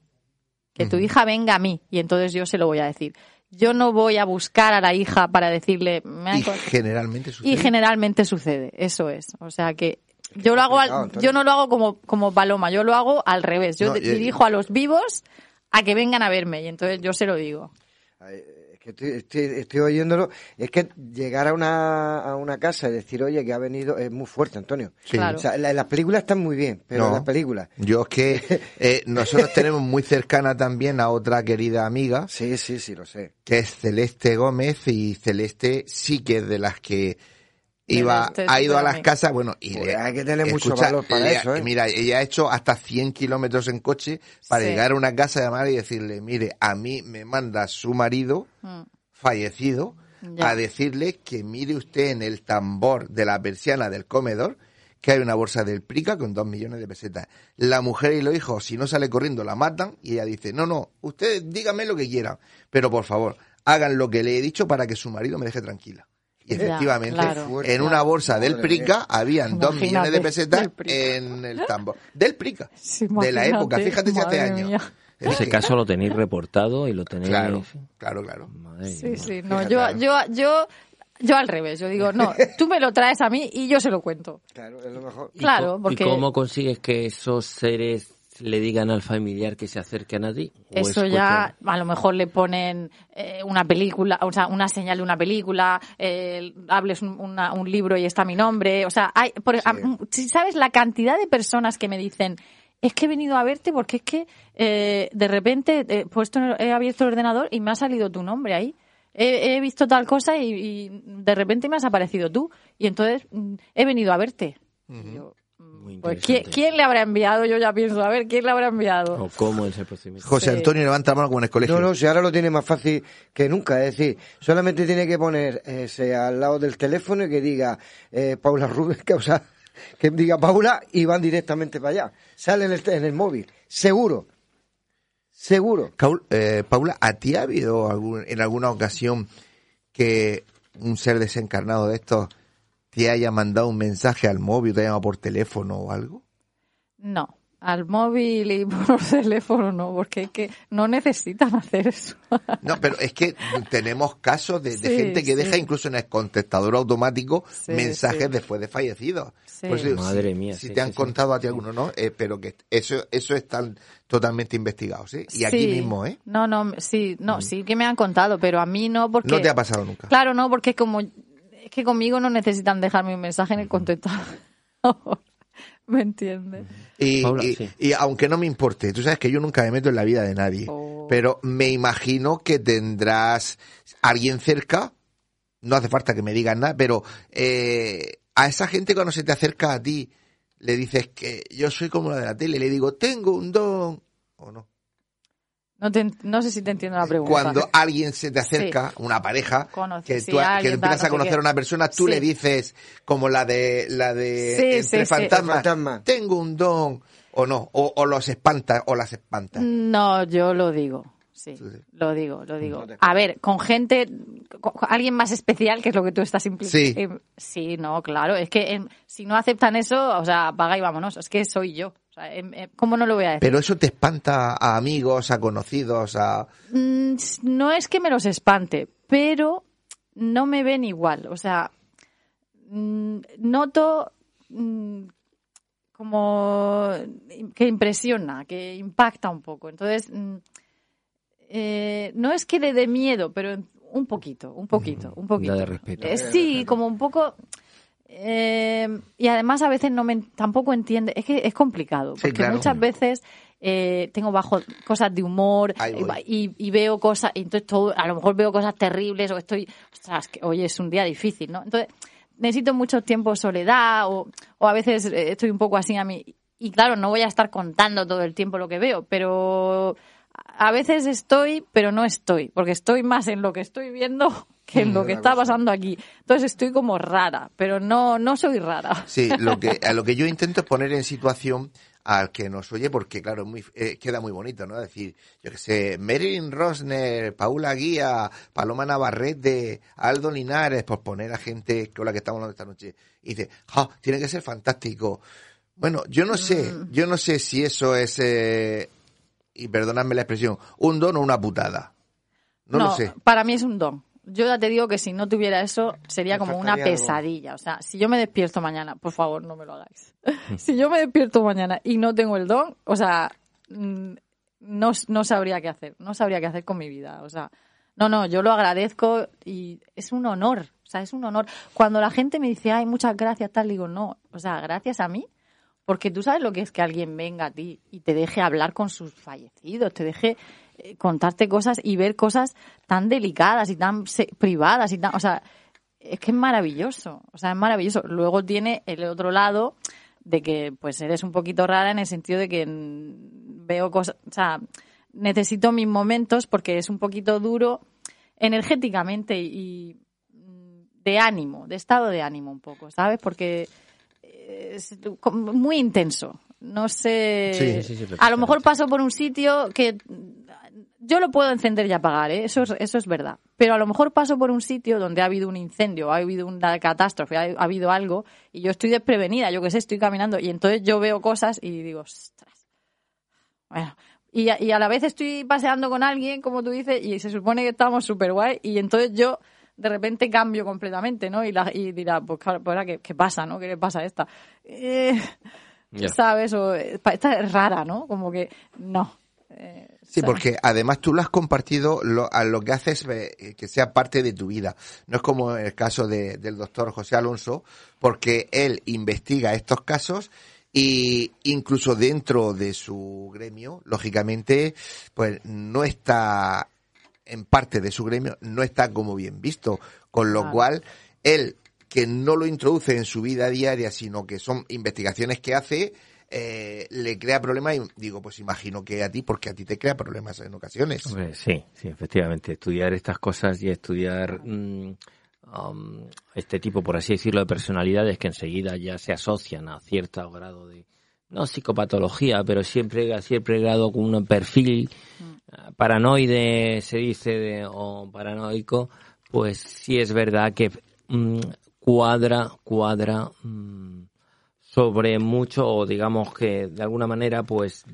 Que tu hija venga a mí. Y entonces yo se lo voy a decir. Yo no voy a buscar a la hija para decirle, me han y generalmente sucede. y generalmente sucede, eso es. O sea que yo lo hago, al- yo no lo hago como, como paloma, yo lo hago al revés. Yo No, y- dirijo a los vivos a que vengan a verme y entonces yo se lo digo. Estoy, estoy, estoy oyéndolo. Es que llegar a una, a una casa y decir, oye, que ha venido, es muy fuerte, Antonio. Sí. Claro. O sea, la- las películas están muy bien, pero No. las películas. Yo es que eh, nosotros tenemos muy cercana también a otra querida amiga. Sí, sí, sí, lo sé. Que es Celeste Gómez y Celeste sí que es de las que iba, Celeste es ha ido a las casas, bueno, y Pues le- hay que tener mucho escucha, valor para le- eso, ¿eh? Mira, ella ha hecho hasta 100 kilómetros en coche para Sí. llegar a una casa, llamar y decirle, mire, a mí me manda su marido Mm. fallecido Ya. a decirle que mire usted en el tambor de la persiana del comedor que hay una bolsa del Prica con dos millones de pesetas. La mujer y los hijos, si no sale corriendo, la matan y ella dice, no, no, ustedes díganme lo que quieran, pero por favor, hagan lo que le he dicho para que su marido me deje tranquila. Y Ya, efectivamente, claro. en una bolsa del Prica habían dos Imagínate, millones de pesetas en el tambor. Del Prica. Sí, de la época, fíjate si hace años. Ese que- caso lo tenéis reportado y lo tenéis. Claro, claro, claro. Madre Sí, mía. sí, no, yo, yo, yo, yo al revés, yo digo, no, tú me lo traes a mí y yo se lo cuento. Claro, es lo mejor. ¿Y Claro, porque ¿Y cómo consigues que esos seres le digan al familiar que se acerquen a ti? ¿O eso ya a lo mejor le ponen eh, una película, o sea, una señal de una película, eh, hables un, una- un libro y está mi nombre, o sea, hay, por, a- si sabes la cantidad de personas que me dicen es que he venido a verte porque es que eh, de repente he puesto he abierto el ordenador y me ha salido tu nombre ahí. He, he visto tal cosa y, y de repente me has aparecido tú y entonces mm, he venido a verte. Y yo, pues, ¿quién, quién le habrá enviado? Yo ya pienso, a ver, ¿quién le habrá enviado? ¿O cómo es el procedimiento? José Antonio levanta la mano como en el colegio. No, no, si ahora lo tiene más fácil que nunca. Es decir, solamente tiene que poner ese al lado del teléfono y que diga eh, Paula Rubén, que, o sea, que diga Paula y van directamente para allá. Sale en el, en el móvil. Seguro. Seguro. Caul- eh, Paula, ¿a ti ha habido algún- en alguna ocasión que un ser desencarnado de estos te haya mandado un mensaje al móvil, te haya llamado por teléfono o algo? No, al móvil y por teléfono no, porque es que no necesitan hacer eso. No, pero es que tenemos casos de, de Sí, gente que sí. deja incluso en el contestador automático Sí, mensajes sí. después de fallecidos. Sí. Por eso, Madre si- mía, Si sí, te han sí, sí. contado a ti alguno, ¿no? Eh, pero que eso, eso están totalmente investigados, ¿sí? Y aquí mismo, ¿eh? No, no, sí, no, sí que me han contado, pero a mí no porque... No te ha pasado nunca. Claro, no, porque es como... Es que conmigo no necesitan dejarme un mensaje en el contestador. ¿Me entiendes? Y, Paula, y- sí. y aunque no me importe, tú sabes que yo nunca me meto en la vida de nadie, Oh. pero me imagino que tendrás alguien cerca, no hace falta que me digan nada, pero eh, a esa gente cuando se te acerca a ti, le dices que yo soy como la de la tele, le digo, tengo un don, o no. No, te no sé si te entiendo la pregunta. Cuando alguien se te acerca, una pareja, Conoce, que sí, tú que alguien, empiezas a no sé conocer a una persona, tú Sí. le dices, como la de la de Sí, entre sí, sí. fantasmas, tengo un don, o no, o, o los espanta, o las espanta. No, yo lo digo. Sí, lo digo, lo digo. A ver, con gente, con alguien más especial, que es lo que tú estás implicando. Sí. sí, no, claro. Es que em, si no aceptan eso, o sea, paga y vámonos. Es que soy yo. Sea, em, em, ¿Cómo no lo voy a decir? Pero eso te espanta a amigos, a conocidos, a... Mm, no es que me los espante, pero no me ven igual. O sea, mm, noto mm, como que impresiona, que impacta un poco. Entonces, eh, no es que le dé miedo, pero un poquito, un poquito, un poquito. de respeto. Eh, sí, como un poco. Eh, y además a veces no me, tampoco entiende. Es que es complicado, Sí, porque claro. muchas veces eh, tengo bajo cosas de humor y, y veo cosas, y entonces todo, a lo mejor veo cosas terribles o estoy, ostras, que hoy es un día difícil, ¿no? Entonces necesito mucho tiempo de soledad o, o a veces eh, estoy un poco así a mí. Y claro, no voy a estar contando todo el tiempo lo que veo, pero a veces estoy, pero no estoy, porque estoy más en lo que estoy viendo que en Mm, lo que está pasando aquí. Entonces estoy como rara, pero no, no soy rara. Sí, lo que, a lo que yo intento es poner en situación al que nos oye, porque claro, es muy, eh, queda muy bonito, ¿no? Decir, yo que sé, Marilyn Rosner, Paula Guía, Paloma Navarrete, Aldo Linares, por poner a gente con la que estamos hablando esta noche. Y dice, ¡ja! Tiene que ser fantástico. Bueno, yo no sé, Mm. yo no sé si eso es, eh, y perdonadme la expresión, un don o una putada. No, lo sé. Para mí es un don. Yo ya te digo que si no tuviera eso sería Me como una pesadilla. O sea, si yo me despierto mañana, por favor, no me lo hagáis. si yo me despierto mañana y no tengo el don, o sea, mm, no, no sabría qué hacer. No sabría qué hacer con mi vida. O sea, no, no, yo lo agradezco y es un honor. O sea, es un honor. Cuando la gente me dice, ay, muchas gracias, tal, digo, no. O sea, gracias a mí. Porque tú sabes lo que es que alguien venga a ti y te deje hablar con sus fallecidos, te deje contarte cosas y ver cosas tan delicadas y tan privadas y tan, o sea, es que es maravilloso, o sea, es maravilloso. Luego tiene el otro lado de que pues eres un poquito rara en el sentido de que veo cosas, o sea, necesito mis momentos porque es un poquito duro energéticamente y mm, de ánimo, de estado de ánimo un poco, ¿sabes? Porque es como muy intenso. No sé. Sí, sí, sí, a lo mejor paso por un sitio que yo lo puedo encender y apagar, ¿eh? eso, es, eso es verdad. Pero a lo mejor paso por un sitio donde ha habido un incendio, ha habido una catástrofe, ha, ha habido algo, y yo estoy desprevenida, yo qué sé, estoy caminando, y entonces yo veo cosas y digo, ostras. Bueno, y a, y a la vez estoy paseando con alguien, como tú dices, y se supone que estamos súper guay, y entonces yo de repente cambio completamente, ¿no? Y, la, y dirá, pues claro, pues ahora, ¿qué, qué pasa, no? ¿Qué le pasa a esta? Eh. ¿Sabes? O, eh, esta es rara, ¿no? Como que, no. Eh, Sí, porque además tú lo has compartido, lo, a lo que haces eh, que sea parte de tu vida. No es como el caso de- del doctor José Alonso, porque él investiga estos casos y incluso dentro de su gremio, lógicamente, pues no está en parte de su gremio, no está como bien visto. Con lo cual, él que no lo introduce en su vida diaria, sino que son investigaciones que hace, eh, le crea problemas y digo, pues imagino que a ti, porque a ti te crea problemas en ocasiones. Hombre, sí, sí, efectivamente. Estudiar estas cosas y estudiar mm, um, este tipo, por así decirlo, de personalidades que enseguida ya se asocian a cierto grado de, no psicopatología, pero siempre a siempre grado con un perfil eh, paranoide, se dice, de- o paranoico, pues sí es verdad que mm, cuadra, cuadra mm, sobre mucho, o digamos que de alguna manera, pues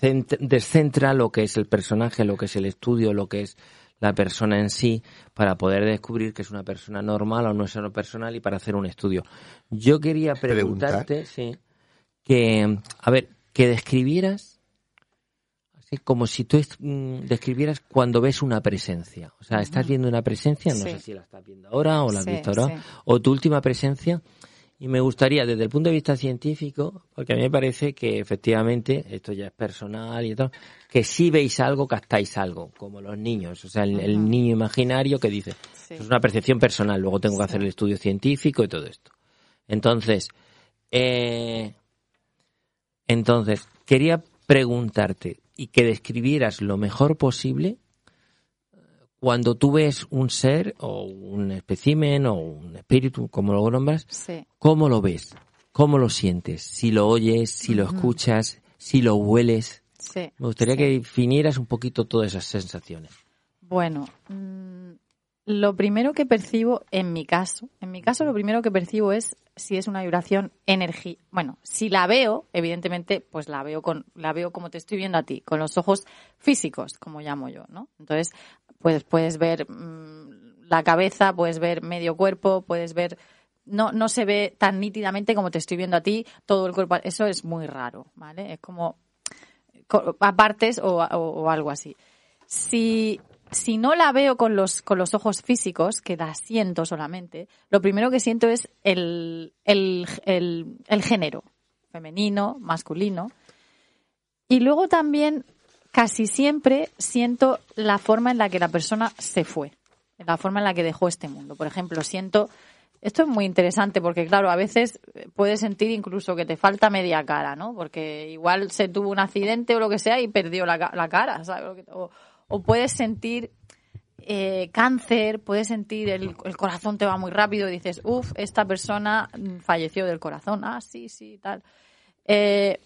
cent- descentra lo que es el personaje, lo que es el estudio, lo que es la persona en sí, para poder descubrir que es una persona normal o no es una personal y para hacer un estudio. Yo quería preguntarte, sí, que, a ver, que describieras, así como si tú est- mm, describieras cuando ves una presencia. O sea, estás viendo una presencia, no Sí. sé si la estás viendo ahora o la has Sí, visto ahora, sí. o tu última presencia. Y me gustaría, desde el punto de vista científico, porque a mí me parece que efectivamente, esto ya es personal y todo, que si veis algo, captáis algo, como los niños. O sea, el, niño imaginario que dice, Sí. "Esto es una percepción personal, luego tengo que hacer el estudio científico y todo esto. Entonces, eh, entonces, quería preguntarte, y que describieras lo mejor posible cuando tú ves un ser o un espécimen o un espíritu, como lo nombras, Sí. ¿cómo lo ves? ¿Cómo lo sientes? Si lo oyes, si lo escuchas, si lo hueles. Sí. Me gustaría que definieras un poquito todas esas sensaciones. Bueno, mm, lo primero que percibo en mi caso, en mi caso lo primero que percibo es si es una vibración energía. Bueno, si la veo, evidentemente, pues la veo con, la veo como te estoy viendo a ti, con los ojos físicos, como llamo yo, ¿no? Entonces, pues puedes ver mm, la cabeza, puedes ver medio cuerpo, puedes ver no, no se ve tan nítidamente como te estoy viendo a ti, todo el cuerpo. Eso es muy raro, ¿vale? Es como co- a partes o, o- algo así. Si, si no la veo con los, con los ojos físicos, que la siento solamente, lo primero que siento es el, el, el género, femenino, masculino. Y luego también, casi siempre, siento la forma en la que la persona se fue, la forma en la que dejó este mundo. Por ejemplo, siento esto es muy interesante porque, claro, a veces eh, puedes sentir incluso que te falta media cara, ¿no? Porque igual se tuvo un accidente o lo que sea y perdió la, la cara, ¿sabes? O puedes sentir eh, cáncer, puedes sentir el, el corazón te va muy rápido y dices, uff, esta persona mm, falleció del corazón. Ah, sí, sí, tal. Eh,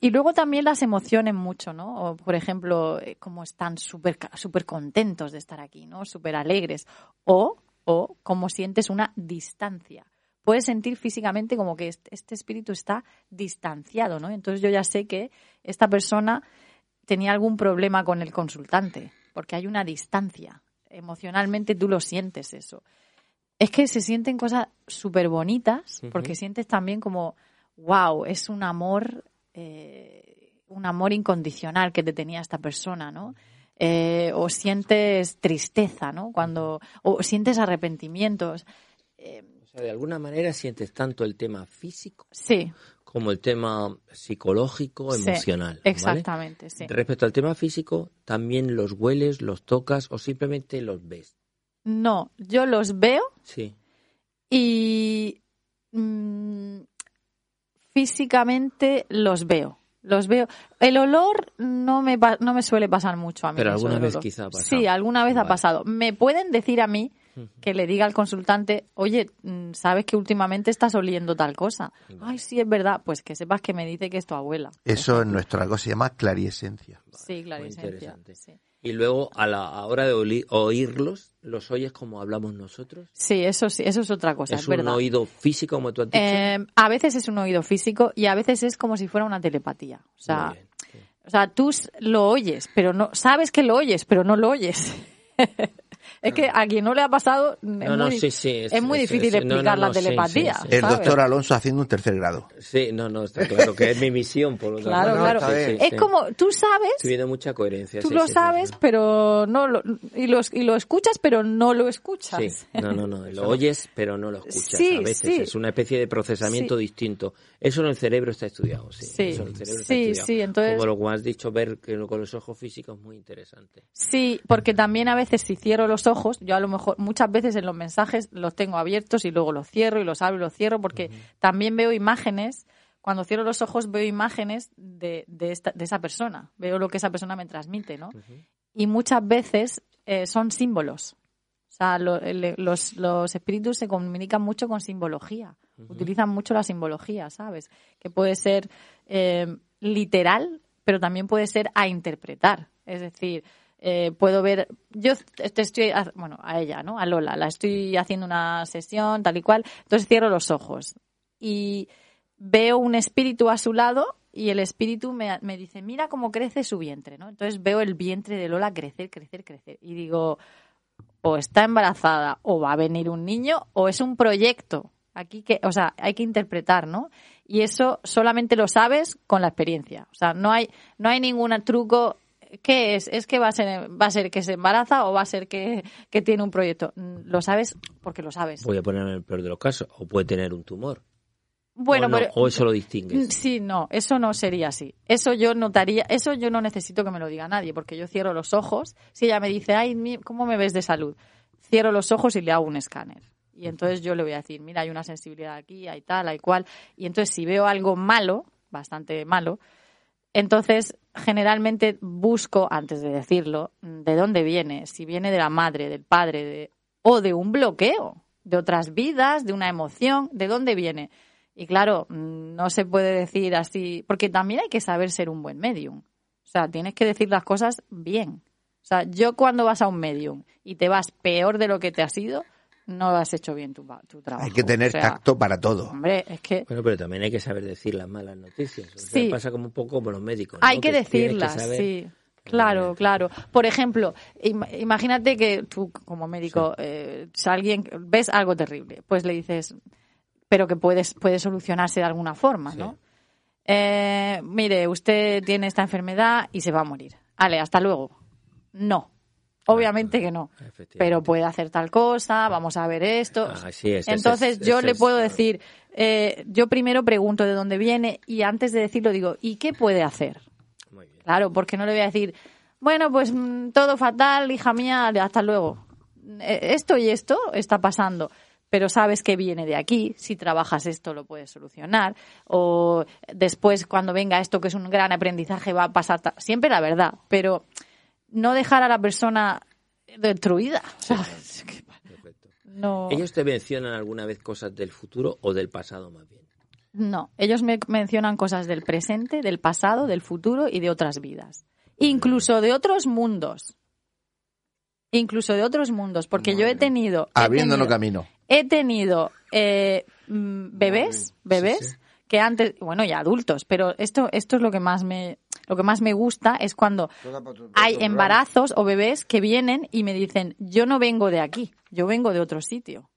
y luego también las emociones mucho, ¿no? O, por ejemplo, eh, como están súper súper contentos de estar aquí, ¿no? Súper alegres. O, o como sientes una distancia. Puedes sentir físicamente como que este, espíritu está distanciado, ¿no? Entonces yo ya sé que esta persona tenía algún problema con el consultante, porque hay una distancia. Emocionalmente tú lo sientes eso. Es que se sienten cosas súper bonitas, porque sientes también como, wow, es un amor, eh, un amor incondicional que te tenía esta persona, ¿no? Eh, o sientes tristeza, ¿no? Cuando, o sientes arrepentimientos. O sea, de alguna manera sientes tanto el tema físico Sí, como el tema psicológico, Sí, emocional. ¿vale? exactamente, sí. Respecto al tema físico, también los hueles, los tocas o simplemente los ves. no, yo los veo Sí. y mm, físicamente los veo. Los veo. El olor no me, pa- no me suele pasar mucho a mí. Pero alguna vez quizá ha pasado. Sí, alguna vez ha pasado. Me pueden decir a mí que le diga al consultante, oye, mm, sabes que últimamente estás oliendo tal cosa. Ay, sí, es verdad. Pues que sepas que me dice que es tu abuela. Eso en nuestro algo se llama clariesencia. Sí, clarisencia. interesante. Sí. Y luego a la hora de oírlos, los oyes como hablamos nosotros. Sí, eso sí, eso es otra cosa, es es, un verdad. oído físico, como tú has dicho. Eh, a veces es un oído físico y a veces es como si fuera una telepatía. O sea, bien, o sea tú lo oyes, pero no sabes que lo oyes, pero no lo oyes. es que a quien no le ha pasado es No, no, muy, sí, sí. es muy difícil sí, no, no, explicar no, la telepatía. sí, sí. El ¿sabes? doctor Alonso haciendo un tercer grado. Sí, no, no, está claro que es mi misión, por lo tanto. Claro, No, claro. sí, sí, es sí. como tú sabes, viendo mucha coherencia. tú sí, lo sabes, sí. pero no lo, y, lo, y lo escuchas, pero no lo escuchas. Sí, no, no, no, lo oyes pero no lo escuchas Sí, a veces, sí. es una especie de procesamiento Sí. distinto. Eso en el cerebro está estudiado, sí. Sí, Eso en el cerebro está sí, estudiado. sí, entonces- Como lo has dicho, ver que con los ojos físicos es muy interesante. Sí, porque también a veces si cierro los ojos, yo a lo mejor muchas veces en los mensajes los tengo abiertos y luego los cierro y los abro y los cierro porque también veo imágenes, cuando cierro los ojos veo imágenes de, de, esta, de esa persona, veo lo que esa persona me transmite, ¿no? Y muchas veces eh, son símbolos. O sea, lo- el- los, los espíritus se comunican mucho con simbología, utilizan mucho la simbología, ¿sabes? Que puede ser eh, literal, pero también puede ser a interpretar. Es decir, eh, puedo ver, yo te estoy, bueno, a ella, ¿no? A Lola, la estoy haciendo una sesión, tal y cual, entonces cierro los ojos y veo un espíritu a su lado y el espíritu me, me dice, mira cómo crece su vientre, ¿no? Entonces veo el vientre de Lola crecer, crecer, crecer y digo, o está embarazada o va a venir un niño o es un proyecto. Aquí que, o sea, hay que interpretar, ¿no? Y eso solamente lo sabes con la experiencia. O sea, no hay, no hay ningún truco. ¿Qué es? ¿Es que va a ser, va a ser que se embaraza o va a ser que, que tiene un proyecto? Lo sabes porque lo sabes. Voy a poner en el peor de los casos, o puede tener un tumor. Bueno, o, no, pero o eso lo distingues. Mm, Sí, no, eso no sería así. Eso yo notaría, eso yo no necesito que me lo diga nadie, porque yo cierro los ojos. Si ella me dice, ay, ¿cómo me ves de salud? Cierro los ojos y le hago un escáner. Y entonces yo le voy a decir, mira, hay una sensibilidad aquí, hay tal, hay cual. Y entonces si veo algo malo, bastante malo, Entonces, generalmente busco, antes de decirlo, de dónde viene, si viene de la madre, del padre, de, o de un bloqueo, de otras vidas, de una emoción, de dónde viene. Y claro, no se puede decir así, porque también hay que saber ser un buen medium. O sea, tienes que decir las cosas bien. O sea, yo cuando vas a un medium y te vas peor de lo que te has ido, no has hecho bien tu, trabajo. Hay que tener O sea, tacto para todo. Hombre, es que Bueno, pero también hay que saber decir las malas noticias. O sea, Sí. pasa como un poco con los médicos. ¿no? hay que decirlas, saber- sí. Claro, claro. Por ejemplo, im- imagínate que tú como médico eh, si alguien ves algo terrible, pues le dices, pero que puedes puede solucionarse de alguna forma, ¿no? Eh, mire, usted tiene esta enfermedad y se va a morir. Ale, hasta luego. No. Obviamente que no. Pero puede hacer tal cosa, vamos a ver esto. Ah, sí, ese- Entonces yo le es, puedo decir, eh, yo primero pregunto de dónde viene y antes de decirlo digo, ¿y qué puede hacer? Claro, porque no le voy a decir, bueno, pues mm, todo fatal, hija mía, hasta luego. Eh, Esto y esto está pasando, pero sabes que viene de aquí, si trabajas esto lo puedes solucionar, o después cuando venga esto que es un gran aprendizaje va a pasar siempre la verdad, pero no dejar a la persona destruida. No, ¿Ellos te mencionan alguna vez cosas del futuro o del pasado más bien? no, ellos me mencionan cosas del presente, del pasado, del futuro y de otras vidas, incluso de otros mundos. Incluso de otros mundos, porque yo he tenido, he tenido- camino. He tenido eh, mm, bebés, bebés que antes, bueno, ya adultos, pero esto, esto es lo que más me, lo que más me gusta es cuando hay embarazos o bebés que vienen y me dicen, yo no vengo de aquí, yo vengo de otro sitio.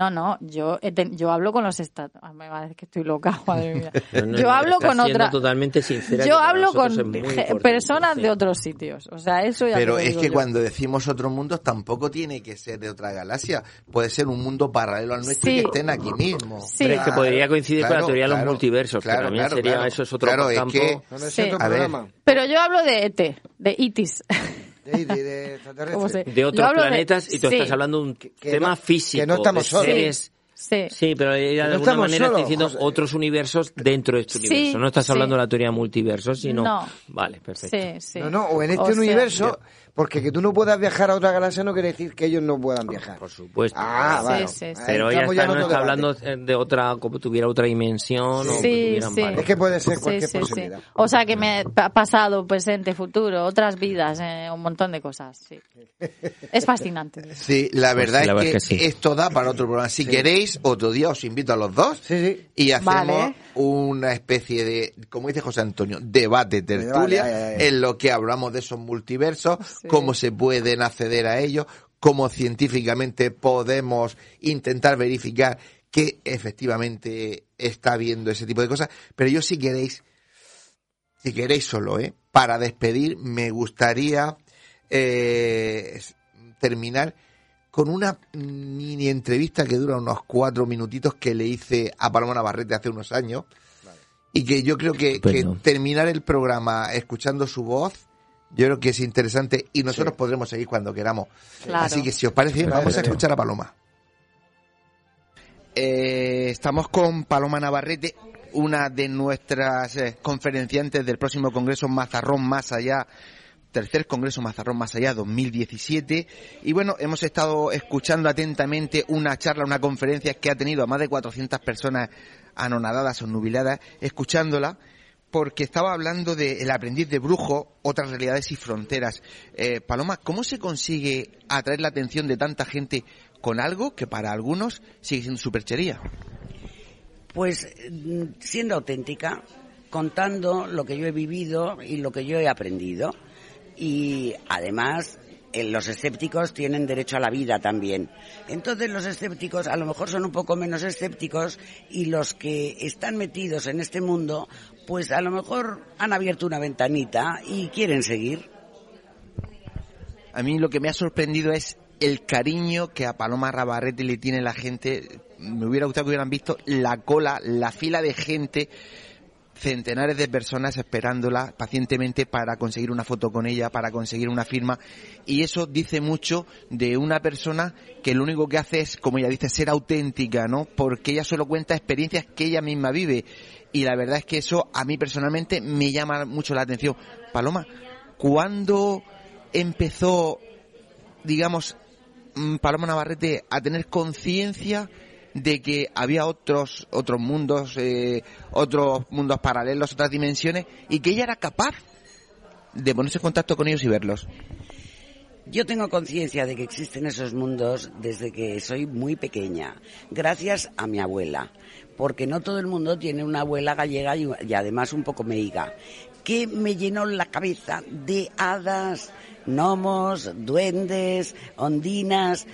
No, no, yo, ten- yo hablo con los estados. Me va a decir que estoy loca, madre mía. No, no, yo no, hablo con otra. totalmente sincera. que Yo hablo con es personas de otros sitios. O sea, eso ya Pero lo es digo que yo. cuando decimos otros mundos tampoco tiene que ser de otra galaxia. Puede ser un mundo paralelo al nuestro y Sí. que estén aquí mismo. Sí. Hombre, que podría coincidir con la Claro, teoría de los multiversos, claro, que también claro, sería, claro. eso es otro Claro, es campo. que- es Sí. otro A ver. Pero yo hablo de ET, de ITIS. De, de, de extraterrestre. ¿Cómo se- de Yo otros de- planetas y tú sí. estás hablando de un tema no- físico, que no estamos solos. seres- Sí. Sí, pero de no alguna estamos manera solos, estás diciendo José. otros universos dentro de este Sí, universo. No estás sí. hablando de la teoría multiverso, sino... No. Vale, perfecto. Sí, sí. No, no, o en este O sea, universo, porque que tú no puedas viajar a otra galaxia no quiere decir que ellos no puedan viajar. Por supuesto. Ah, Sí, vale. sí, sí. Pero está, en no está hablando eh, de otra, como tuviera otra dimensión o que tuvieran. Es que puede ser cualquier sí, sí. posibilidad. O sea que me ha pasado, presente, futuro, otras vidas, eh, un montón de cosas. Sí. Es fascinante. Sí, la Pues verdad es verdad que, es que sí. esto da para otro programa. Si queréis, otro día os invito a los dos Sí, sí. y hacemos Vale. una especie de, como dice José Antonio, debate tertulia en lo que hablamos de esos multiversos, Sí. cómo se pueden acceder a ellos, cómo científicamente podemos intentar verificar que efectivamente está viendo ese tipo de cosas. Pero yo si queréis, si queréis solo, ¿eh? Para despedir, me gustaría eh, terminar con una mini entrevista que dura unos cuatro minutitos que le hice a Paloma Navarrete hace unos años. Y que yo creo que, terminar el programa escuchando su voz, yo creo que es interesante y nosotros podremos seguir cuando queramos. Claro. Así que si os parece vamos a escuchar a Paloma. Eh, estamos con Paloma Navarrete, una de nuestras eh, conferenciantes del próximo Congreso Mazarrón Más Allá, tercer Congreso Mazarrón Más Allá 2017. Y bueno, hemos estado escuchando atentamente una charla, una conferencia que ha tenido a más de 400 personas anonadadas o nubiladas, escuchándola porque estaba hablando de El aprendiz de brujo, otras realidades y fronteras. Eh, Paloma, ¿cómo se consigue atraer la atención de tanta gente con algo que para algunos sigue siendo superchería? Pues mm, siendo auténtica, contando lo que yo he vivido y lo que yo he aprendido. Y además, los escépticos tienen derecho a la vida también. Entonces los escépticos a lo mejor son un poco menos escépticos y los que están metidos en este mundo, pues a lo mejor han abierto una ventanita y quieren seguir. A mí lo que me ha sorprendido es el cariño que a Paloma Rabarrete le tiene la gente. Me hubiera gustado que hubieran visto la cola, la fila de gente, centenares de personas esperándola pacientemente para conseguir una foto con ella, para conseguir una firma. Y eso dice mucho de una persona que lo único que hace es, como ella dice, ser auténtica, ¿no? Porque ella solo cuenta experiencias que ella misma vive. y la verdad es que eso a mí personalmente me llama mucho la atención. Paloma, ¿cuándo empezó, digamos, mm, Paloma Navarrete a tener conciencia de que había otros otros mundos, eh, otros mundos paralelos, otras dimensiones, y que ella era capaz de ponerse en contacto con ellos y verlos? Yo tengo conciencia de que existen esos mundos desde que soy muy pequeña, gracias a mi abuela, porque no todo el mundo tiene una abuela gallega y, y además un poco meiga, que me llenó la cabeza de hadas, gnomos, duendes, ondinas,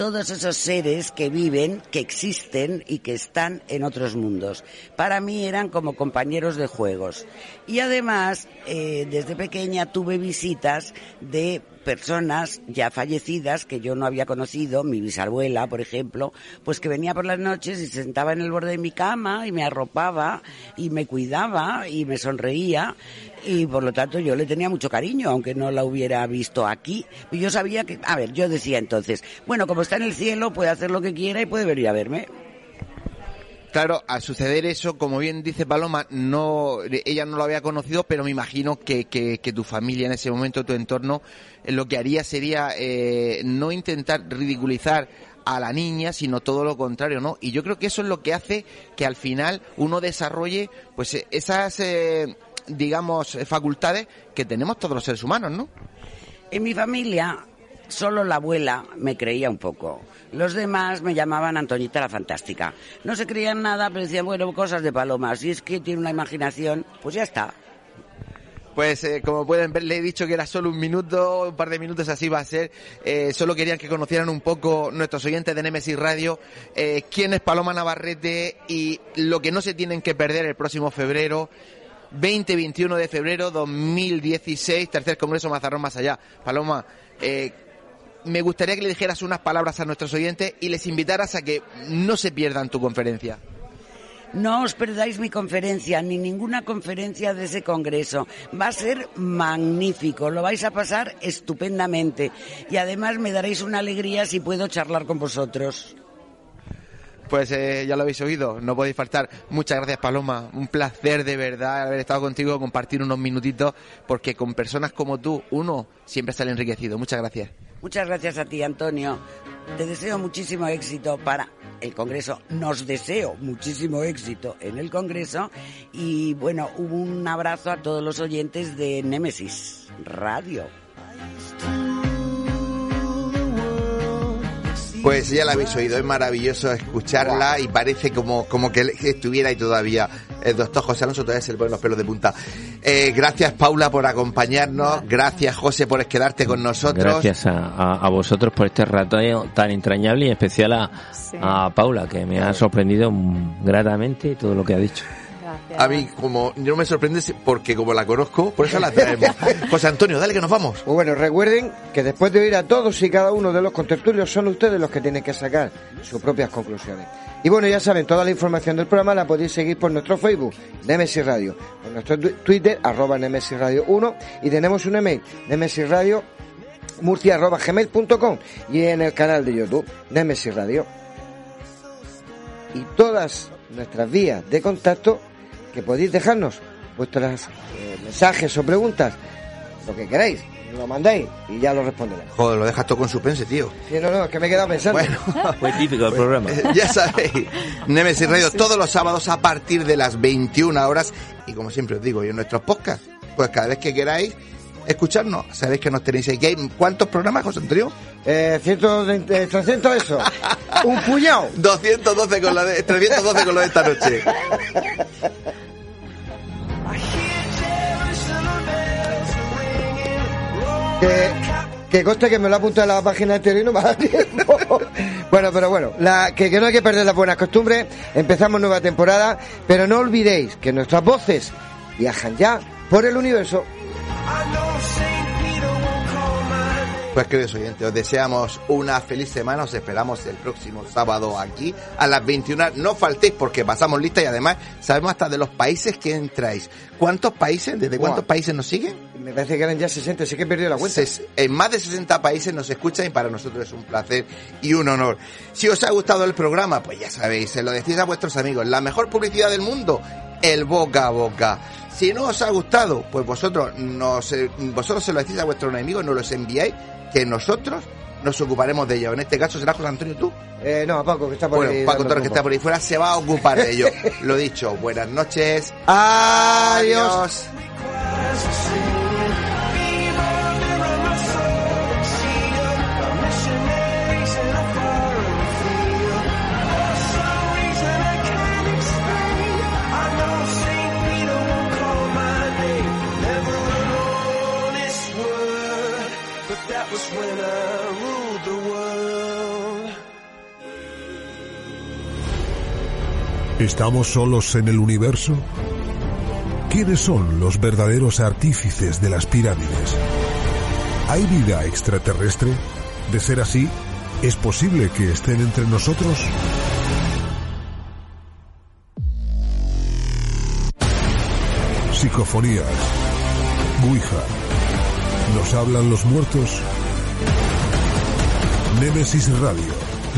todos esos seres que viven, que existen y que están en otros mundos. Para mí eran como compañeros de juegos. Y además, eh, desde pequeña tuve visitas de personas ya fallecidas que yo no había conocido, mi bisabuela, por ejemplo, pues que venía por las noches y se sentaba en el borde de mi cama y me arropaba y me cuidaba y me sonreía y por lo tanto yo le tenía mucho cariño, aunque no la hubiera visto aquí. Y yo sabía que, a ver, yo decía entonces, bueno, como está en el cielo, puede hacer lo que quiera y puede venir a verme. Claro, al suceder eso, como bien dice Paloma, no, ella no lo había conocido, pero me imagino que, que, que tu familia en ese momento, tu entorno, eh, lo que haría sería eh, no intentar ridiculizar a la niña, sino todo lo contrario, ¿no? Y yo creo que eso es lo que hace que al final uno desarrolle, pues, eh, esas, eh, digamos, eh, facultades que tenemos todos los seres humanos, ¿no? En mi familia, solo la abuela me creía un poco. Los demás me llamaban Antoñita la Fantástica. No se creían nada, pero decían, bueno, cosas de palomas. Si es que tiene una imaginación, pues ya está. Pues eh, como pueden ver, le he dicho que era solo un minuto, un par de minutos así va a ser. Eh, solo querían que conocieran un poco nuestros oyentes de Nemesis Radio, eh, quién es Paloma Navarrete y lo que no se tienen que perder el próximo febrero. 20-21 de febrero 2016, tercer Congreso Mazarrón Más Allá. Paloma, eh, me gustaría que le dijeras unas palabras a nuestros oyentes y les invitaras a que no se pierdan tu conferencia. No os perdáis mi conferencia, ni ninguna conferencia de ese congreso. Va a ser magnífico, lo vais a pasar estupendamente. Y además me daréis una alegría si puedo charlar con vosotros. Pues eh, ya lo habéis oído, no podéis faltar. Muchas gracias Paloma, un placer de verdad haber estado contigo, compartir unos minutitos, porque con personas como tú, uno siempre sale enriquecido. Muchas gracias. Muchas gracias a ti, Antonio. Te deseo muchísimo éxito para el Congreso. Nos deseo muchísimo éxito en el Congreso. Y bueno, un abrazo a todos los oyentes de Némesis Radio. Pues ya la habéis oído, es maravilloso escucharla y parece como, como que estuviera ahí todavía el doctor José Alonso, todavía se le ponen los pelos de punta. Eh, gracias Paula por acompañarnos, gracias José por quedarte con nosotros. Gracias a, a- a vosotros por este rato tan entrañable y en especial a, a Paula, que me ha sorprendido gratamente todo lo que ha dicho. A mí, como no me sorprende porque como la conozco, por eso la traemos. José Antonio, dale que nos vamos. Pues bueno, recuerden que después de oír a todos y cada uno de los contertulios, son ustedes los que tienen que sacar sus propias conclusiones. Y bueno, ya saben, toda la información del programa la podéis seguir por nuestro Facebook, Nemesis Radio, por nuestro Twitter, arroba Nemesis Radio 1, y tenemos un email, Nemesis Radio murcia arroba gmail.com y en el canal de YouTube, Nemesis Radio. Y todas nuestras vías de contacto que podéis dejarnos vuestros eh, mensajes o preguntas, lo que queráis, lo mandáis y ya lo responderemos. Joder, lo dejas todo con suspense, tío. Sí, no, no, es que me he quedado pensando. Fue típico del programa. Eh, Ya sabéis, Nemesis Radio todos los sábados a partir de las 21 horas. Y como siempre os digo, y en nuestros podcasts, pues cada vez que queráis escucharnos, sabéis que nos tenéis aquí. ¿Hay ¿Cuántos programas, José Antonio? Eh, 120, 300 eso. Un puñado. 212 con lo de, 312 con lo de esta noche. Que, que conste que me lo en la página anterior y no me da tiempo. bueno, pero bueno, la, que, que no hay que perder las buenas costumbres. Empezamos nueva temporada, pero no olvidéis que nuestras voces viajan ya por el universo. Pues queridos oyentes, os deseamos una feliz semana, os esperamos el próximo sábado aquí a las 21. No faltéis porque pasamos lista y además sabemos hasta de los países que entráis. ¿Cuántos países? ¿Desde cuántos países nos siguen? Me parece que eran ya 60, sí que he perdido la cuenta. En más de 60 países nos escuchan y para nosotros es un placer y un honor. Si os ha gustado el programa, pues ya sabéis, se lo decís a vuestros amigos. La mejor publicidad del mundo el boca a boca. Si no os ha gustado, pues vosotros nos, vosotros se lo decís a vuestros enemigos, nos los enviáis, que nosotros nos ocuparemos de ello. En este caso será José Antonio tú. Eh, no, Paco, que está por Bueno, ahí. Paco Torres, que está por ahí fuera, se va a ocupar de ello. Lo dicho, buenas noches. Adiós. ¿Estamos solos en el universo? ¿Quiénes son los verdaderos artífices de las pirámides? ¿Hay vida extraterrestre? De ser así, ¿es posible que estén entre nosotros? Psicofonías. Ouija. ¿Nos hablan los muertos? Némesis Radio.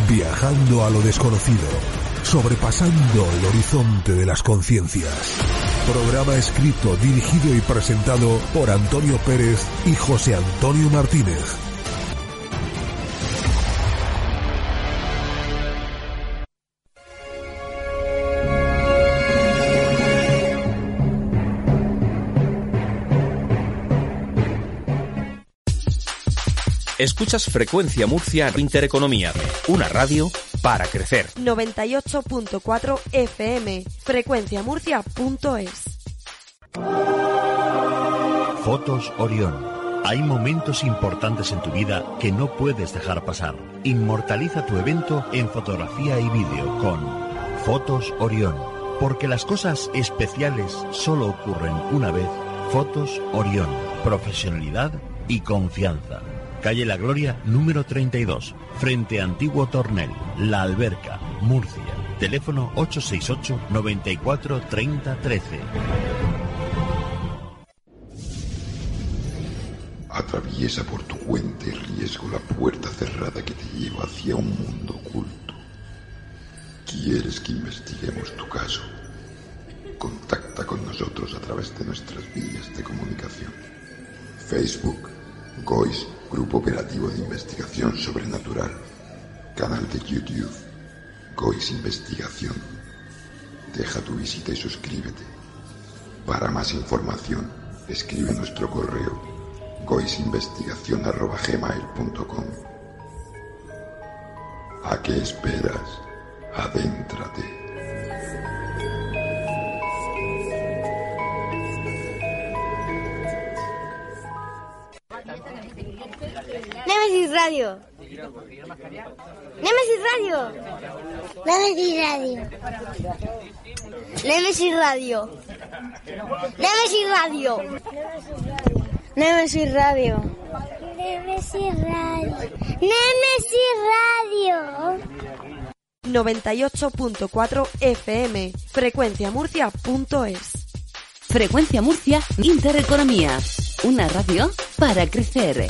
Viajando a lo desconocido. Sobrepasando el horizonte de las conciencias. Programa escrito, dirigido y presentado por Antonio Pérez y José Antonio Martínez. Escuchas Frecuencia Murcia Intereconomía, una radio para crecer. 98.4 FM, frecuenciamurcia.es. Fotos Orión. Hay momentos importantes en tu vida que no puedes dejar pasar. Inmortaliza tu evento en fotografía y vídeo con Fotos Orión. Porque las cosas especiales solo ocurren una vez. Fotos Orión. Profesionalidad y confianza. Calle La Gloria, número 32, frente a Antiguo Tornel, La Alberca, Murcia. Teléfono 868 94 30 13. Atraviesa por tu cuenta y riesgo la puerta cerrada que te lleva hacia un mundo oculto. ¿Quieres que investiguemos tu caso? Contacta con nosotros a través de nuestras vías de comunicación. Facebook, GOIS, Grupo Operativo de Investigación Sobrenatural. Canal de YouTube, GOIS Investigación. Deja tu visita y suscríbete. Para más información, escribe nuestro correo goisinvestigación.gmail.com ¿A qué esperas? Adéntrate. Nemesis Radio. Nemesis Radio. Nemesis Radio. Nemesis Radio. Nemesis Radio. Nemesis Radio. Nemesis Radio. Nemesis Radio. 98.4 FM, frecuenciamurcia.es. Frecuencia Murcia Intereconomía, una radio para crecer.